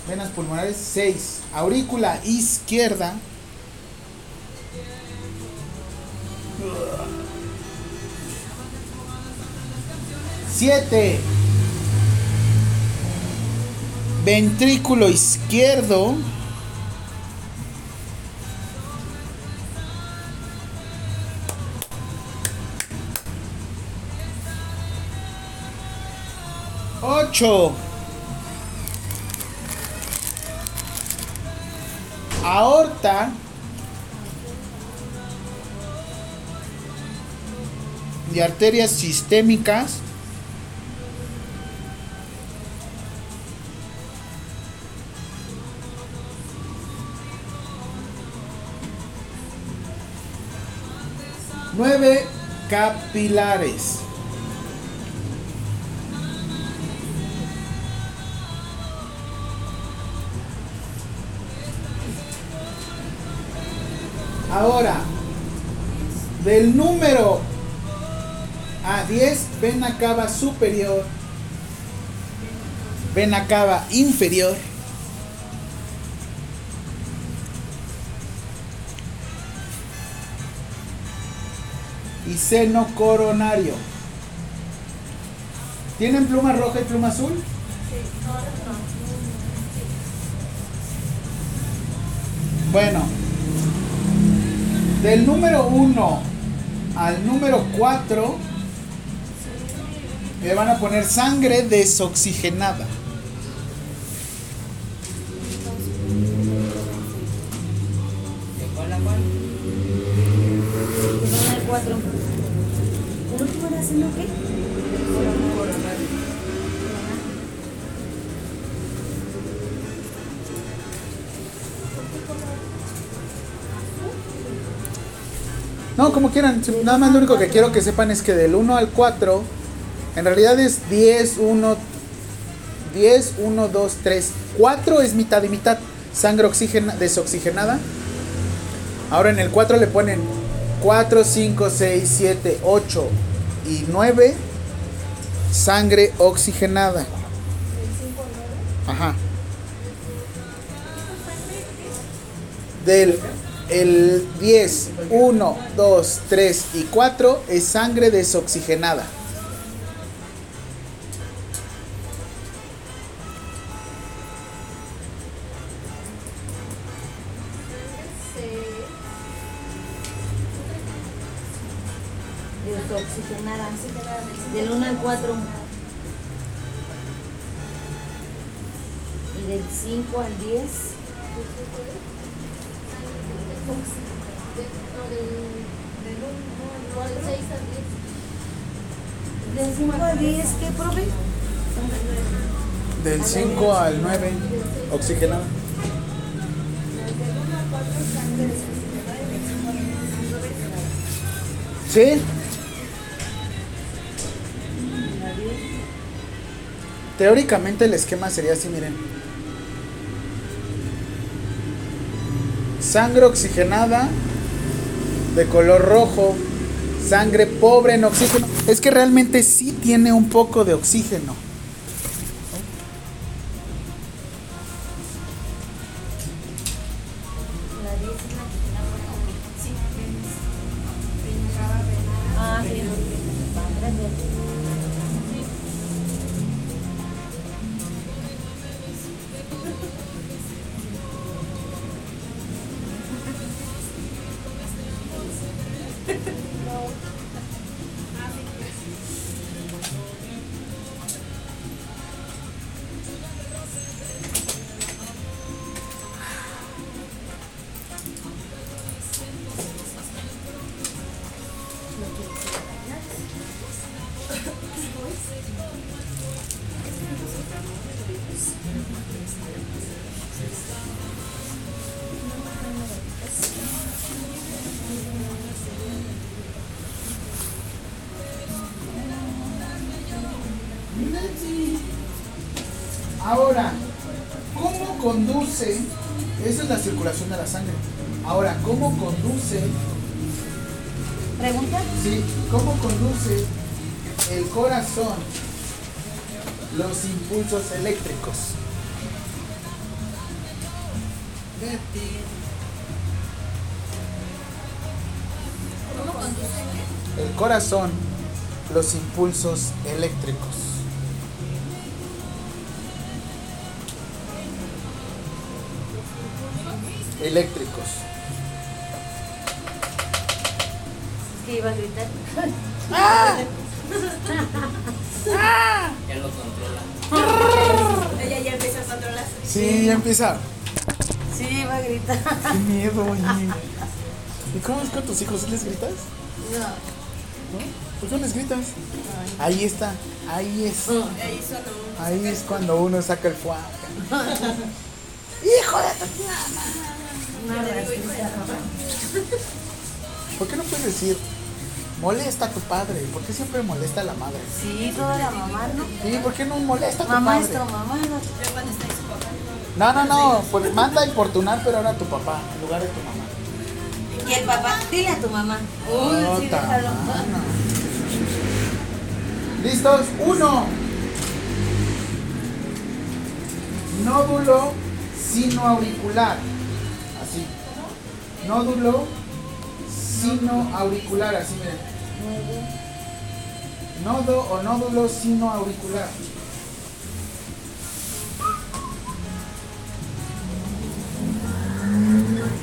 Venas pulmonares 6. Aurícula izquierda. Siete. Ventrículo izquierdo. Ocho. Aorta. Y arterias sistémicas. Nueve capilares. Ahora, del número a 10, vena cava superior, vena cava inferior, y seno coronario. ¿Tienen pluma roja y pluma azul? Bueno, del número 1 al número 4 le van a poner sangre desoxigenada. Quieran. Nada más lo único que quiero que sepan es que del 1 al 4, en realidad es 10, 1, 10, 1, 2, 3. 4 es mitad y mitad. Sangre oxigena, desoxigenada. Ahora en el 4 le ponen 4, 5, 6, 7, 8 y 9. Sangre oxigenada. Ajá. Del el 10, 1, 2, 3 y 4 es sangre desoxigenada. Desoxigenada. Del 1 al 4. Y del 5 al 10. Oxigenada. ¿Sí? Teóricamente el esquema sería así, miren. Sangre oxigenada de color rojo, sangre pobre en oxígeno. Es que realmente sí tiene un poco de oxígeno. Ahora, ¿cómo conduce? Esa es la circulación de la sangre. Ahora, ¿cómo conduce? ¿Pregunta? Sí, ¿cómo conduce el corazón los impulsos eléctricos? El corazón los impulsos eléctricos. Eléctricos. Es que iba a gritar. Ya lo controla. Ella ya empieza a controlar. Sí, ya empieza. Sí, iba a gritar. Qué miedo, oye. ¿Y cómo es con tus hijos? ¿Sí les gritas? No. ¿No? ¿Por qué no les gritas? Ahí está, ahí es. Ahí es cuando uno saca el fuá. ¡Hijo de tu Una rasquita. ¿Por qué no puedes decir molesta a tu padre? ¿Por qué siempre molesta a la madre? Sí, toda la mamá, ¿no? Sí, ¿por qué no molesta a tu Mamá padre? mamá, ¿no? No, no, no, pues manda a importunar, pero ahora a tu papá, en lugar de tu mamá. Y el papá, dile a tu mamá. Uy, sí, déjalo. ¿Listos? Uno. Nódulo sinoauricular. Así. Nódulo sinoauricular, así miren. Nodo o nódulo sinoauricular.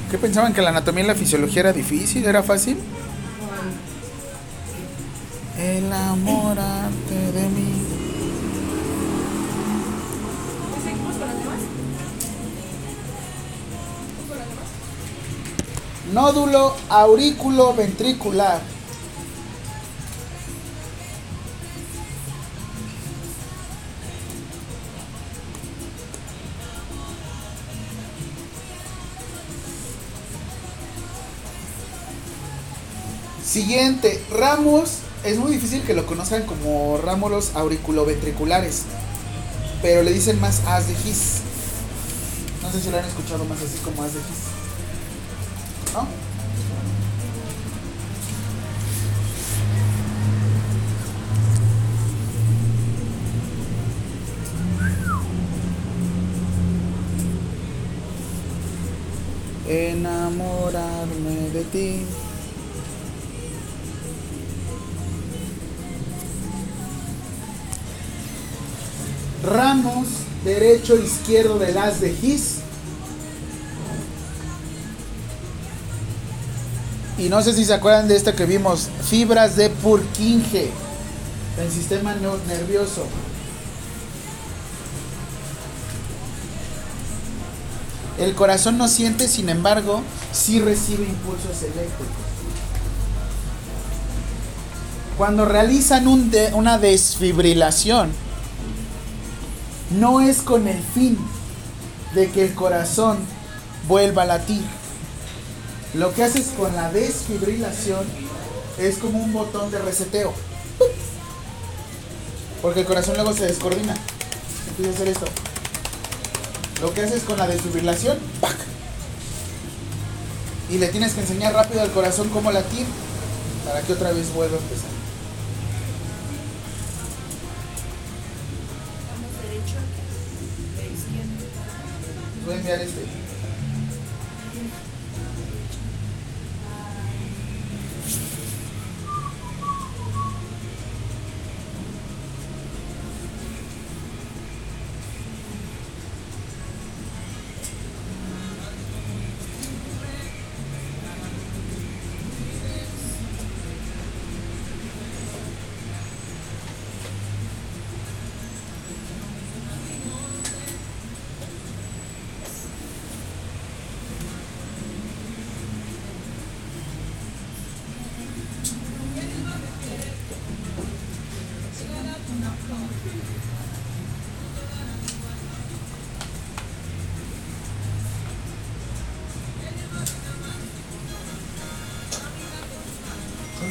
¿Qué pensaban que la anatomía y la fisiología era difícil? ¿Era fácil? De mí. Nódulo aurículo ventricular. Siguiente, ramos. Es muy difícil que lo conozcan como ramos auriculoventriculares, pero le dicen más as de His. No sé si lo han escuchado más así como as de His. ¿No? Enamorarme de ti. Ramos derecho izquierdo del as de His. Y no sé si se acuerdan de esta que vimos, fibras de Purkinje, el sistema nervioso. El corazón no siente, sin embargo, sí recibe impulsos eléctricos. Cuando realizan una desfibrilación, no es con el fin de que el corazón vuelva a latir. Lo que haces con la desfibrilación es como un botón de reseteo. Porque el corazón luego se descoordina. empieza a hacer esto. Lo que haces con la desfibrilación, ¡pac! Y le tienes que enseñar rápido al corazón cómo latir para que otra vez vuelva a empezar. Voy a enviar este.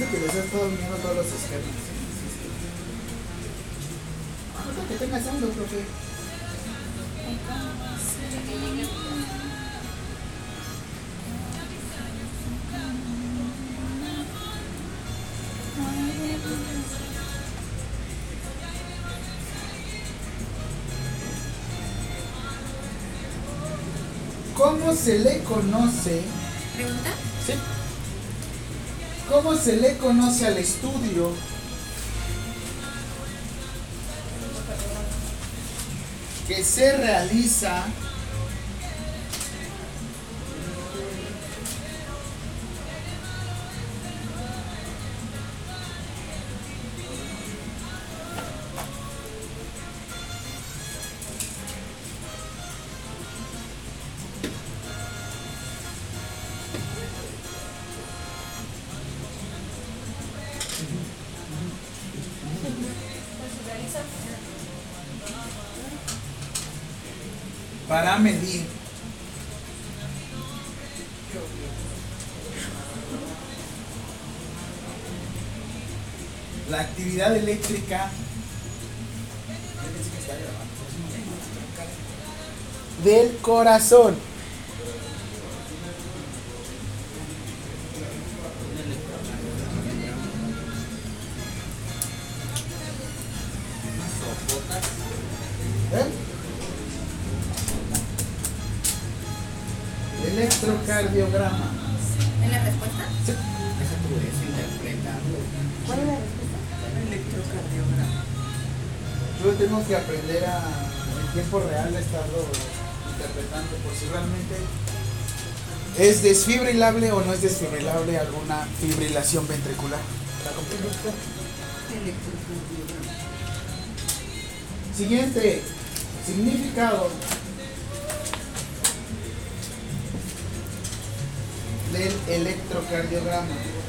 Que les has estado viendo todos los esquemas. Ahorita que tengas hambre, profe. ¿Cómo se le conoce? ¿Pregunta? Sí. ¿Cómo se le conoce al estudio. Que se realiza eléctrica del corazón. Es desfibrilable o no es desfibrilable alguna fibrilación ventricular. Siguiente significado del electrocardiograma.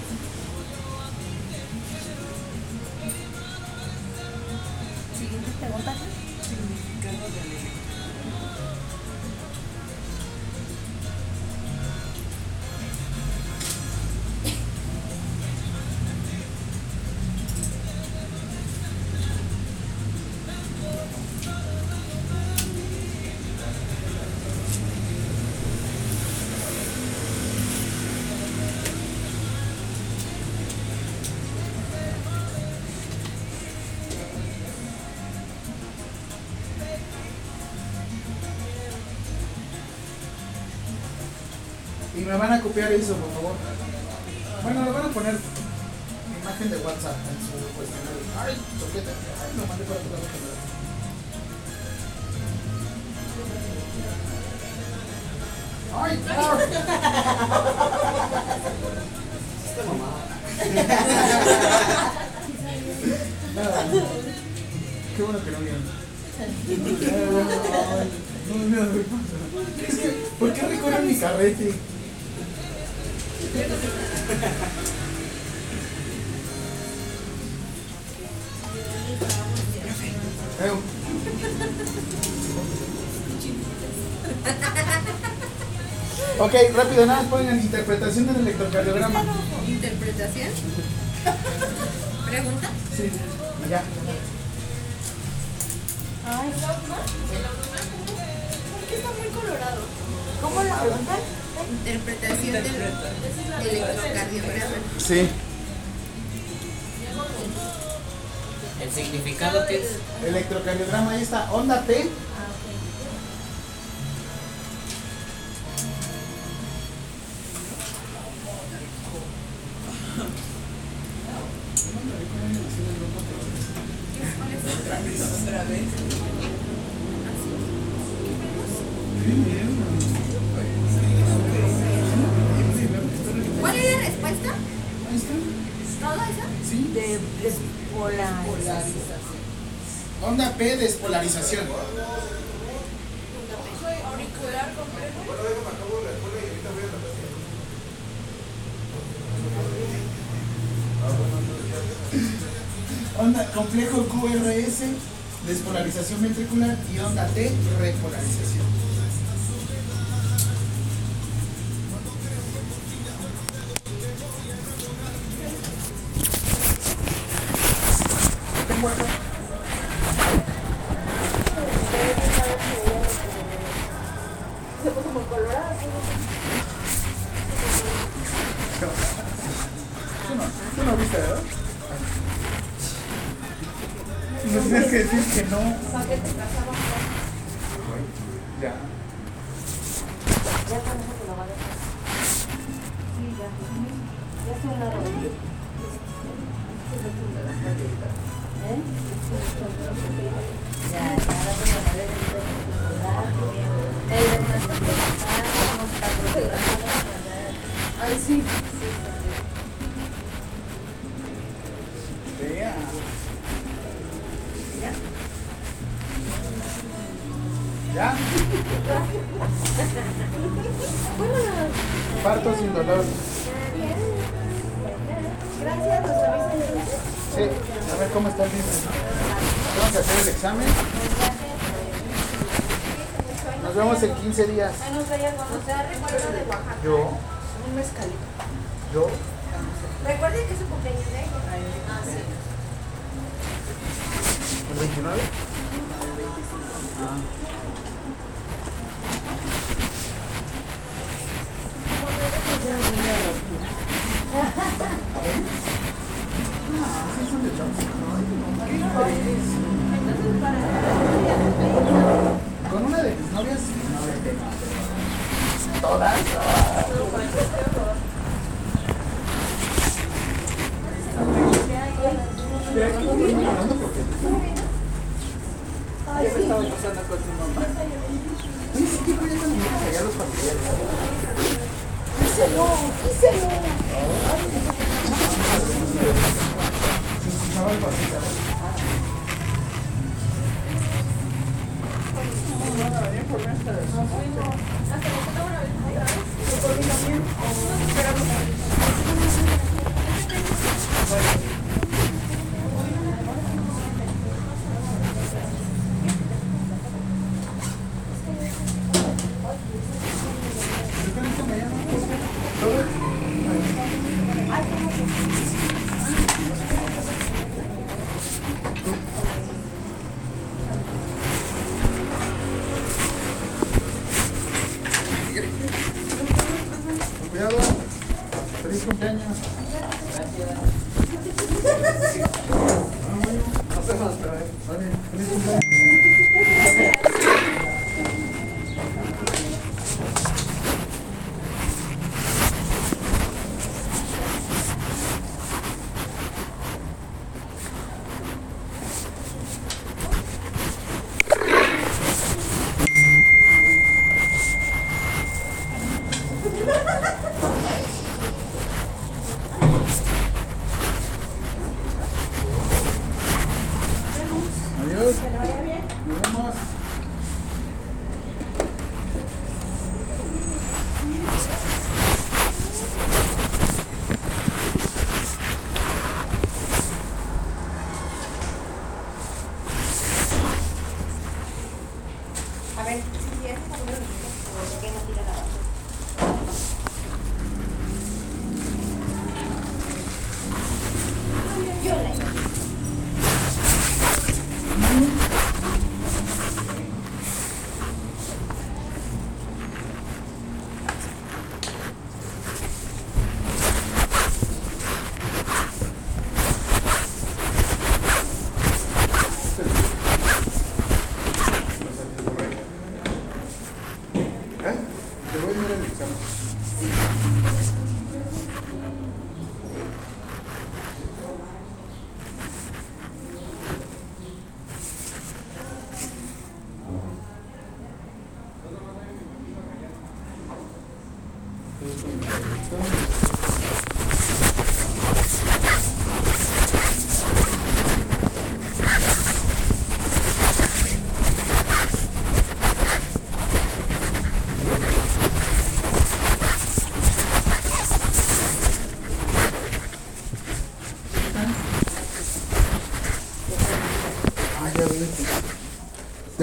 Y me Rápido, nada, pongan interpretación del electrocardiograma. ¿Interpretación? ¿Pregunta? Sí, ya. Ay, ¿El auduma? ¿El? ¿Por qué está muy colorado? ¿Cómo la preguntan? Interpretación del electrocardiograma. Sí. El significado que es. Electrocardiograma, ahí está. Onda T. Vea. ¿Ya? Parto sin dolor. Gracias, entonces. Sí, a ver cómo está el libro. Vamos a hacer el examen. Nos vemos en 15 días. Yo, Un mezcalito. Yo. Recuerden que es su cumpleaños de ella. Ah, sí. ¿El 29? Con una de mis novias, todas. ¿Qué me estaba pasando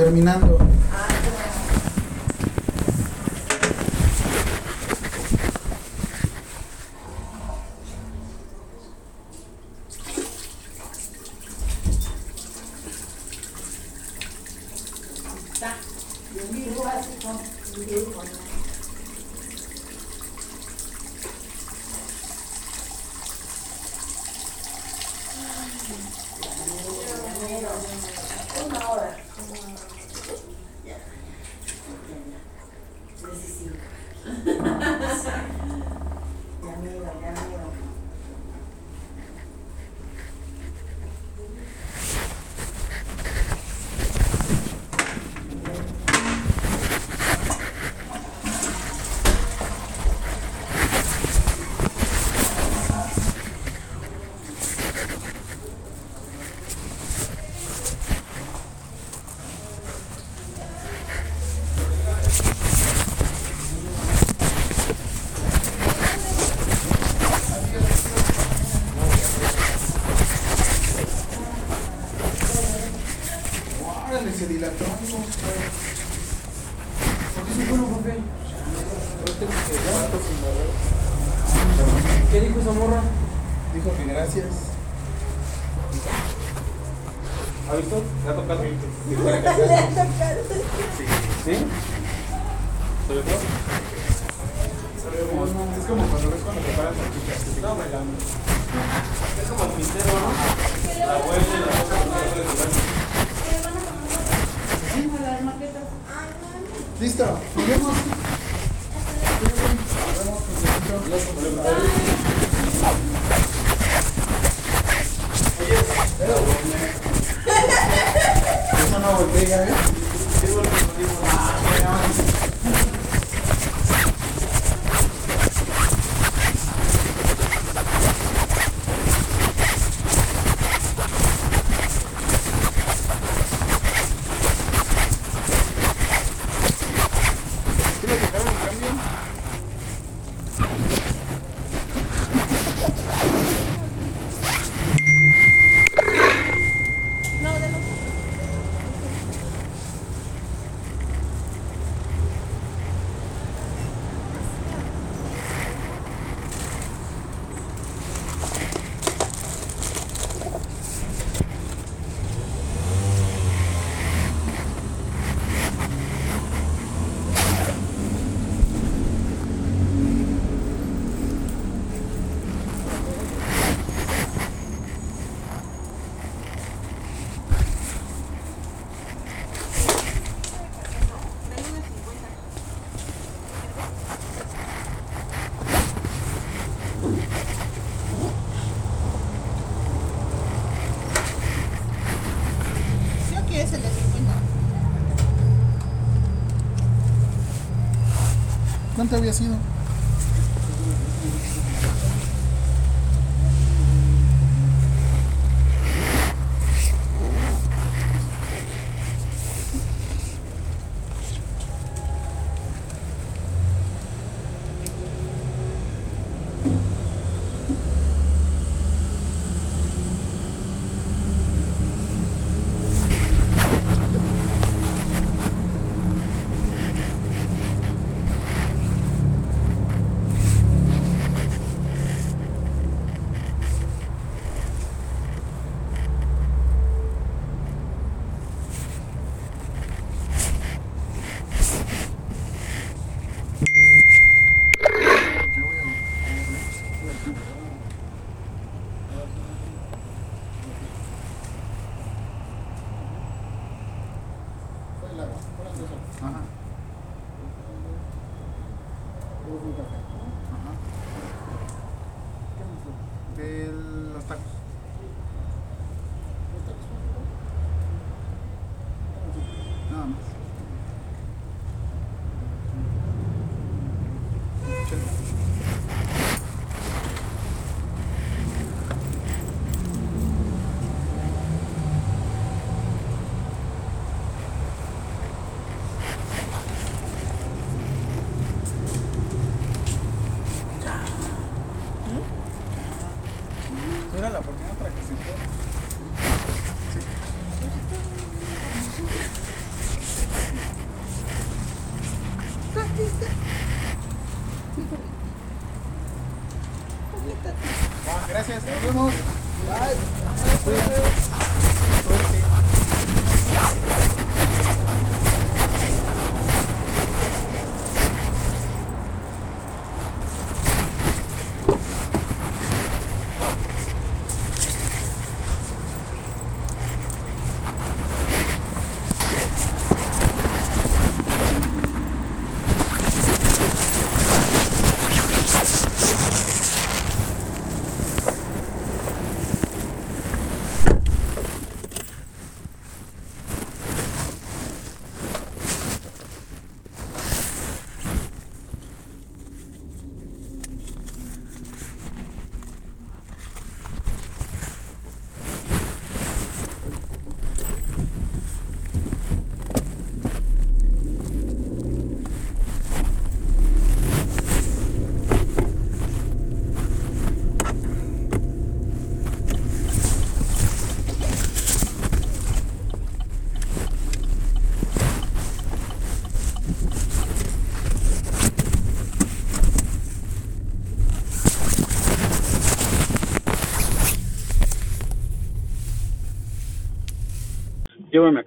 Terminando. Órale, se dilató. ¿Qué dijo esa morra? Dijo que gracias. ¿Ha visto? ¿Le ha tocado? ¿Sí? ¿Se ve feo? Es como cuando ves cuando preparan salchichas, que se quedan bailando. Es como el pintero, ¿no? La abuela y la cosa que se puede jugar. Listo, nos vemos. Eso no voltea, ¿eh? ¿Sí le dejaron el cambio? ¿Sí o quieres el de 50? ¿Cuánto había sido?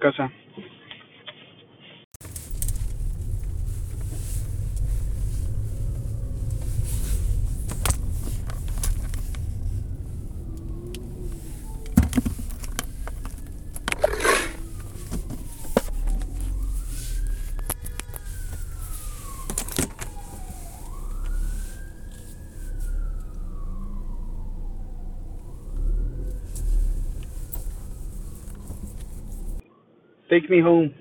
Casa. Take me home.